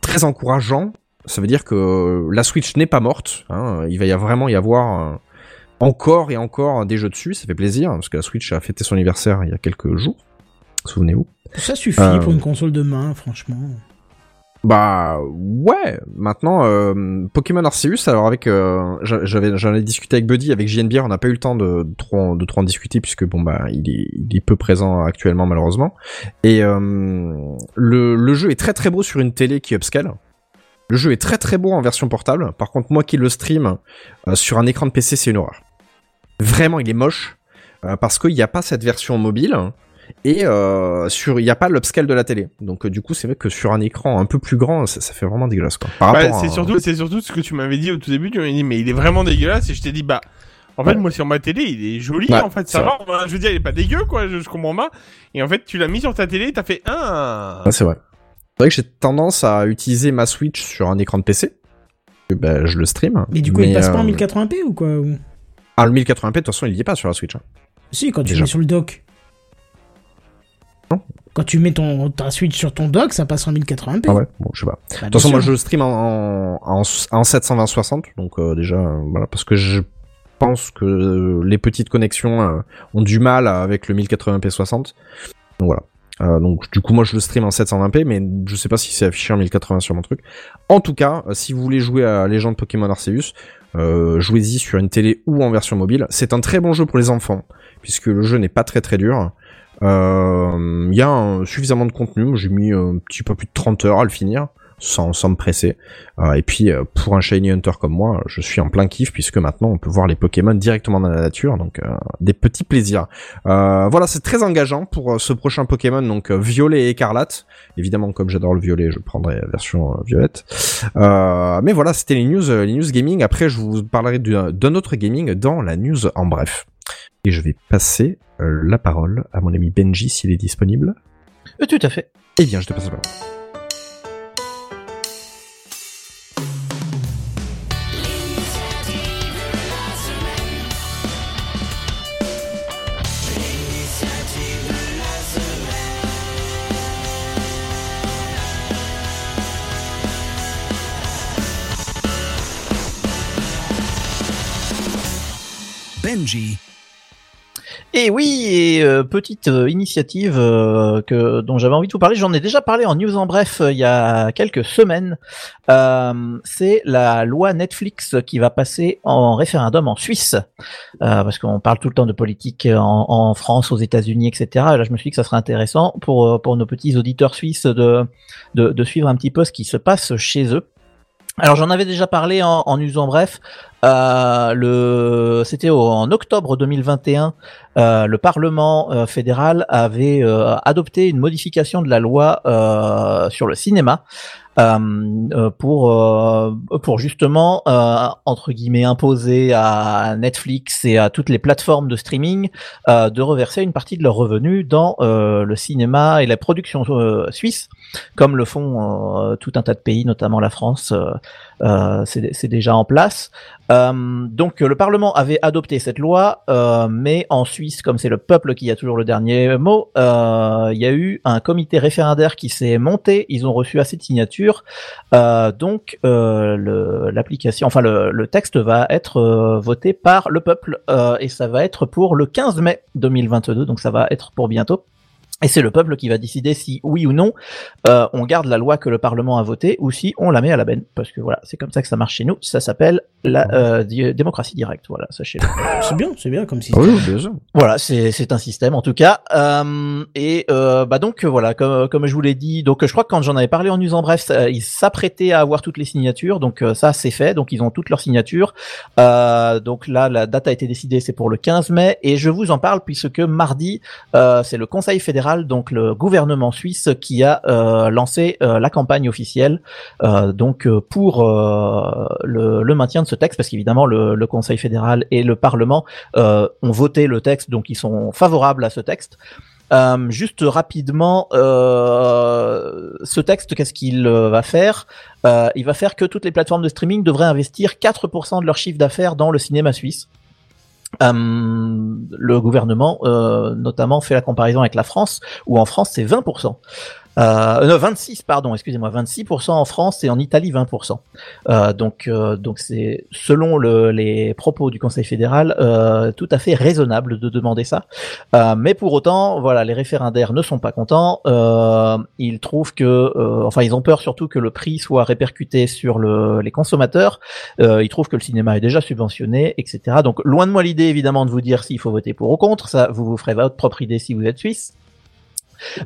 très encourageant. Ça veut dire que la Switch n'est pas morte. hein. Il va y a vraiment y avoir encore et encore des jeux dessus. Ça fait plaisir parce que la Switch a fêté son anniversaire il y a quelques jours. Souvenez-vous. Ça suffit pour une console de main, franchement. Bah ouais. Maintenant, euh, Pokémon Arceus. Alors avec, euh, j'a- j'avais, j'en ai discuté avec Buddy, avec JNBR, on n'a pas eu le temps de, de trop, en- discuter puisque bon bah il est, peu présent actuellement malheureusement. Et euh, le, le jeu est très très beau sur une télé qui upscale. Le jeu est très très beau en version portable. Par contre, moi qui le stream sur un écran de PC, c'est une horreur. Vraiment, il est moche parce qu'il n'y a pas cette version mobile et euh, sur il n'y a pas l'upscale de la télé. Donc euh, du coup, c'est vrai que sur un écran un peu plus grand, ça, ça fait vraiment dégueulasse quoi. Par Bah, rapport c'est à- surtout, c'est surtout ce que tu m'avais dit au tout début. Tu m'avais dit, mais il est vraiment dégueulasse. Et je t'ai dit, bah, en fait, Ouais. moi, sur ma télé, il est joli. Ouais, en fait, ça va. Je veux dire, il est pas dégueu, quoi. Je, je comprends pas. Et en fait, tu l'as mis sur ta télé, et t'as fait un. Ouais, c'est vrai. C'est vrai que j'ai tendance à utiliser ma Switch sur un écran de PC. Ben, je le stream. Mais du coup, il passe pas en euh, 1080p ou quoi ou- Ah, le 1080p, de toute façon, il y est pas sur la Switch. hein. Si, quand tu Déjà. mets sur le dock. Quand tu mets ton, ta Switch sur ton dock, ça passe en 1080p. Ah ouais, bon, je sais pas. Bah, De toute façon, moi, je le stream en, en, en, en 720-60, donc euh, déjà, euh, voilà, parce que je pense que euh, les petites connexions euh, ont du mal avec le 1080p 60. Donc voilà. Euh, donc du coup, moi, je le stream en 720p, mais je sais pas si c'est affiché en 1080 sur mon truc. En tout cas, euh, si vous voulez jouer à Légende Pokémon Arceus, euh, jouez-y sur une télé ou en version mobile. C'est un très bon jeu pour les enfants, puisque le jeu n'est pas très très dur. Euh, Il y a un- suffisamment de contenu. J'ai mis euh, un petit peu plus de 30 heures à le finir. sans, sans me presser. Euh, et puis euh, pour un shiny hunter comme moi, je suis en plein kiff puisque maintenant on peut voir les Pokémon directement dans la nature, donc euh, des petits plaisirs. Euh, voilà, c'est très engageant pour euh, ce prochain Pokémon, donc euh, violet et écarlate. Évidemment, comme j'adore le violet, je prendrai la version euh, violette. Euh, mais voilà, c'était les news, euh, les news gaming. Après, je vous parlerai d'un autre gaming dans la news en bref. Et je vais passer euh, la parole à mon ami Benji s'il est disponible. Euh, Tout à fait. Eh bien, je te passe la parole. Et oui, et euh, petite euh, initiative euh, que dont j'avais envie de vous parler, j'en ai déjà parlé en news en bref il y a quelques semaines. C'est la loi Netflix qui va passer en référendum en Suisse, parce qu'on parle tout le temps de politique en, France, aux États-Unis, etc. Et là, je me suis dit que ça serait intéressant pour pour nos petits auditeurs suisses de de, de suivre un petit peu ce qui se passe chez eux. Alors j'en avais déjà parlé en, en en bref. Euh, le, c'était en octobre 2021. euh, le Parlement euh, fédéral avait euh, adopté une modification de la loi euh, sur le cinéma euh, pour pour justement entre guillemets imposer à Netflix et à toutes les plateformes de streaming de reverser une partie de leurs revenus dans le cinéma et la production suisse, comme le font euh, tout un tas de pays, notamment la France. euh, euh, c'est déjà en place. Donc le Parlement avait adopté cette loi, mais en Suisse, comme c'est le peuple qui a toujours le dernier mot, il y a eu un comité référendaire qui s'est monté. Ils ont reçu assez de signatures, donc l'application, enfin le, le texte va être voté par le peuple et ça va être pour le 15 mai 2022. Donc ça va être pour bientôt. Et c'est le peuple qui va décider si oui ou non euh, on garde la loi que le Parlement a votée ou si on la met à la benne. Parce que voilà, c'est comme ça que ça marche chez nous. Ça s'appelle la euh, di- démocratie directe. Voilà, sachez-le. C'est bien, c'est bien comme si. Ah oui, bien sûr. Voilà, c'est c'est un système en tout cas. Euh, et euh, bah donc voilà, comme comme je vous l'ai dit, donc je crois que quand j'en avais parlé en news en bref, ça- ils s'apprêtaient à avoir toutes les signatures. Donc euh, ça c'est fait, donc ils ont toutes leurs signatures. Euh, donc là la date a été décidée, c'est pour le 15 mai et je vous en parle puisque mardi euh, c'est le Conseil fédéral, donc le gouvernement suisse qui a euh, lancé euh, la campagne officielle euh, pour le, maintien de ce texte parce qu'évidemment le, Conseil fédéral et le Parlement ont voté le texte, donc ils sont favorables à ce texte. Juste rapidement, ce texte, qu'est-ce qu'il va faire? Il va faire que toutes les plateformes de streaming devraient investir 4% de leur chiffre d'affaires dans le cinéma suisse. Euh, le gouvernement, euh, notamment, fait la comparaison avec la France, où en France c'est 20%. Euh, non, 26, pardon, excusez-moi, 26% en France et en Italie 20%. Euh, donc, euh, donc c'est selon le, les propos du Conseil fédéral euh, tout à fait raisonnable de demander ça. Euh, mais pour autant, voilà, les référendaires ne sont pas contents. Euh, ils trouvent que, enfin, ils ont peur surtout que le prix soit répercuté sur le, les consommateurs. Ils trouvent que le cinéma est déjà subventionné, etc. Donc, loin de moi l'idée évidemment de vous dire s'il faut voter pour ou contre. Ça, vous vous ferez votre propre idée si vous êtes suisse.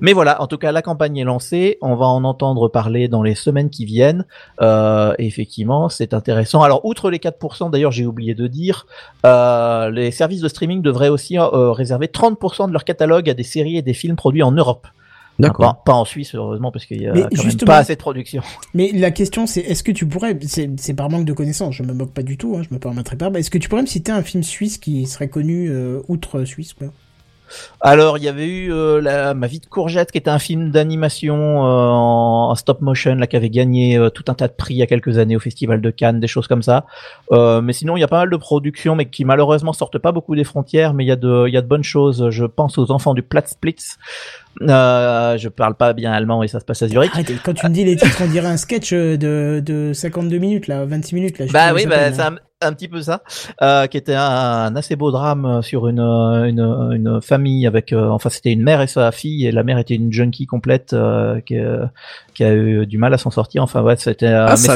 Mais voilà, en tout cas, la campagne est lancée. On va en entendre parler dans les semaines qui viennent. Euh, effectivement, c'est intéressant. Alors, outre les 4%, d'ailleurs, j'ai oublié de dire, euh, les services de streaming devraient aussi euh, réserver 30% de leur catalogue à des séries et des films produits en Europe. D'accord. Pas, pas en Suisse, heureusement, parce qu'il y a Mais quand même justement- pas assez de production. Mais la question, c'est est-ce que tu pourrais, c'est c'est par manque de connaissances, je me moque pas du tout, hein, je me permettrai pas, mais est-ce que tu pourrais me citer un film suisse qui serait connu euh, outre Suisse quoi? Alors, il y avait eu euh, la, Ma vie de courgette, qui était un film d'animation euh, en, en stop motion, là, qui avait gagné euh, tout un tas de prix il y a quelques années au Festival de Cannes, des choses comme ça. Euh, mais sinon, il y a pas mal de productions, mais qui malheureusement sortent pas beaucoup des frontières. Mais il y a de, il y a de bonnes choses. Je pense aux enfants du Platzsplitz. Euh, je parle pas bien allemand et ça se passe à Zurich. Arrête, quand tu me dis les titres, on dirait un sketch euh, de, de 52 minutes, là, 26 minutes, là. je Bah oui, comment ça un, petit peu ça, euh, qui était un, assez beau drame sur une euh, une, une famille avec, euh, enfin c'était une mère et sa fille et la mère était une junkie complète euh, qui, euh, qui a eu du mal à s'en sortir. Enfin ouais, c'était. euh, Ah, ça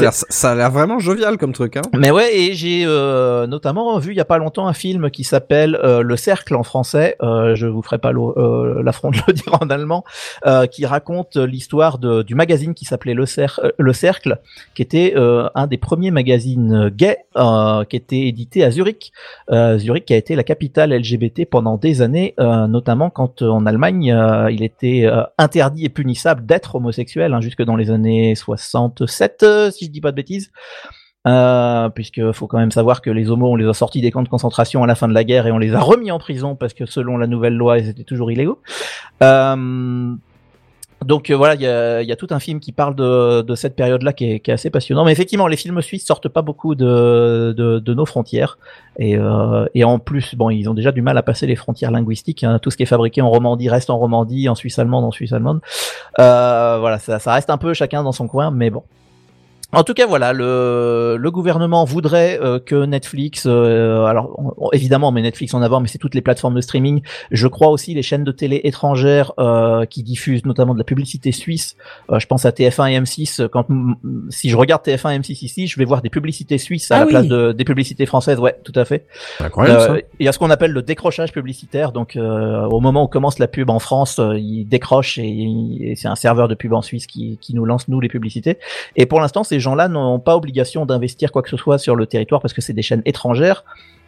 a l'air, vraiment jovial comme truc, hein. mais ouais, et j'ai euh, notamment vu il y a pas longtemps un film qui s'appelle euh, Le Cercle en français. Euh, je vous ferai pas euh, l'affront de <laughs> le dire en allemand, euh, qui raconte l'histoire de- du magazine qui s'appelait Le, Cer- euh, Le Cercle, qui était euh, un des premiers magazines gays euh, qui était édité à Zurich. Euh, Zurich qui a été la capitale LGBT pendant des années, euh, notamment quand euh, en Allemagne euh, il était euh, interdit et punissable d'être homosexuel, hein, jusque dans les années 67, euh, si je dis pas de bêtises. Euh, puisque faut quand même savoir que les homos on les a sortis des camps de concentration à la fin de la guerre et on les a remis en prison parce que selon la nouvelle loi ils étaient toujours illégaux. Euh, donc euh, voilà, il y a, y a tout un film qui parle de, de cette période-là qui est, qui est assez passionnant. Mais effectivement, les films suisses sortent pas beaucoup de, de, de nos frontières. Et, euh, et en plus, bon, ils ont déjà du mal à passer les frontières linguistiques. hein. Tout ce qui est fabriqué en Romandie reste en Romandie, en Suisse allemande en Suisse allemande. Euh, voilà, ça, ça reste un peu chacun dans son coin, mais bon. En tout cas, voilà, le, le gouvernement voudrait euh, que Netflix, euh, alors on- évidemment, on met Netflix en avant, mais c'est toutes les plateformes de streaming. Je crois aussi les chaînes de télé étrangères euh, qui diffusent notamment de la publicité suisse. Euh, je pense à TF1 et M6. Quand m- si je regarde TF1 et M6 ici, je vais voir des publicités suisses à Ah la oui. place de des publicités françaises. Ouais, tout à fait. Incroyable. Euh, Il y a ce qu'on appelle le décrochage publicitaire. Donc, euh, au moment où commence la pub en France, euh, il décroche et, et c'est un serveur de pub en Suisse qui, qui nous lance nous les publicités. Et pour l'instant, ces gens-là n'ont pas obligation d'investir quoi que ce soit sur le territoire parce que c'est des chaînes étrangères.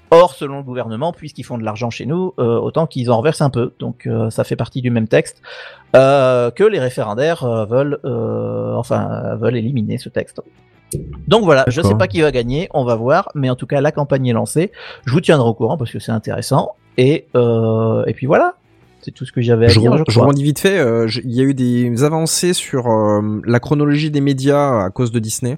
Or, selon le gouvernement, puisqu'ils font de l'argent chez nous, euh, autant qu'ils en reversent un peu. Donc, euh, ça fait partie du même texte euh, que les référendaires veulent, enfin, veulent éliminer ce texte. Donc voilà, je sais D'accord. pas qui va gagner, on va voir, mais en tout cas la campagne est lancée. Je vous tiendrai au courant parce que c'est intéressant. Et et puis voilà, c'est tout ce que j'avais à Je, dire. Je je vite fait. euh, Il y a eu des avancées sur euh, la chronologie des médias à cause de Disney,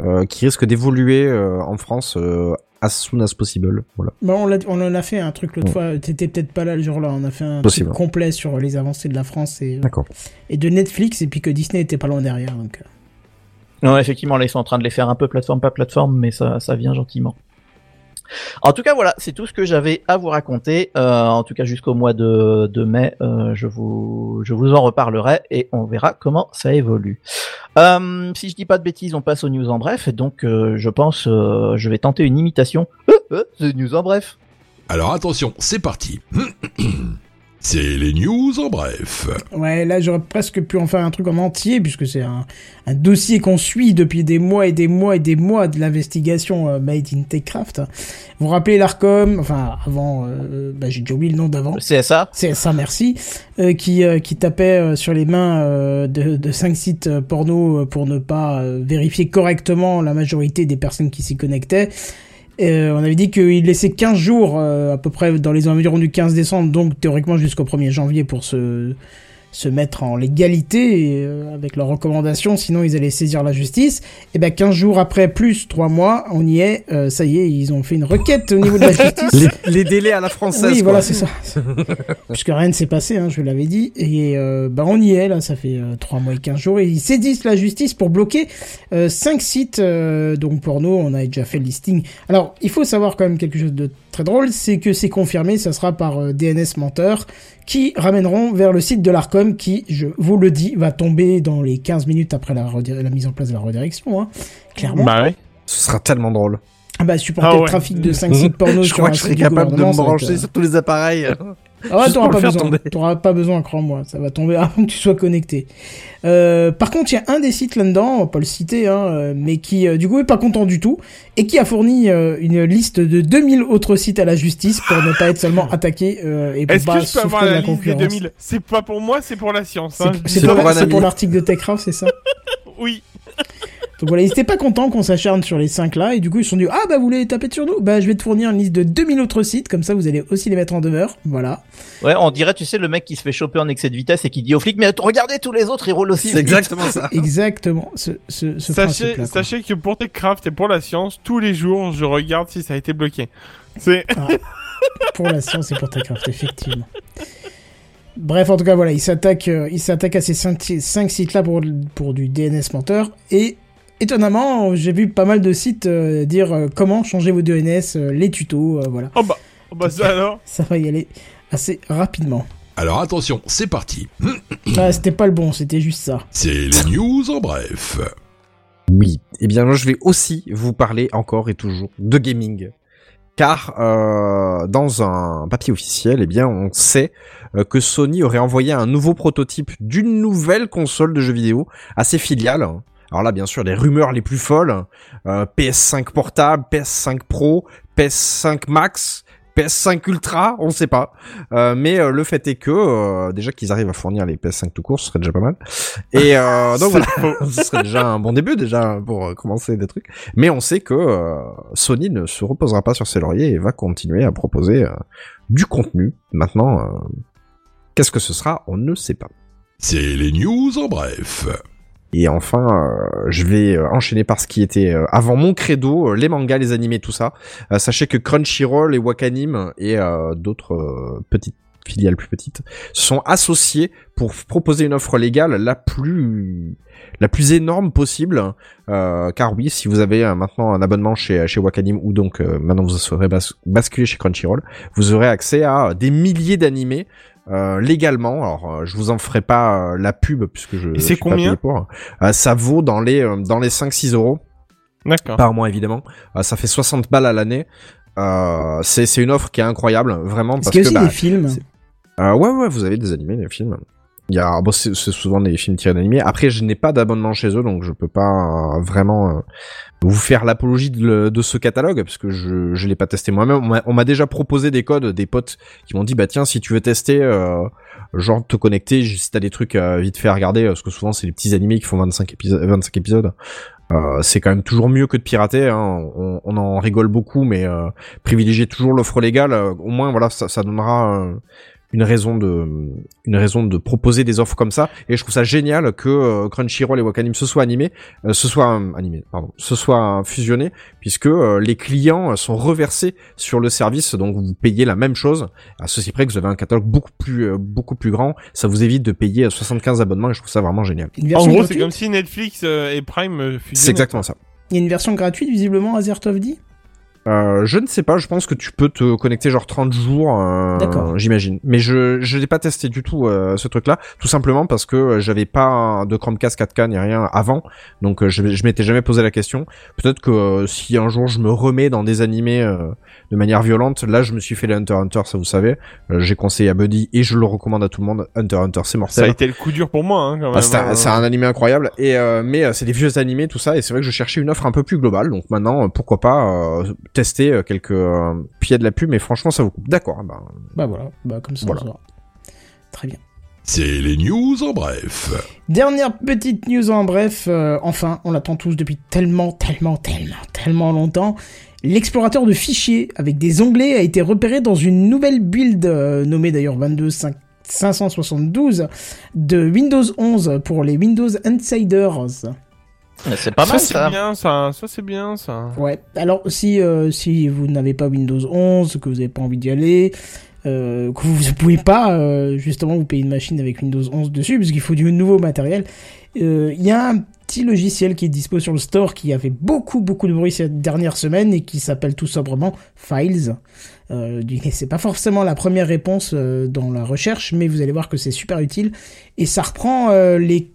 euh, qui risque d'évoluer euh, en France euh, as soon as possible. Voilà. Bon, on, on en a fait un truc l'autre Ouais. fois. T'étais peut-être pas là le jour-là. On a fait un Possible. truc complet sur les avancées de la France et, de Netflix, et puis que Disney était pas loin derrière. Donc. Non, effectivement, là ils sont en train de les faire un peu plateforme par plateforme, mais ça ça vient gentiment. En tout cas, voilà, c'est tout ce que j'avais à vous raconter. Euh, en tout cas, jusqu'au mois de, mai, euh, je vous je vous en reparlerai et on verra comment ça évolue. Euh, si je dis pas de bêtises, on passe aux news en bref. Donc, je pense, je vais tenter une imitation. Euh, news en bref. Alors attention, c'est parti. <clears throat> C'est les news en bref. Ouais, là j'aurais presque pu en faire un truc en entier, puisque c'est un, un dossier qu'on suit depuis des mois et des mois et des mois de l'investigation euh, Made in Techcraft. Vous vous rappelez l'ARCOM, enfin avant, euh, bah, j'ai déjà oublié le nom d'avant. CSA. C'est ça, merci. Euh, qui, euh, qui tapait euh, sur les mains euh, de, de cinq sites euh, porno euh, pour ne pas euh, vérifier correctement la majorité des personnes qui s'y connectaient. Euh, on avait dit qu'il laissait 15 jours, euh, à peu près dans les environs du 15 décembre, donc théoriquement jusqu'au 1er janvier pour se, se mettre en légalité euh, avec leurs recommandations, sinon ils allaient saisir la justice. Et ben 15 jours après, plus 3 mois, on y est, euh, ça y est, ils ont fait une requête au niveau de la <laughs> justice. Les, les délais à la française. Oui, quoi. voilà, c'est ça. <laughs> Puisque rien ne s'est passé, hein, je l'avais dit. Et euh, bah, on y est, là, ça fait euh, 3 mois et 15 jours. Et ils saisissent la justice pour bloquer euh, 5 sites, euh, donc porno, on a déjà fait le listing. Alors, il faut savoir quand même quelque chose de très drôle, c'est que c'est confirmé, ça sera par euh, DNS menteur, qui ramèneront vers le site de l'ARCOM, qui, je vous le dis, va tomber dans les 15 minutes après la, mise en place de la redirection, hein, clairement. Bah ouais. Ce sera tellement drôle. Ah bah, supporter Ah ouais. le trafic de 5 sites porno <laughs> je sur crois un que je serais capable de me brancher euh, sur tous les appareils. Ah ouais, t'auras pas besoin. T'auras pas besoin, crois-moi. Ça va tomber <laughs> avant que tu sois connecté. Euh, par contre, il y a un des sites là-dedans, on va pas le citer, hein, euh, mais qui, euh, du coup, est pas content du tout et qui a fourni euh, une liste de 2000 autres sites à la justice pour ne pas être seulement attaqué euh, et pour pas que je peux avoir souffrir de la la concurrence. 2000 C'est pas pour moi, c'est pour la science. C'est Hein. c'est pour l'article de TechCraft, c'est ça? <laughs> Oui. Donc voilà, ils étaient pas contents qu'on s'acharne sur les 5 là, et du coup ils se sont dit, ah bah vous voulez taper sur nous? Bah je vais te fournir une liste de 2000 autres sites, comme ça vous allez aussi les mettre en demeure, voilà. Ouais, on dirait, tu sais, le mec qui se fait choper en excès de vitesse et qui dit aux flics, mais regardez tous les autres, ils roulent aussi. C'est exactement ça. Exactement, ce, ce, ce Sachez, que pour Techcraft et pour la science, tous les jours, je regarde si ça a été bloqué. C'est. pour la science et pour Techcraft, effectivement. Bref, en tout cas, voilà, il s'attaque, euh, il s'attaque à ces cinq, cinq sites-là pour, pour du DNS menteur et étonnamment, j'ai vu pas mal de sites euh, dire euh, comment changer vos DNS, euh, les tutos, euh, voilà. Oh bah, oh bah ça alors. <laughs> Ça va y aller assez rapidement. Alors attention, c'est parti. Ah, c'était pas le bon, c'était juste ça. C'est les news en bref. Oui. Eh bien, je vais aussi vous parler encore et toujours de gaming. Car euh, dans un papier officiel, eh bien, on sait que Sony aurait envoyé un nouveau prototype d'une nouvelle console de jeux vidéo à ses filiales. Alors là, bien sûr, les rumeurs les plus folles euh, PS5 portable, PS5 Pro, PS5 Max, PS5 Ultra, on sait pas. Euh, mais euh, le fait est que euh, déjà qu'ils arrivent à fournir les PS5 tout court, ce serait déjà pas mal. Et euh, <laughs> donc voilà, ce serait déjà un bon début déjà pour euh, commencer des trucs. Mais on sait que euh, Sony ne se reposera pas sur ses lauriers et va continuer à proposer euh, du contenu. Maintenant, euh, qu'est-ce que ce sera? On ne sait pas. C'est les news en bref. Et enfin, euh, je vais euh, enchaîner par ce qui était euh, avant mon credo, les mangas, les animés, tout ça. Sachez que Crunchyroll et Wakanim et d'autres petites filiales plus petites sont associés pour proposer une offre légale la plus la plus énorme possible. Car oui, si vous avez maintenant un abonnement chez chez Wakanim ou donc maintenant vous serez bas basculé chez Crunchyroll, vous aurez accès à des milliers d'animés euh, légalement. Alors, euh, je vous en ferai pas euh, la pub puisque je. C'est pas combien payé pour. Euh, Ça vaut dans les euh, dans les 5-6 euros D'accord. par mois évidemment. Euh, ça fait 60 balles à l'année. Euh, c'est c'est une offre qui est incroyable vraiment Est-ce parce qu'il y a aussi bah, des films euh, ouais ouais vous avez des animés des films. Il y a bon c'est c'est souvent des films tirés d'animés. Après je n'ai pas d'abonnement chez eux donc je peux pas euh, vraiment euh, vous faire l'apologie de, de ce catalogue parce que je je l'ai pas testé moi-même. On m'a- déjà proposé des codes des potes qui m'ont dit bah tiens si tu veux tester euh, genre te connecter si t'as des trucs euh, vite fait à regarder parce que souvent c'est les petits animés qui font 25 épisodes 25 épisodes. Euh, c'est quand même toujours mieux que de pirater. Hein. On, on en rigole beaucoup, mais euh, privilégier toujours l'offre légale. euh, au moins, voilà, ça, ça donnera euh, une raison de une raison de proposer des offres comme ça. Et je trouve ça génial que euh, Crunchyroll et Wakanim se soient animés, euh, se soient euh, animés, pardon, se soient euh, fusionnés, puisque euh, les clients sont reversés sur le service, donc vous payez la même chose. À ceci près que vous avez un catalogue beaucoup plus euh, beaucoup plus grand, ça vous évite de payer 75 abonnements. Et je trouve ça vraiment génial. En gros, c'est comme si Netflix et Prime fusionnaient. C'est exactement ça. Il y a une version gratuite visiblement Azertov dit Euh, je ne sais pas, je pense que tu peux te connecter genre 30 jours, euh, D'accord. j'imagine. Mais je je l'ai pas testé du tout euh, ce truc-là, tout simplement parce que euh, j'avais pas de Chromecast 4K ni rien avant, donc euh, je, je m'étais jamais posé la question. Peut-être que euh, si un jour je me remets dans des animés euh, de manière violente, là je me suis fait les Hunter Hunter, ça vous savez, Euh, j'ai conseillé à Buddy et je le recommande à tout le monde. Hunter Hunter, c'est Ça a mortel. été le coup dur pour moi, hein, quand même. Ah, c'est un, hein. c'est un animé incroyable et euh, mais euh, c'est des vieux animés tout ça et c'est vrai que je cherchais une offre un peu plus globale donc maintenant pourquoi pas euh, tester euh, quelques euh, puis il y a de la pub mais franchement ça vous coupe d'accord bah, Bah voilà, bah comme ça Voilà. on. Très bien. C'est les news en bref. Dernière petite news en bref, euh, enfin, on l'attend tous depuis tellement, tellement, tellement, tellement longtemps. L'explorateur de fichiers avec des onglets a été repéré dans une nouvelle build, euh, nommée d'ailleurs 22 572 de Windows 11 pour les Windows Insiders. C'est pas ça, mal c'est ça. bien, ça. Ça, c'est bien, ça. Ouais, alors si, euh, si vous n'avez pas Windows 11, que vous n'avez pas envie d'y aller, euh, que vous ne pouvez pas euh, justement vous payer une machine avec Windows 11 dessus, parce qu'il faut du nouveau matériel, euh, il y a un petit logiciel qui est dispo sur le store qui a fait beaucoup beaucoup de bruit ces dernières semaines et qui s'appelle tout sobrement Files. Euh, c'est pas forcément la première réponse euh, dans la recherche, mais vous allez voir que c'est super utile et ça reprend euh, les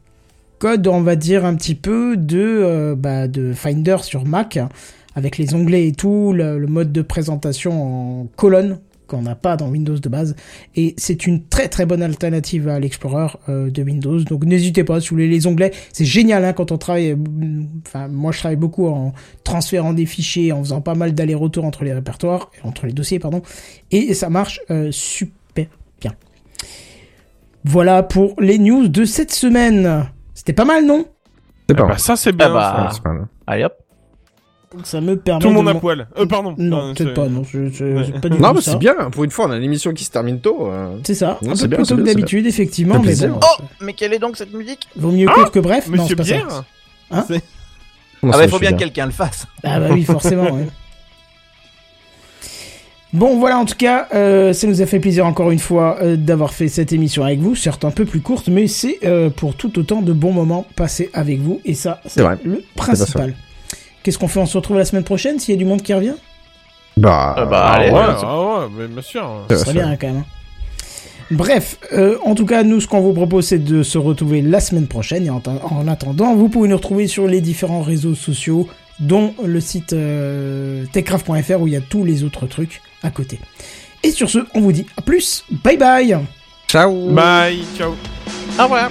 codes, on va dire un petit peu de euh, bah, de Finder sur Mac avec les onglets et tout, le, mode de présentation en colonne qu'on n'a pas dans Windows de base. Et c'est une très très bonne alternative à l'Explorer euh, de Windows. Donc n'hésitez pas, si vous voulez les onglets, c'est génial hein, quand on travaille. euh, Enfin, moi je travaille beaucoup en transférant des fichiers, en faisant pas mal d'allers-retours entre les répertoires, entre les dossiers, pardon. Et ça marche super bien. Voilà pour les news de cette semaine. C'était pas mal, non c'est Ah pas bah, ça, c'est bien. Ah bah, ça. c'est pas mal. Allez hop. Ça me permet Tout le monde de à poil. Euh, pardon. Non, peut-être c'est- pas, non. Je, je- Ouais. j'ai pas du non tout mais c'est bien pour une fois on a une émission qui se termine tôt euh. C'est ça, Non, un c'est peu bien, plus tôt que d'habitude, effectivement, mais bon, Oh, mais quelle est donc cette musique vaut mieux Ah court que bref. non, Monsieur c'est pas ça. Bière Hein Ah bah il faut bien que quelqu'un le fasse. Ah bah oui, forcément, ouais. Bon voilà en tout cas, euh, ça nous a fait plaisir encore une fois euh, d'avoir fait cette émission avec vous, certes un peu plus courte, mais c'est euh, pour tout autant de bons moments passés avec vous, et ça c'est le principal. Qu'est-ce qu'on fait? On se retrouve la semaine prochaine s'il y a du monde qui revient? Bah, Ah bah, Ah allez, ouais, euh, ah ouais, mais bien sûr. ça serait bien hein, quand même. hein. Bref, euh, en tout cas, nous, ce qu'on vous propose, c'est de se retrouver la semaine prochaine. Et en, en attendant, vous pouvez nous retrouver sur les différents réseaux sociaux, dont le site euh, techcraft.fr où il y a tous les autres trucs à côté. Et sur ce, on vous dit à plus. Bye bye Ciao Bye, ciao. Au revoir.